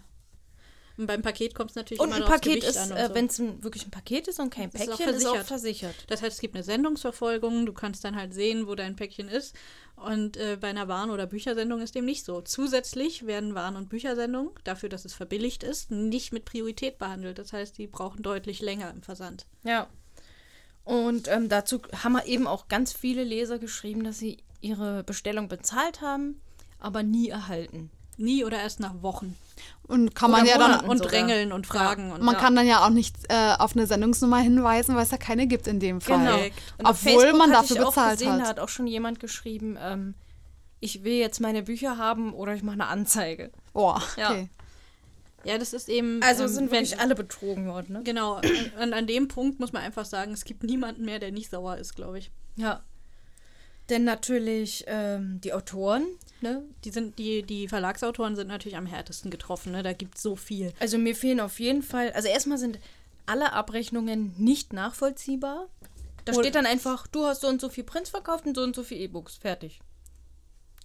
Und beim Paket kommt es natürlich Und immer ein Paket Gewicht ist, an und äh, so. wenn es wirklich ein Paket ist und kein Ist auch Päckchen, ist auch versichert. versichert. Das heißt, es gibt eine Sendungsverfolgung, du kannst dann halt sehen, wo dein Päckchen ist. Und äh, bei einer Warn- oder Büchersendung ist dem nicht so. Zusätzlich werden Warn- und Büchersendungen, dafür, dass es verbilligt ist, nicht mit Priorität behandelt. Das heißt, die brauchen deutlich länger im Versand. Ja. Und ähm, dazu haben wir eben auch ganz viele Leser geschrieben, dass sie ihre Bestellung bezahlt haben, aber nie erhalten. Nie oder erst nach Wochen. Und kann Oder man ja dann, Monaten. Und sogar. drängeln und fragen. Und man ja. kann dann ja auch nicht äh, auf eine Sendungsnummer hinweisen, weil es ja keine gibt in dem Fall. Genau. Und Obwohl Facebook man dafür ich auch bezahlt gesehen, Da hat. hat auch schon jemand geschrieben, ähm, ich will jetzt meine Bücher haben oder ich mache eine Anzeige. Boah, Ja. okay. Ja, das ist eben. Also ähm, sind wenn- wirklich alle betrogen worden, ne? Genau. Und an dem Punkt muss man einfach sagen, es gibt niemanden mehr, der nicht sauer ist, glaube ich. Ja. Denn natürlich ähm, die Autoren, ne? Die, sind, die, die Verlagsautoren sind natürlich am härtesten getroffen. Ne? Da gibt es so viel. Also mir fehlen auf jeden Fall, also erstmal sind alle Abrechnungen nicht nachvollziehbar. Da Wohl- steht dann einfach, du hast so und so viel Prints verkauft und so und so viel E-Books. Fertig.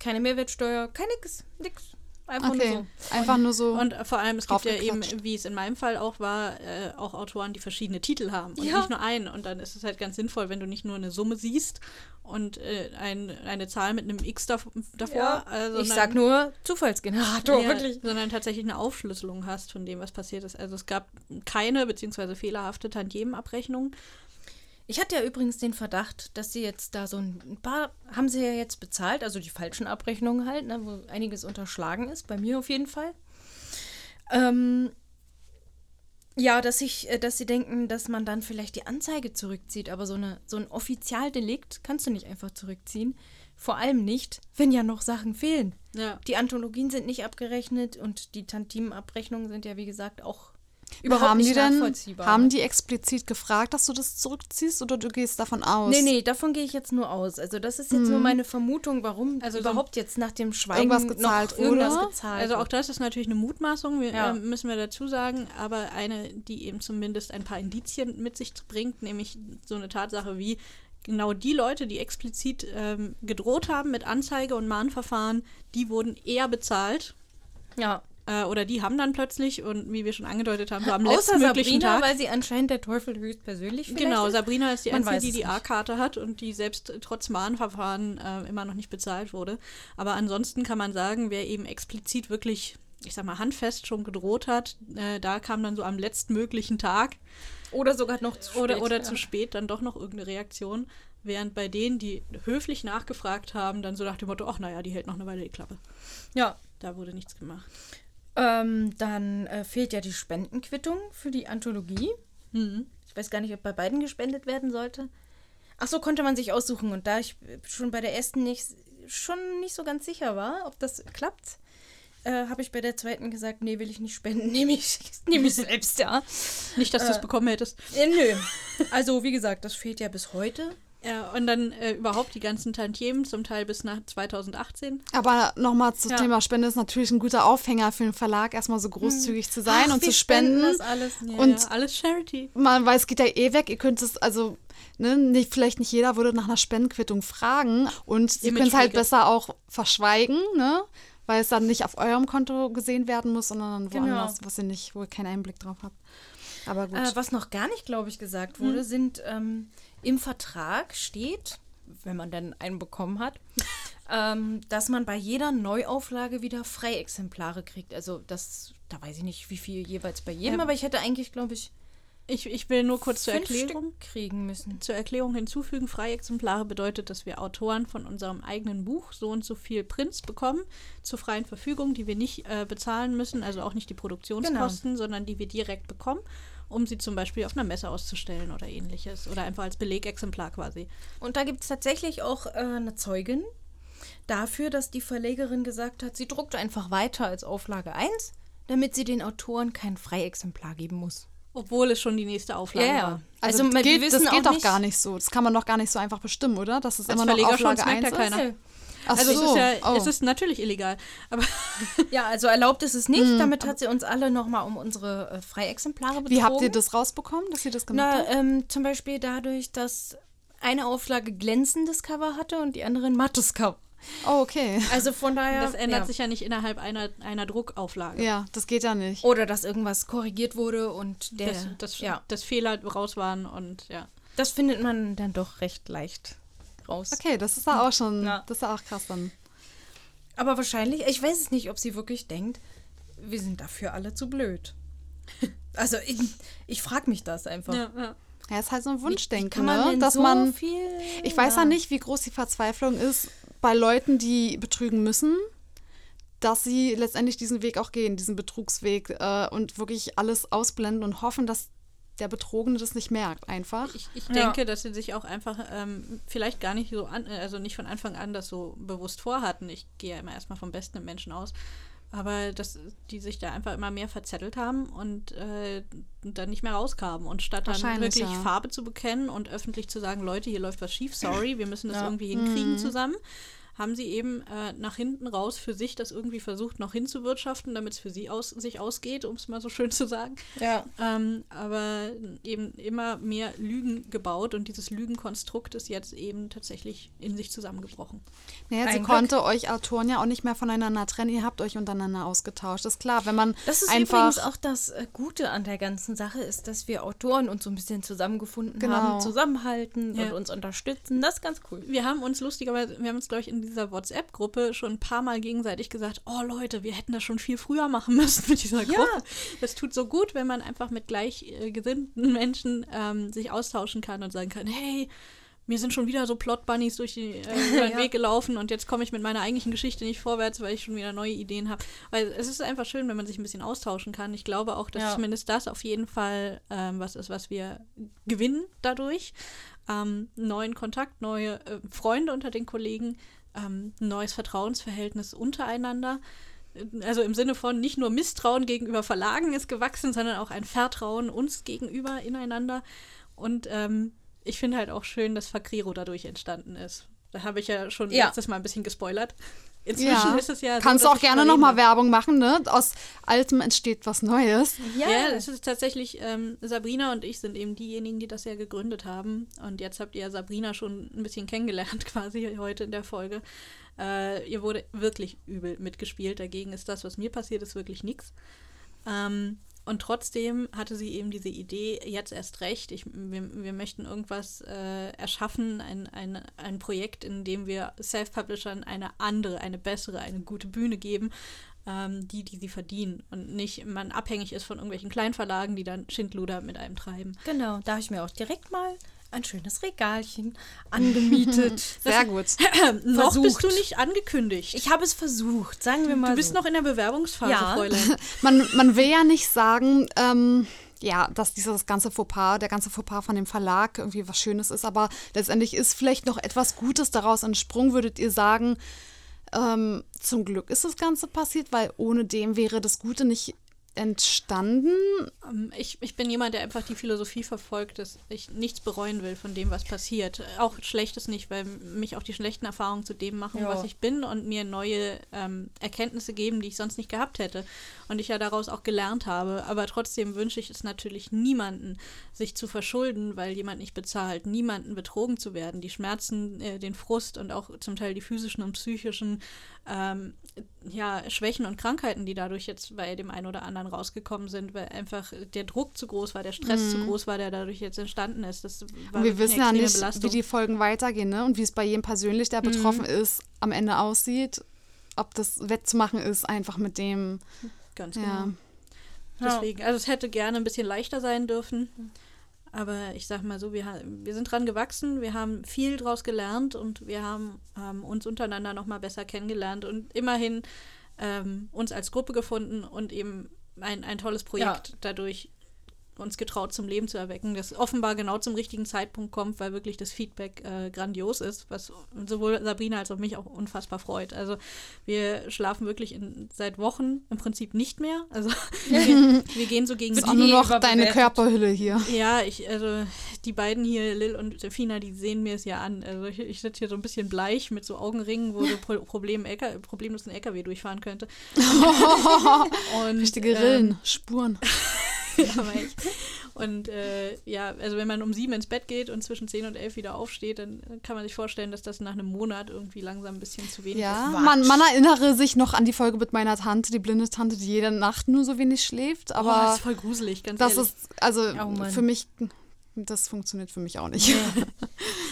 Keine Mehrwertsteuer, kein nix, nix. Einfach Okay, nur so. einfach nur so. Und äh, vor allem, es gibt ja eben, wie es in meinem Fall auch war, äh, auch Autoren, die verschiedene Titel haben und Ja. nicht nur einen. Und dann ist es halt ganz sinnvoll, wenn du nicht nur eine Summe siehst und äh, ein, eine Zahl mit einem X dav davor. Ja, äh, ich sag nur Zufallsgenerator, ja, wirklich. Sondern tatsächlich eine Aufschlüsselung hast von dem, was passiert ist. Also es gab keine beziehungsweise fehlerhafte Tantiemenabrechnung. Ich hatte ja übrigens den Verdacht, dass sie jetzt da so ein paar, haben sie ja jetzt bezahlt, also die falschen Abrechnungen halt, ne, wo einiges unterschlagen ist, bei mir auf jeden Fall. Ähm, ja, dass ich, äh, dass sie denken, dass man dann vielleicht die Anzeige zurückzieht, aber so, eine, so ein Offizialdelikt kannst du nicht einfach zurückziehen. Vor allem nicht, wenn ja noch Sachen fehlen. Ja. Die Anthologien sind nicht abgerechnet und die Tantimenabrechnungen sind ja, wie gesagt, auch überhaupt haben nicht die denn, nachvollziehbar. haben die explizit gefragt, dass du das zurückziehst oder du gehst davon aus? Nee, nee, davon gehe ich jetzt nur aus. Also das ist jetzt nur meine Vermutung, warum Also so überhaupt jetzt nach dem Schweigen irgendwas gezahlt noch irgendwas wurde. gezahlt Also auch das ist natürlich eine Mutmaßung, wir, Ja. äh, müssen wir dazu sagen, aber eine, die eben zumindest ein paar Indizien mit sich bringt, nämlich so eine Tatsache wie genau die Leute, die explizit ähm, gedroht haben mit Anzeige und Mahnverfahren, die wurden eher bezahlt Ja, äh, oder die haben dann plötzlich, und wie wir schon angedeutet haben, so am Außer letztmöglichen Sabrina, Tag. weil sie anscheinend der Teufel höchstpersönlich Genau. Sabrina ist die Man Einzige, die die. A-Karte hat und die selbst trotz Mahnverfahren äh, immer noch nicht bezahlt wurde. Aber ansonsten kann man sagen, wer eben explizit wirklich, ich sag mal, handfest schon gedroht hat, äh, da kam dann so am letztmöglichen Tag Oder sogar noch zu oder, spät, oder ja. zu spät dann doch noch irgendeine Reaktion. Während bei denen, die höflich nachgefragt haben, dann so nach dem Motto, ach naja, die hält noch eine Weile die Klappe. Ja. Da wurde nichts gemacht. Ähm, dann äh, fehlt ja die Spendenquittung für die Anthologie. Mhm. Ich weiß gar nicht, ob bei beiden gespendet werden sollte. Ach so, konnte man sich aussuchen. Und da ich schon bei der ersten nicht, schon nicht so ganz sicher war, ob das klappt, äh, habe ich bei der zweiten gesagt, nee, will ich nicht spenden, nehme ich, nehm ich selbst, ja. Nicht, dass du es bekommen hättest. Äh, nö. Also, wie gesagt, das fehlt ja bis heute. Ja, und dann äh, überhaupt die ganzen Tantiemen, zum Teil bis nach 2018. Aber nochmal zum Ja. Thema Spende ist natürlich ein guter Aufhänger für einen Verlag, erstmal so großzügig zu sein Ach, und wir zu spenden. das alles. Ja, Und- ja, alles Charity. Man weiß, es geht ja eh weg. Ihr könnt es, also, ne, nicht, vielleicht nicht jeder würde nach einer Spendenquittung fragen. Und sie können es halt besser auch verschweigen, ne? Weil es dann nicht auf eurem Konto gesehen werden muss, sondern Genau. woanders, was ihr nicht, wo ihr keinen Einblick drauf habt. Aber gut. Äh, was noch gar nicht, glaube ich, gesagt wurde, sind ähm, im Vertrag steht, wenn man denn einen bekommen hat, ähm, dass man bei jeder Neuauflage wieder Freiexemplare kriegt. Also das, da weiß ich nicht, wie viel jeweils bei jedem, Ähm, aber ich hätte eigentlich, glaube ich, Ich, ich will nur kurz zur Erklärung. Stück kriegen müssen. Zur Erklärung hinzufügen, Freiexemplare bedeutet, dass wir Autoren von unserem eigenen Buch so und so viel Prints bekommen zur freien Verfügung, die wir nicht äh, bezahlen müssen, also auch nicht die Produktionskosten, sondern die wir direkt bekommen, um sie zum Beispiel auf einer Messe auszustellen oder ähnliches oder einfach als Belegexemplar quasi. Und da gibt es tatsächlich auch äh, eine Zeugin dafür, dass die Verlegerin gesagt hat, sie druckt einfach weiter als Auflage 1, damit sie den Autoren kein Freiexemplar geben muss. Obwohl es schon die nächste Auflage war. also, also, das wir geht, wissen das geht auch doch nicht- gar nicht so. Das kann man doch gar nicht so einfach bestimmen, oder? Das ist Als immer noch Verleger Auflage das merkt 1 ja ist. Ach Also so. es ist ja, oh. es ist natürlich illegal. Aber Ja, also erlaubt ist es nicht. Damit hat sie uns alle nochmal um unsere äh, Freiexemplare betrogen. Wie habt ihr das rausbekommen, dass ihr das gemacht Na, habt? ähm, zum Beispiel dadurch, dass eine Auflage glänzendes Cover hatte und die andere ein mattes Cover. Oh, okay. Also von daher. das ändert ja. sich ja nicht innerhalb einer, einer Druckauflage. Ja, das geht ja nicht. Oder dass irgendwas korrigiert wurde und der. dass, dass, ja, dass Fehler raus waren und ja. das findet man dann doch recht leicht raus. Okay, das ist ja auch schon, Ja. das ist ja auch krass dann. Aber wahrscheinlich, ich weiß es nicht, ob sie wirklich denkt, wir sind dafür alle zu blöd. Also ich, ich frage mich das einfach. Ja, ja. Ja, ist halt so ein Wunschdenken, Kann man ne? dass so man, viel. ich weiß ja nicht, wie groß die Verzweiflung ist bei Leuten, die betrügen müssen, dass sie letztendlich diesen Weg auch gehen, diesen Betrugsweg äh, und wirklich alles ausblenden und hoffen, dass der Betrogene das nicht merkt, einfach. Ich, ich Ja. denke, dass sie sich auch einfach ähm, vielleicht gar nicht so an, also nicht von Anfang an das so bewusst vorhatten. Ich gehe ja immer erstmal vom Besten im Menschen aus. Aber dass die sich da einfach immer mehr verzettelt haben und äh, dann nicht mehr rauskamen. Und statt dann wirklich ja. Farbe zu bekennen und öffentlich zu sagen, Leute, hier läuft was schief, sorry, wir müssen das Ja. irgendwie hinkriegen zusammen, haben sie eben äh, nach hinten raus für sich das irgendwie versucht, noch hinzuwirtschaften, damit es für sie aus, sich ausgeht, um es mal so schön zu sagen. Ja. Ähm, aber eben immer mehr Lügen gebaut und dieses Lügenkonstrukt ist jetzt eben tatsächlich in sich zusammengebrochen. Naja, sie Ein Glück. konnte euch Autoren ja auch nicht mehr voneinander trennen. Ihr habt euch untereinander ausgetauscht. Das ist klar, wenn man Das ist einfach übrigens auch das äh, Gute an der ganzen Sache, ist, dass wir Autoren uns so ein bisschen zusammengefunden Genau. haben, zusammenhalten Ja. und uns unterstützen. Das ist ganz cool. Wir haben uns lustigerweise, wir haben uns, glaube ich, in dieser WhatsApp-Gruppe schon ein paar Mal gegenseitig gesagt, oh Leute, wir hätten das schon viel früher machen müssen mit dieser Gruppe. Das tut so gut, wenn man einfach mit gleichgesinnten Menschen ähm, sich austauschen kann und sagen kann, hey, mir sind schon wieder so Plot-Bunnies durch die, äh, über den Ja. Weg gelaufen und jetzt komme ich mit meiner eigentlichen Geschichte nicht vorwärts, weil ich schon wieder neue Ideen habe. Weil es ist einfach schön, wenn man sich ein bisschen austauschen kann. Ich glaube auch, dass Ja. zumindest das auf jeden Fall ähm, was ist, was wir gewinnen dadurch. Ähm, neuen Kontakt, neue äh, Freunde unter den Kollegen, ähm, ein neues Vertrauensverhältnis untereinander. Also im Sinne von nicht nur Misstrauen gegenüber Verlagen ist gewachsen, sondern auch ein Vertrauen uns gegenüber ineinander. Und ähm, ich finde halt auch schön, dass Fakriro dadurch entstanden ist. Da habe ich ja schon Ja. letztes Mal ein bisschen gespoilert. Inzwischen Ja. ist es ja so, Kannst du dass auch gerne nochmal. Werbung machen, ne? Aus Altem entsteht was Neues. Ja, es ist tatsächlich, ähm, Sabrina und ich sind eben diejenigen, die das ja gegründet haben. Und jetzt habt ihr Sabrina schon ein bisschen kennengelernt, quasi heute in der Folge. Äh, ihr wurde wirklich übel mitgespielt. Dagegen ist das, was mir passiert ist, wirklich nichts. Ähm, und trotzdem hatte sie eben diese Idee, jetzt erst recht, ich, wir, wir möchten irgendwas äh, erschaffen, ein, ein, ein Projekt, in dem wir Self-Publishern eine andere, eine bessere, eine gute Bühne geben, ähm, die, die sie verdienen. Und nicht man abhängig ist von irgendwelchen Kleinverlagen, die dann Schindluder mit einem treiben. Genau, da habe ich mir auch direkt mal ein schönes Regalchen angemietet. Sehr gut. noch bist du nicht angekündigt. Ich habe es versucht, sagen wir mal du bist so. noch in der Bewerbungsphase, Ja. Fräulein. Man, man will ja nicht sagen, ähm, ja, dass dieses ganze Fauxpas, der ganze Fauxpas von dem Verlag irgendwie was Schönes ist, aber letztendlich ist vielleicht noch etwas Gutes daraus entsprungen, würdet ihr sagen, ähm, zum Glück ist das Ganze passiert, weil ohne dem wäre das Gute nicht entstanden. Ähm, Ich, ich bin jemand, der einfach die Philosophie verfolgt, dass ich nichts bereuen will von dem, was passiert. Auch Schlechtes nicht, weil mich auch die schlechten Erfahrungen zu dem machen, Ja. was ich bin und mir neue ähm, Erkenntnisse geben, die ich sonst nicht gehabt hätte. Und ich ja daraus auch gelernt habe. Aber trotzdem wünsche ich es natürlich niemanden, sich zu verschulden, weil jemand nicht bezahlt. Niemanden betrogen zu werden. Die Schmerzen, äh, den Frust und auch zum Teil die physischen und psychischen ähm, ja, Schwächen und Krankheiten, die dadurch jetzt bei dem einen oder anderen rausgekommen sind, weil einfach der Druck zu groß war, der Stress zu groß war, der dadurch jetzt entstanden ist. Das war Und wir wissen ja nicht, Belastung. wie die Folgen weitergehen ne? und wie es bei jedem persönlich, der betroffen ist, am Ende aussieht. Ob das wettzumachen ist, einfach mit dem, Ganz genau. ja. Deswegen, also es hätte gerne ein bisschen leichter sein dürfen. Aber ich sag mal so, wir, wir sind dran gewachsen, wir haben viel draus gelernt und wir haben ähm, uns untereinander nochmal besser kennengelernt und immerhin ähm, uns als Gruppe gefunden und eben ein, ein tolles Projekt Ja. dadurch uns getraut zum Leben zu erwecken, das offenbar genau zum richtigen Zeitpunkt kommt, weil wirklich das Feedback äh, grandios ist, was sowohl Sabrina als auch mich auch unfassbar freut. Also wir schlafen wirklich in, seit Wochen im Prinzip nicht mehr. Also wir, wir gehen so gegen auch nur noch deine Körperhülle hier. ja, ich, also die beiden hier, Lil und Fina, die sehen mir es ja an. Also ich, ich sitze hier so ein bisschen bleich mit so Augenringen, wo so Pro Problem LK, problemlos ein LKW durchfahren könnte. und, Richtige ähm, Rillen, Spuren. ja, aber echt. Und äh, ja, also wenn man um sieben ins Bett geht und zwischen zehn und elf wieder aufsteht, dann kann man sich vorstellen, dass das nach einem Monat irgendwie langsam ein bisschen zu wenig Ja, ist. man, man erinnere sich noch an die Folge mit meiner Tante, die blinde Tante, die jede Nacht nur so wenig schläft. Aber oh, das ist voll gruselig, ganz das ehrlich. ist, also Oh für mich, das funktioniert für mich auch nicht.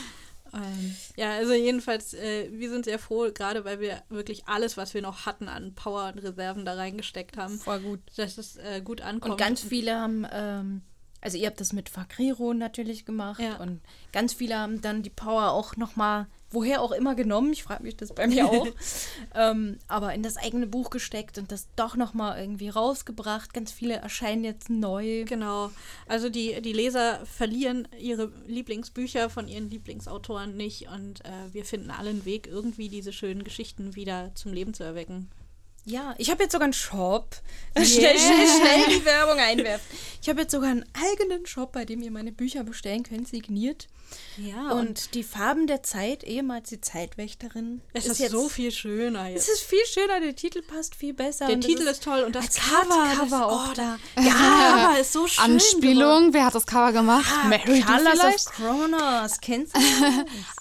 Ähm, ja, also jedenfalls, äh, wir sind sehr froh, gerade weil wir wirklich alles, was wir noch hatten an Power und Reserven da reingesteckt haben, Voll gut. dass es äh, gut ankommt. Und ganz viele haben, ähm, also ihr habt das mit Fakriro natürlich gemacht Ja. und ganz viele haben dann die Power auch nochmal, woher auch immer genommen, ich frage mich das bei mir auch, ähm, aber in das eigene Buch gesteckt und das doch nochmal irgendwie rausgebracht. Ganz viele erscheinen jetzt neu. Genau. Also die, die Leser verlieren ihre Lieblingsbücher von ihren Lieblingsautoren nicht und äh, wir finden alle einen Weg, irgendwie diese schönen Geschichten wieder zum Leben zu erwecken. Ja, ich habe jetzt sogar einen Shop. Schnell, schnell, schnell die Werbung einwerfen. Ich habe jetzt sogar einen eigenen Shop, bei dem ihr meine Bücher bestellen könnt, signiert. Ja, Und die Farben der Zeit, ehemals die Zeitwächterin. es ist, so viel schöner Es jetzt. ist viel schöner, der Titel passt viel besser. Der und es Titel ist toll und das Cover, Hardcover das, auch oh, da. Ja, Cover ist so schön. geworden. Anspielung, wer hat das Cover gemacht? Mary, Colors vielleicht? of Kronos, kennst du?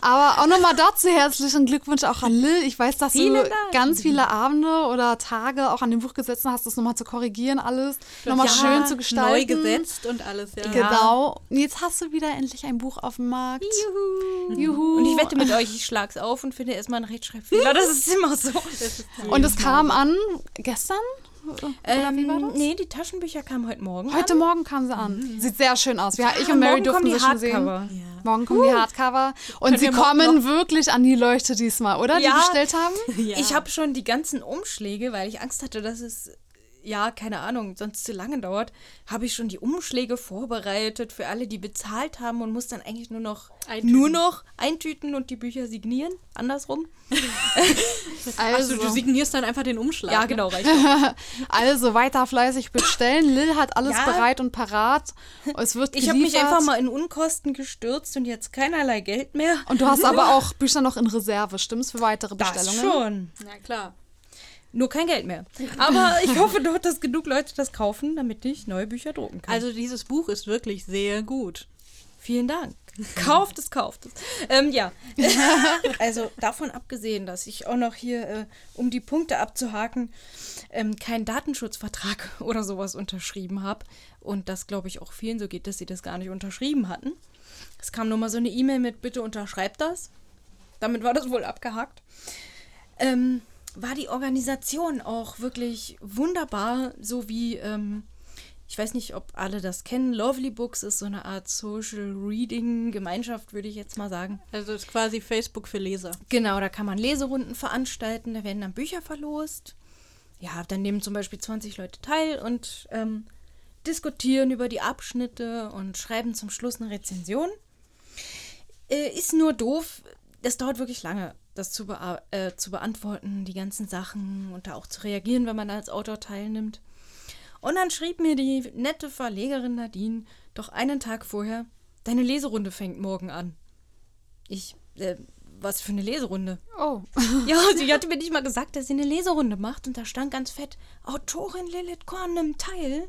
Aber auch nochmal dazu herzlichen Glückwunsch auch an Lil. Ich weiß, dass Vielen du Dank. ganz viele Abende oder Tage auch an dem Buch gesessen hast, das nochmal zu korrigieren, alles nochmal Ja, schön zu gestalten. Neu gesetzt und alles, ja. Genau. Und jetzt hast du wieder endlich ein Buch auf dem Markt. Juhu. Juhu. Und ich wette mit euch, ich schlag's auf und finde erstmal einen Rechtschreibfehler. Das ist immer so. Und es kam an gestern? Oder wie war Ähm, das? nee, die Taschenbücher kamen heute Morgen. Heute an. Morgen kam sie an. Sieht sehr schön aus. Ja, ich und Mary morgen durften die sie schon sehen. Hardcover. Morgen kommen die Hardcover. Und Können sie wir kommen wirklich an die Leute diesmal, oder? Die Ja. bestellt haben? Ja. Ich habe schon die ganzen Umschläge, weil ich Angst hatte, dass es ja, keine Ahnung, sonst zu lange dauert, habe ich schon die Umschläge vorbereitet für alle, die bezahlt haben und muss dann eigentlich nur noch Eintüten. nur noch eintüten und die Bücher signieren. Andersrum. Also, Also du signierst dann einfach den Umschlag. Ja, ne? genau, reicht. also weiter fleißig bestellen. Lil hat alles Ja. bereit und parat. Es wird Ich habe mich einfach mal in Unkosten gestürzt und jetzt keinerlei Geld mehr. Und du hast aber auch Bücher noch in Reserve, stimmt's, für weitere Das Bestellungen? schon. Na klar. Nur kein Geld mehr. Aber ich hoffe doch, dass genug Leute das kaufen, damit ich neue Bücher drucken kann. Also dieses Buch ist wirklich sehr gut. Vielen Dank. Kauft es, kauft es. Ähm, ja. also davon abgesehen, dass ich auch noch hier, äh, um die Punkte abzuhaken, ähm, keinen Datenschutzvertrag oder sowas unterschrieben habe. Und das, glaube ich, auch vielen so geht, dass sie das gar nicht unterschrieben hatten. Es kam nur mal so eine E-Mail mit, bitte unterschreibt das. Damit war das wohl abgehakt. Ähm, war die Organisation auch wirklich wunderbar, so wie, ähm, ich weiß nicht, ob alle das kennen, Lovely Books ist so eine Art Social Reading Gemeinschaft, würde ich jetzt mal sagen. Also es ist quasi Facebook für Leser. Genau, da kann man Leserunden veranstalten, da werden dann Bücher verlost. Ja, dann nehmen zum Beispiel 20 Leute teil und ähm, diskutieren über die Abschnitte und schreiben zum Schluss eine Rezension. Äh, ist nur doof, das dauert wirklich lange, das zu, bea äh, zu beantworten, die ganzen Sachen und da auch zu reagieren, wenn man als Autor teilnimmt. Und dann schrieb mir die nette Verlegerin Nadine doch einen Tag vorher, deine Leserunde fängt morgen an. Ich, äh, was für eine Leserunde? Oh. Ja, sie hatte mir nicht mal gesagt, dass sie eine Leserunde macht und da stand ganz fett, Autorin Lilith Korn nimmt teil.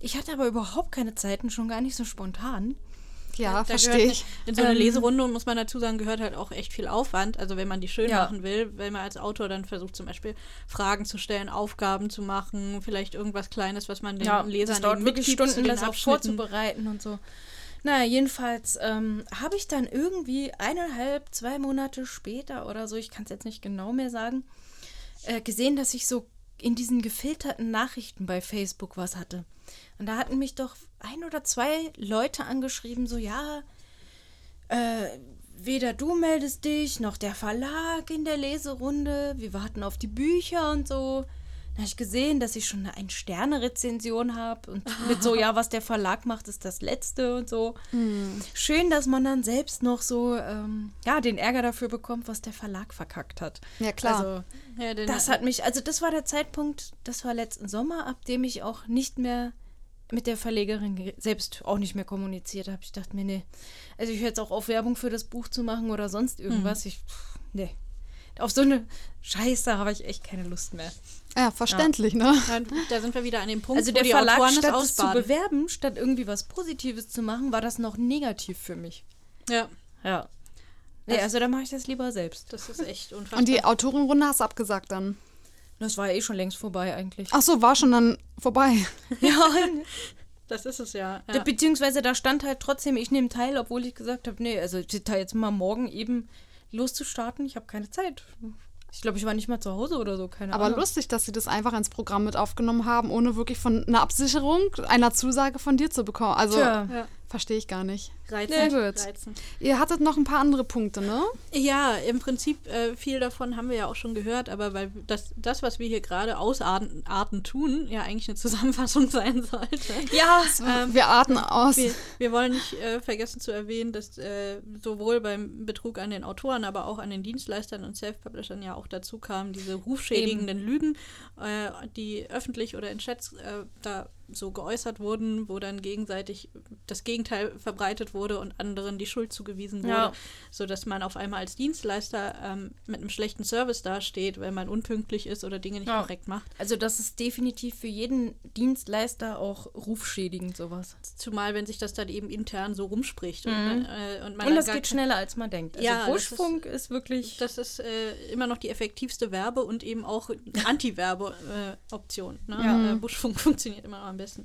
Ich hatte aber überhaupt keine Zeiten, schon gar nicht so spontan. Ja, Da verstehe ich. In so eine Ähm, Leserunde, muss man dazu sagen, gehört halt auch echt viel Aufwand. Also wenn man die schön Ja. machen will, wenn man als Autor dann versucht zum Beispiel Fragen zu stellen, Aufgaben zu machen, vielleicht irgendwas Kleines, was man den Lesern das dauert wirklich Stunden, den das auch vorzubereiten und so. Naja, jedenfalls ähm, habe ich dann irgendwie eineinhalb, zwei Monate später oder so, ich kann es jetzt nicht genau mehr sagen, äh, gesehen, dass ich so in diesen gefilterten Nachrichten bei Facebook was hatte. Und da hatten mich doch ein oder zwei Leute angeschrieben, so ja, äh, weder du meldest dich, noch der Verlag in der Leserunde. Wir warten auf die Bücher und so. Da habe ich gesehen, dass ich schon eine Ein-Sterne-Rezension habe und mit so, ja, was der Verlag macht, ist das Letzte und so. Schön, dass man dann selbst noch so, ähm, ja, den Ärger dafür bekommt, was der Verlag verkackt hat. Ja, klar. Also, Ja, das hat mich, also das war der Zeitpunkt, das war letzten Sommer, ab dem ich auch nicht mehr mit der Verlegerin ge- selbst auch nicht mehr kommuniziert habe. Ich dachte mir, nee, also ich höre jetzt auch auf, Werbung für das Buch zu machen oder sonst irgendwas. Ich, pff, nee. Auf so eine Scheiße habe ich echt keine Lust mehr. Ja, verständlich, ne? Ja, da sind wir wieder an dem Punkt, Also wo der die Verlag, Autoren statt es zu bewerben, statt irgendwie was Positives zu machen, war das noch negativ für mich. Ja, Ja. Nee, Das- also da mache ich das lieber selbst. das ist echt unfassbar. Und die Autorenrunde hast du abgesagt dann. Das war ja eh schon längst vorbei eigentlich. Ach so, war schon dann vorbei. Ja, das ist es ja. Ja. Beziehungsweise da stand halt trotzdem, ich nehme teil, obwohl ich gesagt habe, nee, also da jetzt mal morgen eben loszustarten, ich habe keine Zeit. Ich glaube, ich war nicht mal zu Hause oder so, keine Aber Ahnung. lustig, dass sie das einfach ins Programm mit aufgenommen haben, ohne wirklich von einer Absicherung, einer Zusage von dir zu bekommen. Also, Tja. Ja. Verstehe ich gar nicht. Reizen, Nee, gut. reizen. Ihr hattet noch ein paar andere Punkte, ne? Ja, im Prinzip äh, viel davon haben wir ja auch schon gehört, aber weil das, das was wir hier gerade ausarten Arten tun, ja eigentlich eine Zusammenfassung sein sollte. Ja, Ähm, Wir atmen aus. Wir, wir wollen nicht äh, vergessen zu erwähnen, dass äh, sowohl beim Betrug an den Autoren, aber auch an den Dienstleistern und Self-Publishern ja auch dazu kamen, diese rufschädigenden Lügen, äh, die öffentlich oder in Chats äh, da so geäußert wurden, wo dann gegenseitig das Gegenteil verbreitet wurde und anderen die Schuld zugewiesen wurde, Ja. sodass man auf einmal als Dienstleister ähm, mit einem schlechten Service dasteht, wenn man unpünktlich ist oder Dinge nicht Ja. korrekt macht. also das ist definitiv für jeden Dienstleister auch rufschädigend, sowas. Zumal, wenn sich das dann eben intern so rumspricht. Und, äh, und, man Und das geht schneller, als man denkt. Also Ja, Buschfunk ist, wirklich... Das ist äh, immer noch die effektivste Werbe- und eben auch Anti-Werbe-Option. ne? Ja. Äh, Buschfunk funktioniert immer noch am besten.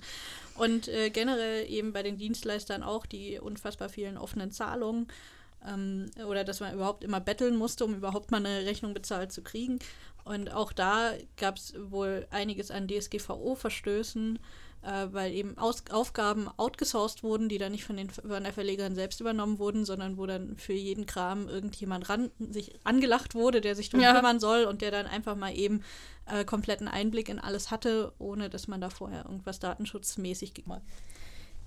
Und äh, generell eben bei den Dienstleistern auch die unfassbar vielen offenen Zahlungen. Ähm, oder dass man überhaupt immer betteln musste, um überhaupt mal eine Rechnung bezahlt zu kriegen. Und auch da gab es wohl einiges an DSGVO-Verstößen. Äh, weil eben Aus Aufgaben outgesourced wurden, die dann nicht von, den, von der Verlegerin selbst übernommen wurden, sondern wo dann für jeden Kram irgendjemand ran, sich angelacht wurde, der sich darum Ja. kümmern soll und der dann einfach mal eben äh, kompletten Einblick in alles hatte, ohne dass man da vorher irgendwas datenschutzmäßig gemacht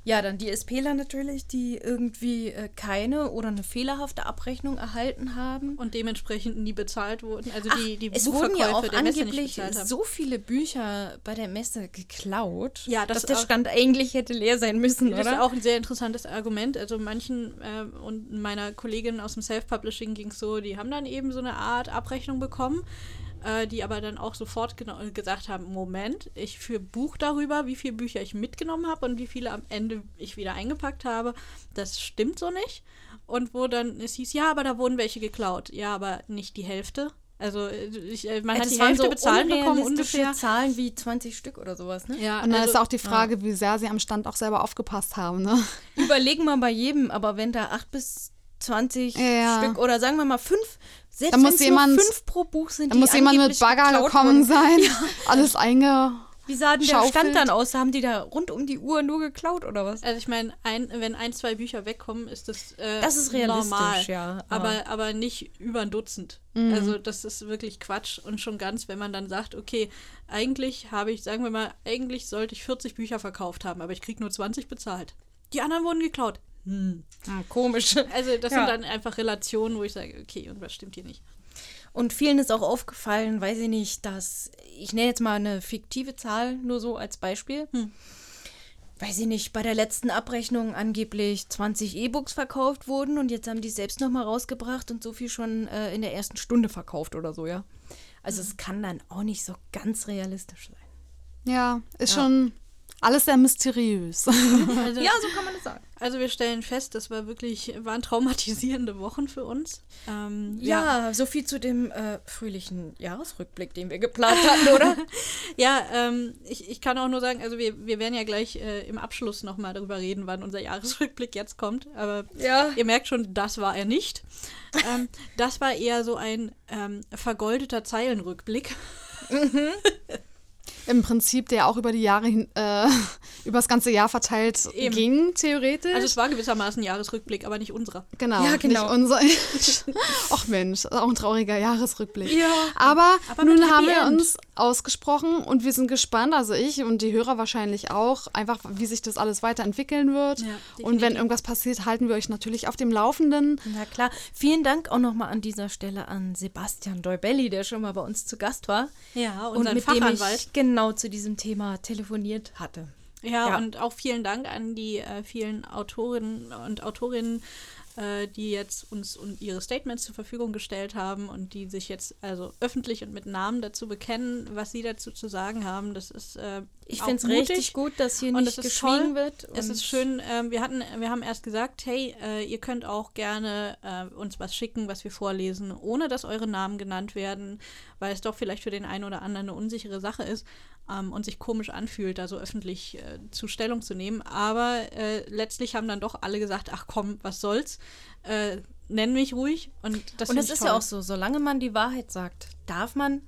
Ja, dann die SPler natürlich, die irgendwie äh, keine oder eine fehlerhafte Abrechnung erhalten haben. und dementsprechend nie bezahlt wurden. Also die, die es wurden ja auch angeblich so viele Bücher bei der Messe geklaut, Ja, das dass der Stand eigentlich hätte leer sein müssen, Das ist oder? auch ein sehr interessantes Argument. Also manchen äh, und meiner Kollegin aus dem Self-Publishing ging es so, die haben dann eben so eine Art Abrechnung bekommen, äh, die aber dann auch sofort genau gesagt haben, Moment, ich führe Buch darüber, wie viele Bücher ich mitgenommen habe und wie viele am Ende ich wieder eingepackt habe. Das stimmt so nicht. Und wo dann es hieß, ja, aber da wurden welche geklaut. Ja, aber nicht die Hälfte. Also äh, ich, äh, man Ja, hat das die waren Hälfte so bezahlt bekommen ungefähr. Zahlen wie 20 Stück oder sowas, ne? Ja, Und dann also- ist auch die Frage, wie sehr sie am Stand auch selber aufgepasst haben. Ne? Überlegen wir bei jedem, aber wenn da 8 bis 20 Ja. Stück oder sagen wir mal 5, selbst Da wenn muss es jemand- nur 5 pro Buch sind, Da die muss jemand mit Bagger gekommen wurden. sein, alles einge... Wie sah denn der. Stand dann aus? Haben die da rund um die Uhr nur geklaut oder was? Also ich meine, ein, wenn ein, zwei Bücher wegkommen, ist das, äh, Das ist realistisch, normal. ja, Aber, aber- aber nicht über ein Dutzend. Mhm. Also das ist wirklich Quatsch. Und schon ganz, wenn man dann sagt, okay, eigentlich habe ich, sagen wir mal, eigentlich sollte ich 40 Bücher verkauft haben, aber ich kriege nur 20 bezahlt. Die anderen wurden geklaut. Hm. Hm, komisch. Also das Ja. sind dann einfach Relationen, wo ich sage, okay, und was stimmt hier nicht? Und vielen ist auch aufgefallen, weiß ich nicht, dass, ich nenne jetzt mal eine fiktive Zahl, nur so als Beispiel. Hm. Weiß ich nicht, bei der letzten Abrechnung angeblich 20 E-Books verkauft wurden und jetzt haben die selbst nochmal rausgebracht und so viel schon äh, in der ersten Stunde verkauft oder so, ja. Also es kann dann auch nicht so ganz realistisch sein. Ja, ist schon alles sehr mysteriös. Also, Ja, so kann man das sagen. also wir stellen fest, das war wirklich, waren traumatisierende Wochen für uns. Ähm, Ja, so viel zu dem äh, fröhlichen Jahresrückblick, den wir geplant hatten, oder? Ja, ähm, ich, ich kann auch nur sagen, also wir, wir werden ja gleich äh, im Abschluss nochmal darüber reden, wann unser Jahresrückblick jetzt kommt. Aber Ja. ihr merkt schon, das war er nicht. ähm, das war eher so ein ähm, vergoldeter Zeilenrückblick. Im Prinzip, der auch über die Jahre hin, äh, über das ganze Jahr verteilt Eben. ging, theoretisch. Also es war gewissermaßen Jahresrückblick, aber nicht unserer. Genau, Ja, genau. nicht unser. Ach Mensch, auch ein trauriger Jahresrückblick. Ja. Aber, Aber nun haben wir End. uns ausgesprochen und wir sind gespannt, also ich und die Hörer wahrscheinlich auch, einfach wie sich das alles weiterentwickeln wird. Ja, und wenn irgendwas passiert, halten wir euch natürlich auf dem Laufenden. Na klar. Vielen Dank auch nochmal an dieser Stelle an Sebastian Deubelli, der schon mal bei uns zu Gast war. Ja, und unseren mit Fachanwalt. dem ich genau zu diesem Thema telefoniert hatte. Ja, Ja. und auch vielen Dank an die äh, vielen Autorinnen und Autorinnen, äh, die jetzt uns und ihre Statements zur Verfügung gestellt haben und die sich jetzt also öffentlich und mit Namen dazu bekennen, was sie dazu zu sagen haben. Das ist äh, Ich finde es richtig gut, dass hier nicht geschwiegen toll. wird. Es ist schön, ähm, wir hatten, wir haben erst gesagt, hey, äh, ihr könnt auch gerne äh, uns was schicken, was wir vorlesen, ohne dass eure Namen genannt werden, weil es doch vielleicht für den einen oder anderen eine unsichere Sache ist ähm, und sich komisch anfühlt, da so öffentlich äh, zu Stellung zu nehmen. Aber äh, letztlich haben dann doch alle gesagt, ach komm, was soll's, äh, nenn mich ruhig. Und das Und ich ist toll. ja auch so, solange man die Wahrheit sagt, darf man,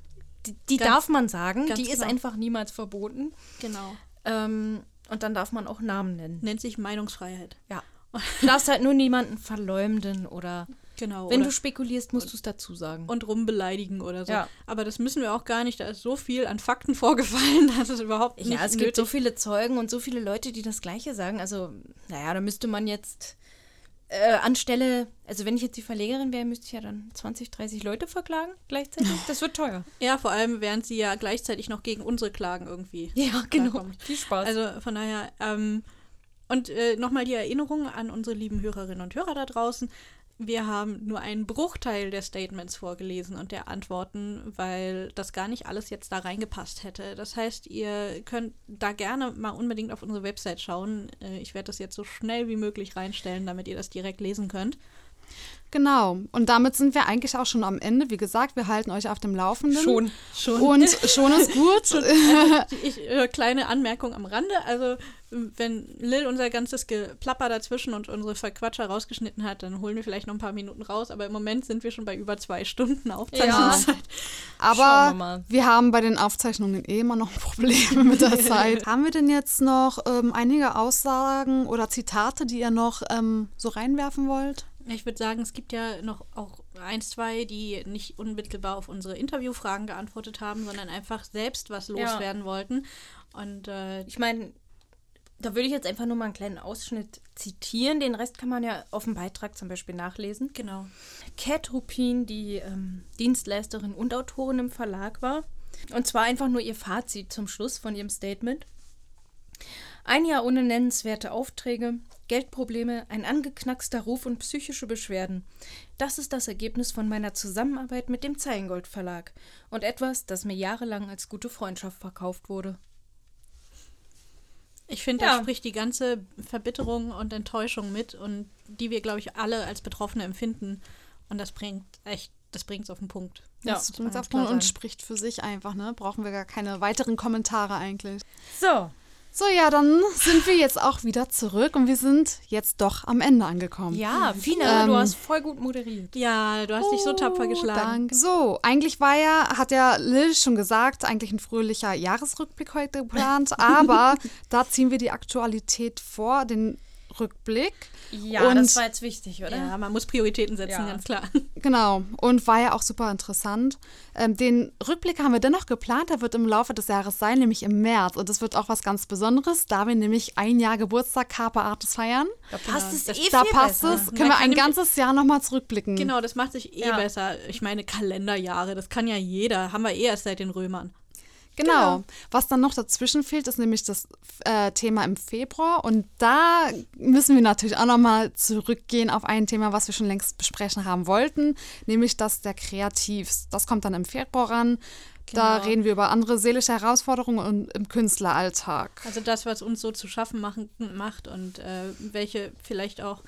die, die Ganz- darf man sagen, die ist genau. einfach niemals verboten. Genau. Ähm, und dann darf man auch Namen nennen. Nennt sich Meinungsfreiheit. Ja. Du darfst halt nur niemanden verleumden oder Genau. wenn du spekulierst, musst du es dazu sagen. und rumbeleidigen oder so. Ja. Aber das müssen wir auch gar nicht. Da ist so viel an Fakten vorgefallen, dass es überhaupt nicht ja, es nötig gibt so viele Zeugen und so viele Leute, die das Gleiche sagen. Also, naja, da müsste man jetzt äh, anstelle, also wenn ich jetzt die Verlegerin wäre, müsste ich ja dann 20, 30 Leute verklagen gleichzeitig. Das wird teuer. Ja, vor allem, während sie ja gleichzeitig noch gegen unsere Klagen irgendwie. Ja, genau. klarkommt. Viel Spaß. Also von daher, ähm, und äh, nochmal die Erinnerung an unsere lieben Hörerinnen und Hörer da draußen. Wir haben nur einen Bruchteil der Statements vorgelesen und der Antworten, weil das gar nicht alles jetzt da reingepasst hätte. Das heißt, ihr könnt da gerne mal unbedingt auf unsere Website schauen. Äh, ich werde das jetzt so schnell wie möglich reinstellen, damit ihr das direkt lesen könnt. Genau. Und damit sind wir eigentlich auch schon am Ende. Wie gesagt, wir halten euch auf dem Laufenden. Schon. Schon. Und schon ist gut. ich, äh, kleine Anmerkung am Rande. Also, wenn Lil unser ganzes Geplapper dazwischen und unsere Verquatscher rausgeschnitten hat, dann holen wir vielleicht noch ein paar Minuten raus. Aber im Moment sind wir schon bei über zwei Stunden Aufzeichnungszeit. Aber Schauen wir mal. wir haben bei den Aufzeichnungen eh immer noch Probleme mit der Zeit. haben wir denn jetzt noch ähm, einige Aussagen oder Zitate, die ihr noch ähm, so reinwerfen wollt? Ich würde sagen, es gibt ja noch auch eins, zwei, die nicht unmittelbar auf unsere Interviewfragen geantwortet haben, sondern einfach selbst was loswerden wollten. Und äh, Ich meine, da würde ich jetzt einfach nur mal einen kleinen Ausschnitt zitieren. Den Rest kann man ja auf dem Beitrag zum Beispiel nachlesen. genau. Cat Rupin, die ähm, Dienstleisterin und Autorin im Verlag war. Und zwar einfach nur ihr Fazit zum Schluss von ihrem Statement. Ein Jahr ohne nennenswerte Aufträge, Geldprobleme, ein angeknackster Ruf und psychische Beschwerden. Das ist das Ergebnis von meiner Zusammenarbeit mit dem Zeilengold Verlag und etwas, das mir jahrelang als gute Freundschaft verkauft wurde. Ich finde, Ja. da spricht die ganze Verbitterung und Enttäuschung mit und die wir, glaube ich, alle als Betroffene empfinden. Und das bringt echt, das bringt es auf den Punkt. Ja, das ist ganz auf klar Punkt und spricht für sich einfach, ne? Brauchen wir gar keine weiteren Kommentare eigentlich. So, So, ja, dann sind wir jetzt auch wieder zurück und wir sind jetzt doch am Ende angekommen. ja, Fina, Ähm, du hast voll gut moderiert. Ja, du hast dich so tapfer Oh, geschlagen. Danke. So, eigentlich war ja, hat ja Lil schon gesagt, eigentlich ein fröhlicher Jahresrückblick heute geplant, aber da ziehen wir die Aktualität vor, den Rückblick. Ja, Und- das war jetzt wichtig, oder? Ja, man muss Prioritäten setzen, Ja. ganz klar. Genau, und war ja auch super interessant. Ähm, den Rückblick haben wir dennoch geplant, der wird im Laufe des Jahres sein, nämlich im März. Und das wird auch was ganz Besonderes, da wir nämlich ein Jahr Geburtstag Carpe Artis feiern. Da passt es Das- eh Da viel passt besser. es, können Man wir ein ganzes Jahr nochmal zurückblicken. Genau, das macht sich eh Ja. besser. Ich meine, Kalenderjahre, das kann ja jeder. Haben wir eh erst seit den Römern. Genau. Was dann noch dazwischen fehlt, ist nämlich das äh, Thema im Februar. Und da müssen wir natürlich auch nochmal zurückgehen auf ein Thema, was wir schon längst besprechen haben wollten, nämlich das der Kreativs. Das kommt dann im Februar ran. Da Genau. reden wir über andere seelische Herausforderungen und im Künstleralltag. Also das, was uns so zu schaffen machen, macht und äh, welche vielleicht auch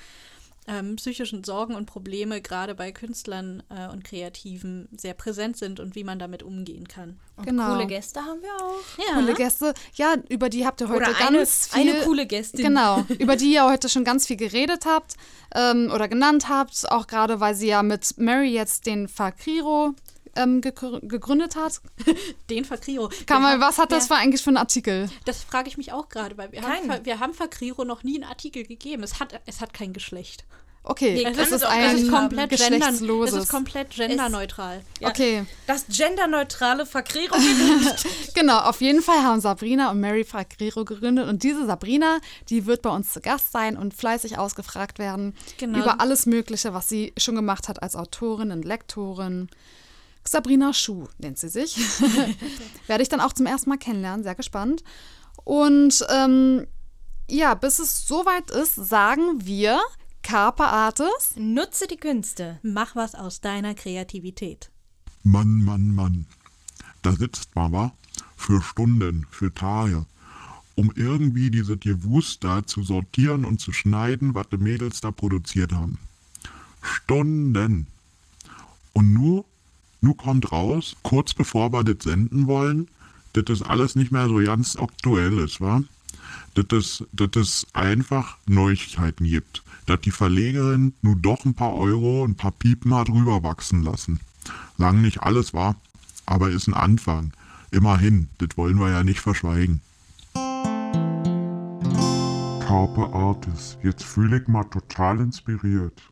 ähm, psychischen Sorgen und Probleme gerade bei Künstlern äh, und Kreativen sehr präsent sind und wie man damit umgehen kann. Und Genau. Coole Gäste haben wir auch. Ja, Coole Gäste. Ja, über die habt ihr heute Oder eine, ganz viel. eine coole Gästin. Genau, über die ihr heute schon ganz viel geredet habt ähm, oder genannt habt, auch gerade weil sie ja mit Mary jetzt den Fakriro ähm, gegründet hat. Den Fakriro. Kann Wir mal, haben- was hat das für eigentlich für einen Artikel? Das frage ich mich auch gerade, weil wir haben, wir haben Fakriro noch nie einen Artikel gegeben. Es hat, es hat kein Geschlecht. Okay, Nee, das ist ein Es ist komplett, gender, geschlechtsloses. ist komplett genderneutral. Ja. Okay, Das genderneutrale Verkrierung. genau. Auf jeden Fall haben Sabrina und Mary Fakriro gegründet und diese Sabrina, die wird bei uns zu Gast sein und fleißig ausgefragt werden Genau. über alles Mögliche, was sie schon gemacht hat als Autorin und Lektorin. Sabrina Schuh nennt sie sich. Werde ich dann auch zum ersten Mal kennenlernen, sehr gespannt. Und ähm, ja, bis es soweit ist, sagen wir Carpe Artis. Nutze die Künste. Mach was aus deiner Kreativität. Mann, Mann, Mann. Da sitzt Mama für Stunden, für Tage, um irgendwie diese Gewust da zu sortieren und zu schneiden, was die Mädels da produziert haben. Stunden. Und nu, nu kommt raus, kurz bevor wir das senden wollen, dass das alles nicht mehr so ganz aktuell ist, wa? Dass es, einfach Neuigkeiten gibt. Dass die Verlegerin nur doch ein paar Euro, ein paar Piepen hat rüberwachsen lassen. Lang nicht alles war, aber ist ein Anfang. Immerhin, das wollen wir ja nicht verschweigen. Carpe Artis, jetzt fühle ich mal total inspiriert.